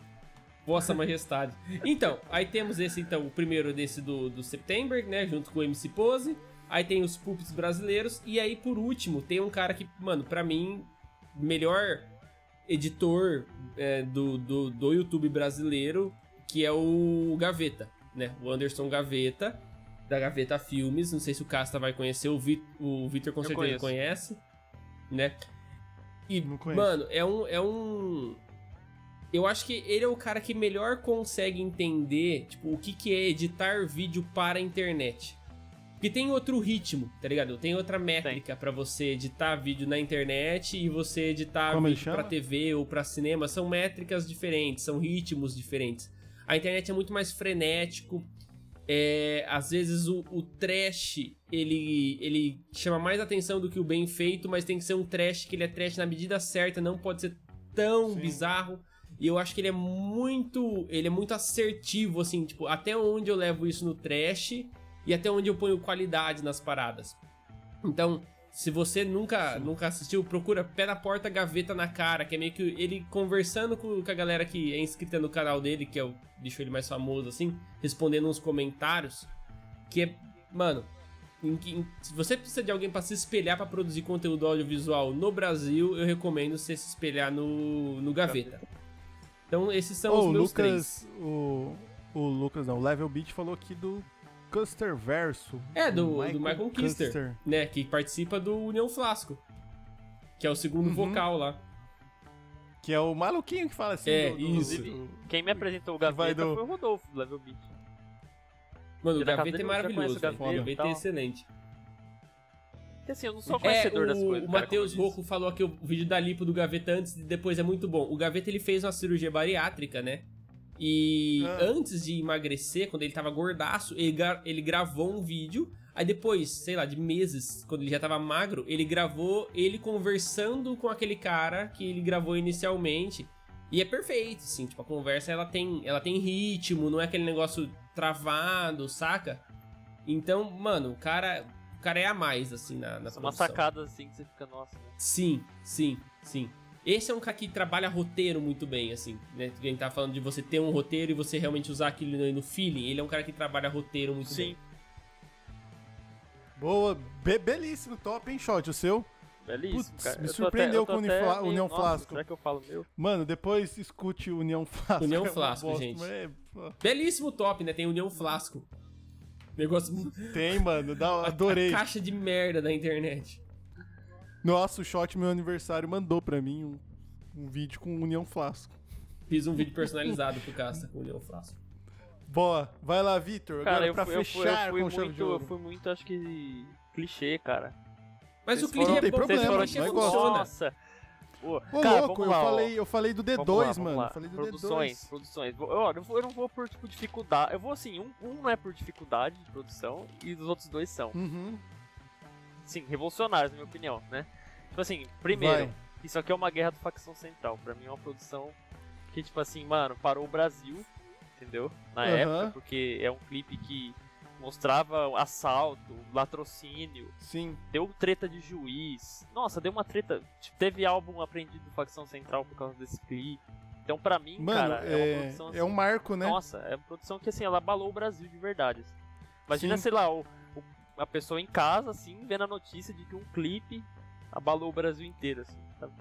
Vossa Majestade. Então, aí temos esse, então, o primeiro desse do, do September, né? Junto com o MC Pose. Aí tem os pups brasileiros. E aí, por último, tem um cara que, mano, pra mim, melhor editor é, do, do, do YouTube brasileiro, que é o Gaveta, né? O Anderson Gaveta, da Gaveta Filmes. Não sei se o Casta vai conhecer, o, Vi, o Vitor com Eu certeza conheço. conhece, né? E, mano, é um, é um. Eu acho que ele é o cara que melhor consegue entender, tipo, o que, que é editar vídeo para a internet. Porque tem outro ritmo, tá ligado? Tem outra métrica pra você editar vídeo na internet e você editar Como vídeo pra? TV ou pra cinema. São métricas diferentes, são ritmos diferentes. A internet é muito mais frenético. É, às vezes o, o trash ele, ele chama mais atenção do que o bem feito, mas tem que ser um trash que ele é trash na medida certa, não pode ser tão Sim. bizarro. E eu acho que ele é muito. Ele é muito assertivo, assim, tipo, até onde eu levo isso no trash e até onde eu ponho qualidade nas paradas. Então, se você nunca, nunca assistiu, procura Pé na Porta, Gaveta na Cara, que é meio que ele conversando com, com a galera que é inscrita no canal dele, que é o deixou ele mais famoso, assim, respondendo uns comentários. Que é, mano, em em- se você precisa de alguém pra se espelhar pra produzir conteúdo audiovisual no Brasil, eu recomendo você se espelhar no, no Gaveta. Então, esses são Ô, os o meus Lucas. O, o Lucas, não. O Level Beat falou aqui do Custer Verso. É, do, do Michael Kister, Custer. né? Que participa do União Flasco. Que é o segundo Uhum. vocal lá. Que é o maluquinho que fala assim. É, do- do- isso. do- Quem me apresentou o Gaveta do- foi o Rodolfo, do Level Beat. Mano, o Gaveta é maravilhoso, o Gaveta é excelente. Porque assim, eu não sou É, conhecedor das o, coisas. o Matheus. Rocco falou que o vídeo da lipo do Gaveta antes e depois é muito bom. O Gaveta ele fez uma cirurgia bariátrica, né? E Ah. antes de emagrecer, quando ele tava gordaço, ele, gra- ele gravou um vídeo. Aí depois, sei lá, de meses, quando ele já tava magro, ele gravou ele conversando com aquele cara que ele gravou inicialmente. E é perfeito, assim, tipo, a conversa ela tem, ela tem ritmo, não é aquele negócio travado, saca? Então, mano, o cara, cara é a mais, assim, na, na São produção. sacadas assim que você fica, nossa. né? Sim, sim, sim. Esse é um cara que trabalha roteiro muito bem, assim, né? A gente tá falando de você ter um roteiro e você realmente usar aquilo no, no feeling. Ele é um cara que trabalha roteiro muito Sim. bem. Boa, be- belíssimo, top, hein, shot, o seu? Belíssimo, Putz, cara. me surpreendeu até- com o Unifla- até meio, União nossa, Flasco. Será que eu falo meu? Mano, depois escute o União Flasco. União é uma Flasco, bosta, gente. mas é- pô, Belíssimo top, né? Tem União Flasco. Negócio. Tem, mano, dá- a- adorei. A caixa de merda da internet. Nossa, o shot meu aniversário mandou pra mim um, um vídeo com União Flasco. Fiz um vídeo personalizado pro Casta com União Flasco. Boa, vai lá, Vitor. Agora Cara, eu pra fui, eu fui, fechar eu fui com chave muito, de eu ouro. fui muito, acho que, clichê, cara. Mas Vocês o clichê foram- é Tem bom, problema, o mas clichê funciona. Nossa! Ô, Ô, cara, louco, eu lá, ó. falei, eu falei do D2, Vamos lá, mano. lá. Eu falei do produções, D2. produções. Ó, eu, não vou, eu não vou por tipo dificuldade. Eu vou assim, um, um não é por dificuldade de produção e os outros dois são. Uhum. Sim, revolucionários, na minha opinião, né? Tipo assim, primeiro, Vai. isso aqui é uma guerra do facção central. Pra mim é uma produção que, tipo assim, mano, parou o Brasil, entendeu? Na Aham. época, porque é um clipe que mostrava assalto, latrocínio, Sim. deu treta de juiz. Nossa, deu uma treta. Tipo, teve álbum aprendido do facção central por causa desse clipe. Então, pra mim, Mano, cara, é, uma é, produção assim, é um marco, né? nossa, é uma produção que assim, ela abalou o Brasil de verdade. assim. Imagina, Sim. sei lá, o, o- a pessoa em casa, assim, vendo a notícia de que um clipe abalou o Brasil inteiro, assim, sabe?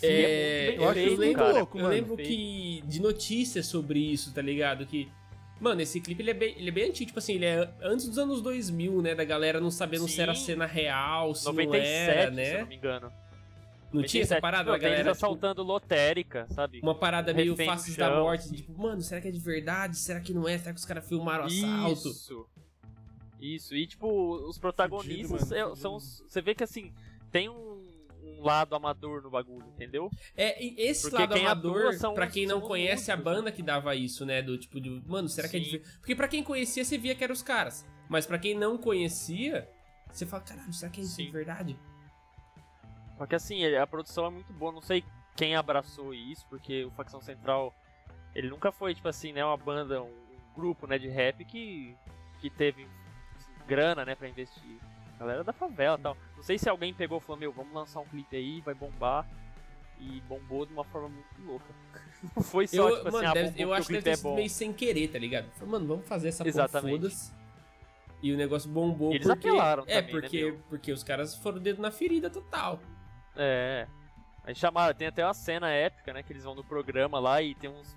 É, bem eu, acho eu feito, lembro, cara. louco, eu lembro que de notícias sobre isso, tá ligado? Que, mano, esse clipe ele é, bem, ele é bem antigo, tipo assim, ele é antes dos anos 2000, né? Da galera não sabendo se era Sim. cena real, se 97, não era, se eu né? não me engano. Não tinha essa 97, parada tipo, da tem eles galera, tipo, assaltando lotérica, sabe? uma parada meio faces da morte, assim. tipo, mano, será que é de verdade? Será que não é? Será que os caras filmaram o assalto? Isso. Isso. E tipo, os protagonistas Fudido, é- mano, são fudido. os- você vê que assim, tem um, um lado amador no bagulho, entendeu? É, esse Porque lado quem amador, os- quem não conhece a músicos, banda que dava isso, né? Do tipo, de, mano, será que é de Sim. ver- Porque pra quem conhecia, você via que eram os caras. Mas pra quem não conhecia, você fala, caralho, será que é isso de Sim. verdade? Só que assim, a produção é muito boa, não sei quem abraçou isso, porque o Facção Central, ele nunca foi, tipo assim, né, uma banda, um, grupo, né, de rap que, que teve grana, né, pra investir. Galera da favela e tal. Não sei se alguém pegou e falou, meu, vamos lançar um clipe aí, vai bombar. E bombou de uma forma muito louca. Não foi só, Eu, tipo assim, mano, ah, deve- bombou eu acho que deve ter é sido bom. meio sem querer, tá ligado? Falei, Mano, vamos fazer essa porra, Exatamente. foda-se. E o negócio bombou eles porque... apelaram É, também, né, porque, meu? porque os caras foram dedo na ferida total. É. Aí chamaram, tem até uma cena épica, né? Que eles vão no programa lá e tem uns,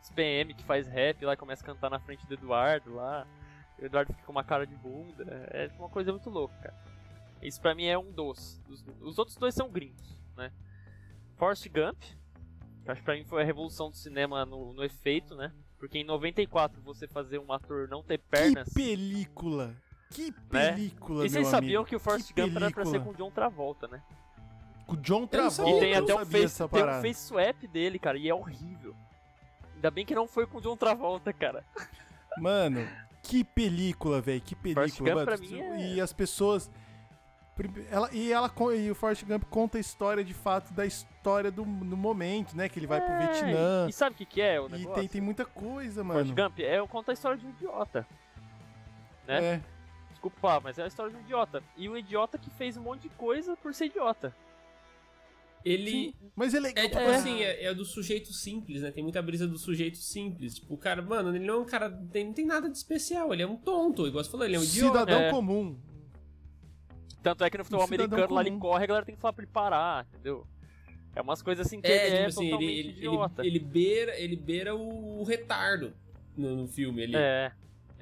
uns PM que faz rap lá e começa a cantar na frente do Eduardo lá. O Eduardo fica com uma cara de bunda. É uma coisa muito louca, cara. Isso pra mim é um dos. Os, os outros dois são gringos, né? Forrest Gump, que acho que pra mim foi a revolução do cinema no, no efeito, né? Porque em 94 você fazer um ator não ter pernas. Que película! Que Né? película, E vocês meu sabiam amigo. que o Forrest Que Gump era pra ser com o John Travolta, né? Com o John Travolta. E tem até um face, tem um face swap dele, cara, e é horrível. Ainda bem que não foi com o John Travolta, cara. Mano, que película, velho. Que Forrest película, mano. pra mim, é- E as pessoas. Ela, e, ela, e o Forrest Gump conta a história de fato da história do, do momento, né? Que ele vai pro É, Vietnã. E sabe o que, que é o E negócio? tem, tem muita coisa, Forrest mano. Gump é conta a história de um idiota. né? É. Desculpa mas é a história de um idiota. E um idiota que fez um monte de coisa por ser idiota. Ele... Mas é legal. É tipo pra assim, é, é do sujeito simples, né? Tem muita brisa do sujeito simples. Tipo, o cara, mano, ele não é um cara. Tem, não tem nada de especial. Ele é um tonto, igual você falou, ele é um idiota. Cidadão É. comum. Tanto é que no futebol Um americano lá ele comum. corre, a galera tem que falar pra ele parar, entendeu? É umas coisas assim que É, ele tipo é assim, ele, totalmente ele, ele, idiota. ele beira, ele beira o, o retardo no, no filme ali. É,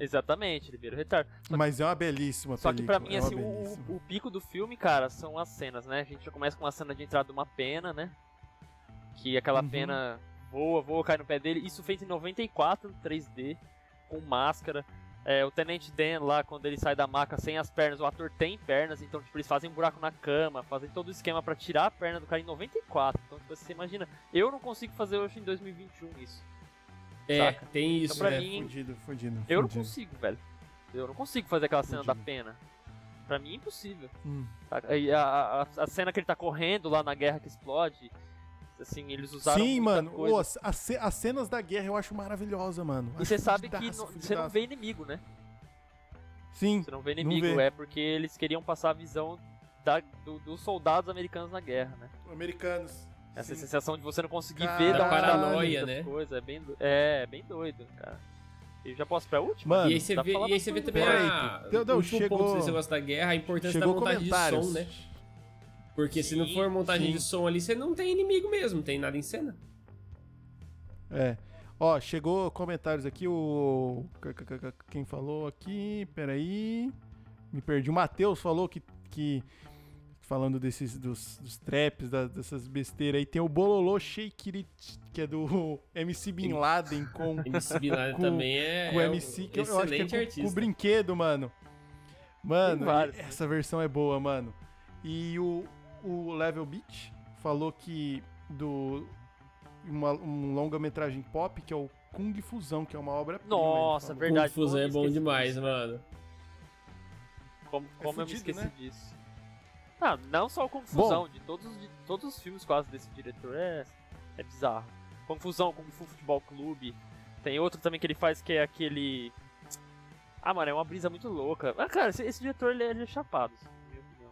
exatamente, ele vira o retardo. Só Mas é uma belíssima Só que pra película, mim, é assim, o, o- pico do filme, cara, são as cenas, né? A gente já começa com uma cena de entrada de uma pena, né? Que aquela Uhum. pena voa, voa, cai no pé dele. Isso feito em 94, 3D, com máscara. É, o Tenente Dan lá, quando ele sai da maca sem as pernas, o ator tem pernas, então tipo, eles fazem um buraco na cama, fazem todo o esquema pra tirar a perna do cara em 94. Então, tipo, você imagina, eu não consigo fazer hoje em 2021 isso. É, saca? tem isso, Então, pra né? mim, Fudido, fudido. Eu não consigo, velho. Eu não consigo fazer aquela cena da pena. Pra mim é impossível. Hum. E a, a, a cena que ele tá correndo lá na guerra que explode, assim, eles usaram Sim, muita mano. Ô, as, as ce- as cenas da guerra eu acho maravilhosa, mano. E você sabe que não- você não vê inimigo, né? Sim, Você não vê Não inimigo, vê. é porque eles queriam passar a visão da- do- dos soldados americanos na guerra, né? americanos. Essa Sim. sensação de você não conseguir Caralho. ver da tá Paranoia, né? as coisas, é bem, do- é, bem doido, cara. E já posso pra última? Mano, E aí você vê, e aí você vê também Peraí, a, Não, não, chegou- ponto desse negócio da guerra, a importância Chegou da montagem de som, né? Porque se não Sim, for montagem sim. de som ali, você não tem inimigo mesmo, não tem nada em cena. É. Ó, chegou comentários aqui, o. Quem falou aqui? Peraí. Me perdi. O Matheus falou que. que falando desses dos, dos traps, da- dessas besteiras aí, tem o Bololô Shake It, que é do MC Bin Laden com, MC Bin Laden Com- também é, com o é um MC, que eu acho que é excelente com, com artista. o brinquedo, mano. Mano, essa versão é boa, mano. E o, o Level Beat falou que do uma, um longa-metragem pop, que é o Kung Fusão, que é uma obra Nossa, verdade. Kung Fu como eu é bom demais, disso? mano. Como, como eu me fudido, esqueci né? disso. Ah, não só o Confusão, de todos, os- de todos os filmes quase desse diretor é, é bizarro. Confusão, Kung Fu Futebol Clube. Tem outro também que ele faz que é aquele. Ah, mano, é uma brisa muito louca. Ah, cara, esse, esse diretor ele é, ele é chapado, assim, na minha opinião.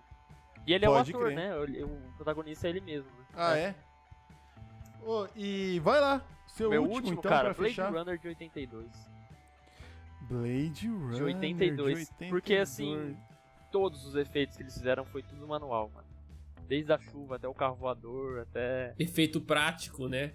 E ele é o ator, crer. né? Ele- O, protagonista é ele mesmo. Né? Ah, é? Ô, e vai lá. Seu Meu último, último, então, cara, Blade fechar. Runner de 82. Blade Runner De 82. de Porque 82. assim, todos os efeitos que eles fizeram foi tudo manual, mano. Desde a chuva até o carro voador, até. Efeito prático, né?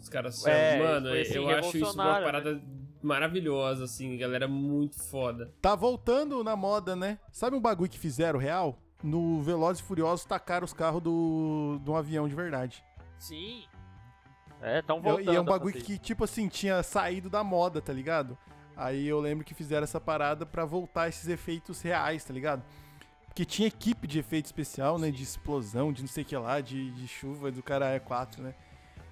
Os caras É, Mano, assim, eu acho isso uma revolucionário, parada maravilhosa, assim, galera muito foda. Tá voltando na moda, né? Sabe um bagulho que fizeram real? No Velozes e Furiosos tacaram os carros do, de um avião de verdade. Sim. É, tão voltando. e é um bagulho que, tipo assim, tinha saído da moda, tá ligado? Aí eu lembro que fizeram essa parada pra voltar esses efeitos reais, tá ligado? Porque tinha equipe de efeito especial, né? De explosão, de não sei o que lá, de, de chuva, do cara é 4, né?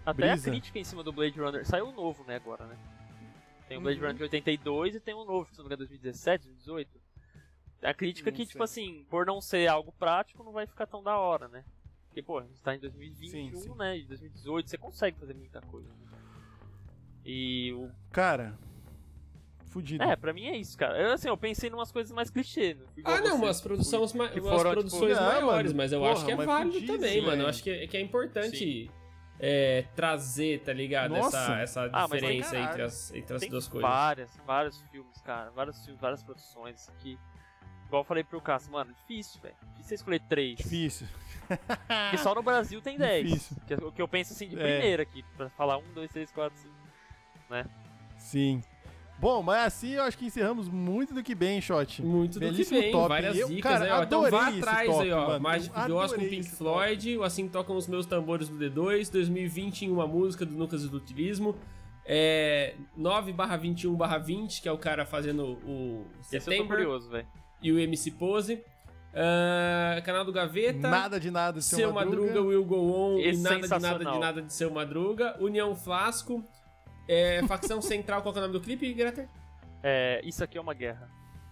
Até brisa. a crítica em cima do Blade Runner. Saiu um novo, né, agora, né? Tem o Blade Uhum. Runner de 82 e tem um novo, se não me engano, 2017, 2018. A crítica Não que, sei. tipo assim, por não ser algo prático, não vai ficar tão da hora, né? Porque, pô, a gente tá em 2021, Sim, sim. né? Em 2018 você consegue fazer muita coisa. Né? E o. Cara, fudido. É, pra mim é isso, cara. Eu, assim, eu pensei em umas coisas mais clichê. né? Ah, não, umas tipo, produções, ma- que umas foram, tipo, produções Não, maiores, mano, mas eu porra, acho que é válido fudido, também, mano. Eu é. acho que é, que é importante é, trazer, tá ligado? Nossa. Essa, essa Ah, diferença caralho. entre as, entre as Tem duas coisas. várias, vários filmes, cara. Vários filmes, várias produções que. Igual eu falei pro Cássio, mano, difícil, velho. Difícil você escolher três. Difícil. Porque só no Brasil tem 10. Difícil. Que é o que eu penso assim de É. primeira aqui, pra falar 1, 2, 3, 4, 5. Sim. Bom, mas assim eu acho que encerramos muito do que bem, Shot. Muito do que Belíssimo bem, top. várias Eu, dicas cara, aí, ó. Então adorei vá esse atrás top, aí, ó. mano. Mágico Eu de Oz com Pink top. Floyd, o Assim Tocam os Meus Tambores do D2, 2020 em uma música do Lucas do Utilismo. É, 9 barra 21 barra 20, que é o cara fazendo o Esse eu tô September curioso, velho. e o MC Pose. Ah, canal do Gaveta. Nada de nada de Seu Madruga, Will Go On Esse e nada de nada de nada de Seu Madruga. União Flasco. É, facção Central, qual que é o nome do clipe, Greta? É, isso aqui é uma guerra.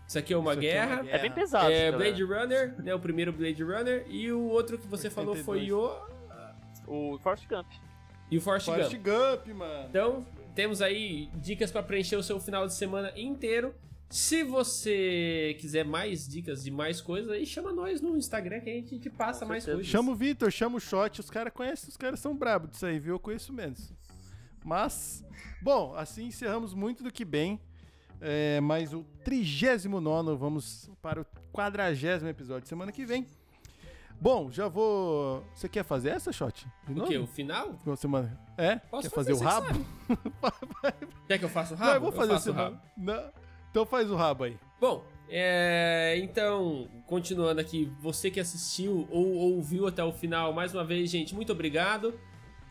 Isso aqui é uma Isso aqui é uma guerra. guerra. É bem pesado. É, galera. Blade Runner, né? O primeiro Blade Runner. E o outro que você falou foi 82. o. O Forrest Gump. E o Forrest Forrest Gump. Gump, mano. Então, temos aí dicas pra preencher o seu final de semana inteiro. Se você quiser mais dicas de mais coisas, aí chama nós no Instagram que a gente te passa mais coisas. Chama o Vitor, chama o Shot, os caras conhecem, os caras são brabos disso aí, viu? Eu conheço menos. Mas, bom, assim encerramos muito do que bem. É, mas o 39 vamos para o 40 episódio semana que vem. Bom, já vou. Você quer fazer essa, Shot? De O novo? quê? O final? Semana... É? Posso quer fazer, o você que rabo? Quer que eu faça o rabo? Não, eu vou fazer faço esse rabo. Não. Então faz o rabo aí. Bom, é, então, continuando aqui, você que assistiu ou ouviu até o final, mais uma vez, gente, muito obrigado.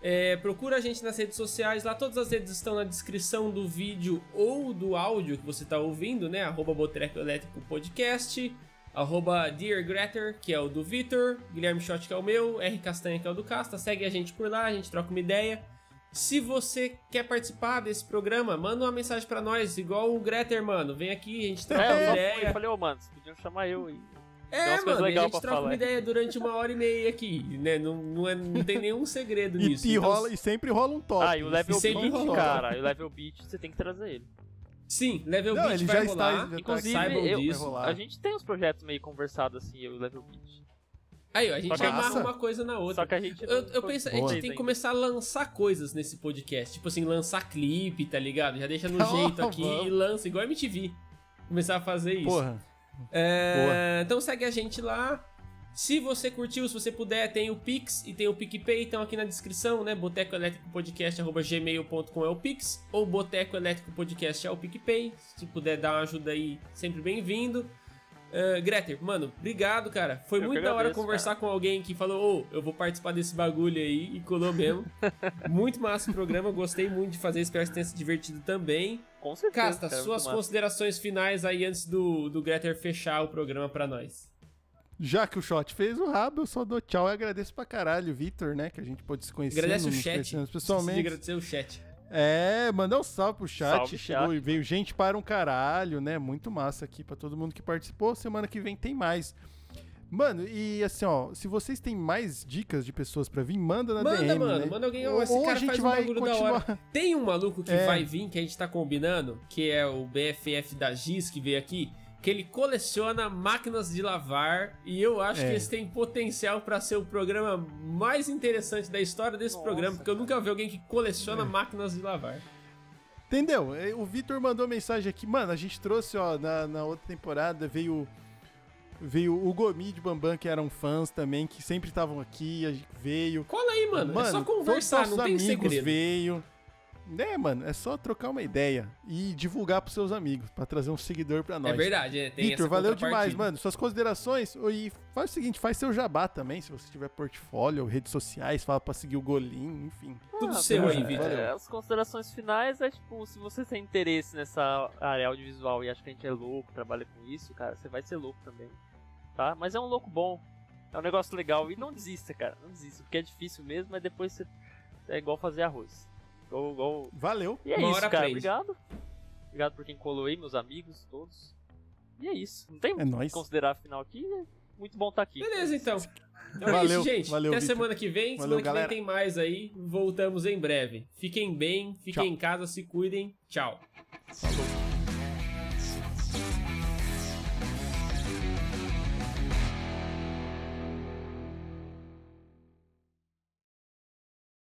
É, procura a gente nas redes sociais, lá todas as redes estão na descrição do vídeo ou do áudio que você está ouvindo, né? Arroba Botreco Elétrico Podcast, arroba Dear Greter, que é o do Vitor, Guilherme Schott, que é o meu, R Castanha, que é o do Casta. Segue a gente por lá, a gente troca uma ideia. Se você quer participar desse programa, manda uma mensagem pra nós, igual o Greter, mano. Vem aqui, a gente troca É, uma ideia. eu falei, ô, mano, vocês podiam chamar eu e. Tem É, umas coisas mano, e a gente troca uma falar. ideia durante uma hora e meia aqui, né? Não, não, é- não tem nenhum segredo E, nisso. e Então, rola, e sempre rola um top. Ah, e o Level Beat, rola. cara, e o Level Beat, você tem que trazer ele. Sim, Level Não, Beat ele vai já está- rolar. já tá- Inclusive, saibam eu- disso. A gente tem uns projetos meio conversados assim, eu e o Level Beat. Aí, ó, a gente amarra Massa. uma coisa na outra. Só que a gente. Eu, eu penso, a gente tem que ainda. começar a lançar coisas nesse podcast. Tipo assim, lançar clipe, tá ligado? Já deixa no Oh, jeito aqui vamos. e lança, igual a MTV. Começar a fazer isso. Porra. É, então segue a gente lá. Se você curtiu, se você puder, tem o Pix e tem o PicPay, estão aqui na descrição, né? Boteco Elétrico Podcast, arroba gmail.com é o Pix, ou Boteco Elétrico Podcast é o PicPay. Se puder dar uma ajuda aí, sempre bem-vindo. Uh, Greter, mano, obrigado, cara. Foi Eu muito que da hora agradeço, conversar com alguém que falou, ô, eu vou participar desse bagulho aí, e colou mesmo. muito massa o programa, gostei muito de fazer, espero que tenha se divertido também. Com certeza. Casta, cara, suas considerações finais aí antes do, do Greter fechar o programa pra nós. Já que o Shot fez o rabo, eu só dou tchau e agradeço pra caralho o Vitor, né? Que a gente pôde se conhecer. Agradece o chat. pessoalmente. agradecer o chat. É, mandar um salve pro chat. Salve, Chegou chat. e veio gente para um caralho, né? Muito massa aqui pra todo mundo que participou. Semana que vem tem mais. Mano, e assim, ó, se vocês têm mais dicas de pessoas pra vir, manda na Manda, DM, mano, né? manda alguém. ó, Ou- esse ou a cara gente faz um vai bagulho da hora. continuar- Tem um maluco que É. vai vir, que a gente tá combinando, que é o BFF da Giz, que veio aqui, que ele coleciona máquinas de lavar, e eu acho É. que esse tem potencial pra ser o programa mais interessante da história desse Nossa, programa, porque eu nunca vi alguém que É. coleciona máquinas de lavar. Entendeu? É, O Vitor mandou mensagem aqui. Mano, a gente trouxe, ó, na, na outra temporada, veio veio o Gomi de Bambam, que eram fãs também, que sempre estavam aqui, a gente veio. Cola aí, mano. é só conversar, não tem segredo. veio. É, mano, é só trocar uma ideia e divulgar pros seus amigos, pra trazer um seguidor pra nós. É verdade, é, tem Vitor, essa valeu demais, mano. Suas considerações. E faz o seguinte, faz seu jabá também, se você tiver portfólio, redes sociais, fala pra seguir o Golim, enfim. Tudo Ah, seu aí. Vitor. É, as considerações finais é tipo, se você tem interesse nessa área audiovisual e acha que a gente é louco, trabalha com isso, cara, você vai ser louco também. Tá? Mas é um louco bom. É um negócio legal. E não desista, cara. Não desista, porque é difícil mesmo, mas depois você. É igual fazer arroz. Igual, igual... Valeu. E é Uma isso, cara. aprende. Obrigado. Obrigado por quem colou aí, meus amigos, todos. E é isso. Não tem É muito o nóis. que considerar final aqui. É muito bom estar aqui. Beleza, então. Então é Valeu, isso, gente. valeu, Até Vitor. semana que vem. Valeu, semana que galera. vem tem mais aí. Voltamos em breve. Fiquem bem, fiquem Tchau. em casa, se cuidem. Tchau. Falou.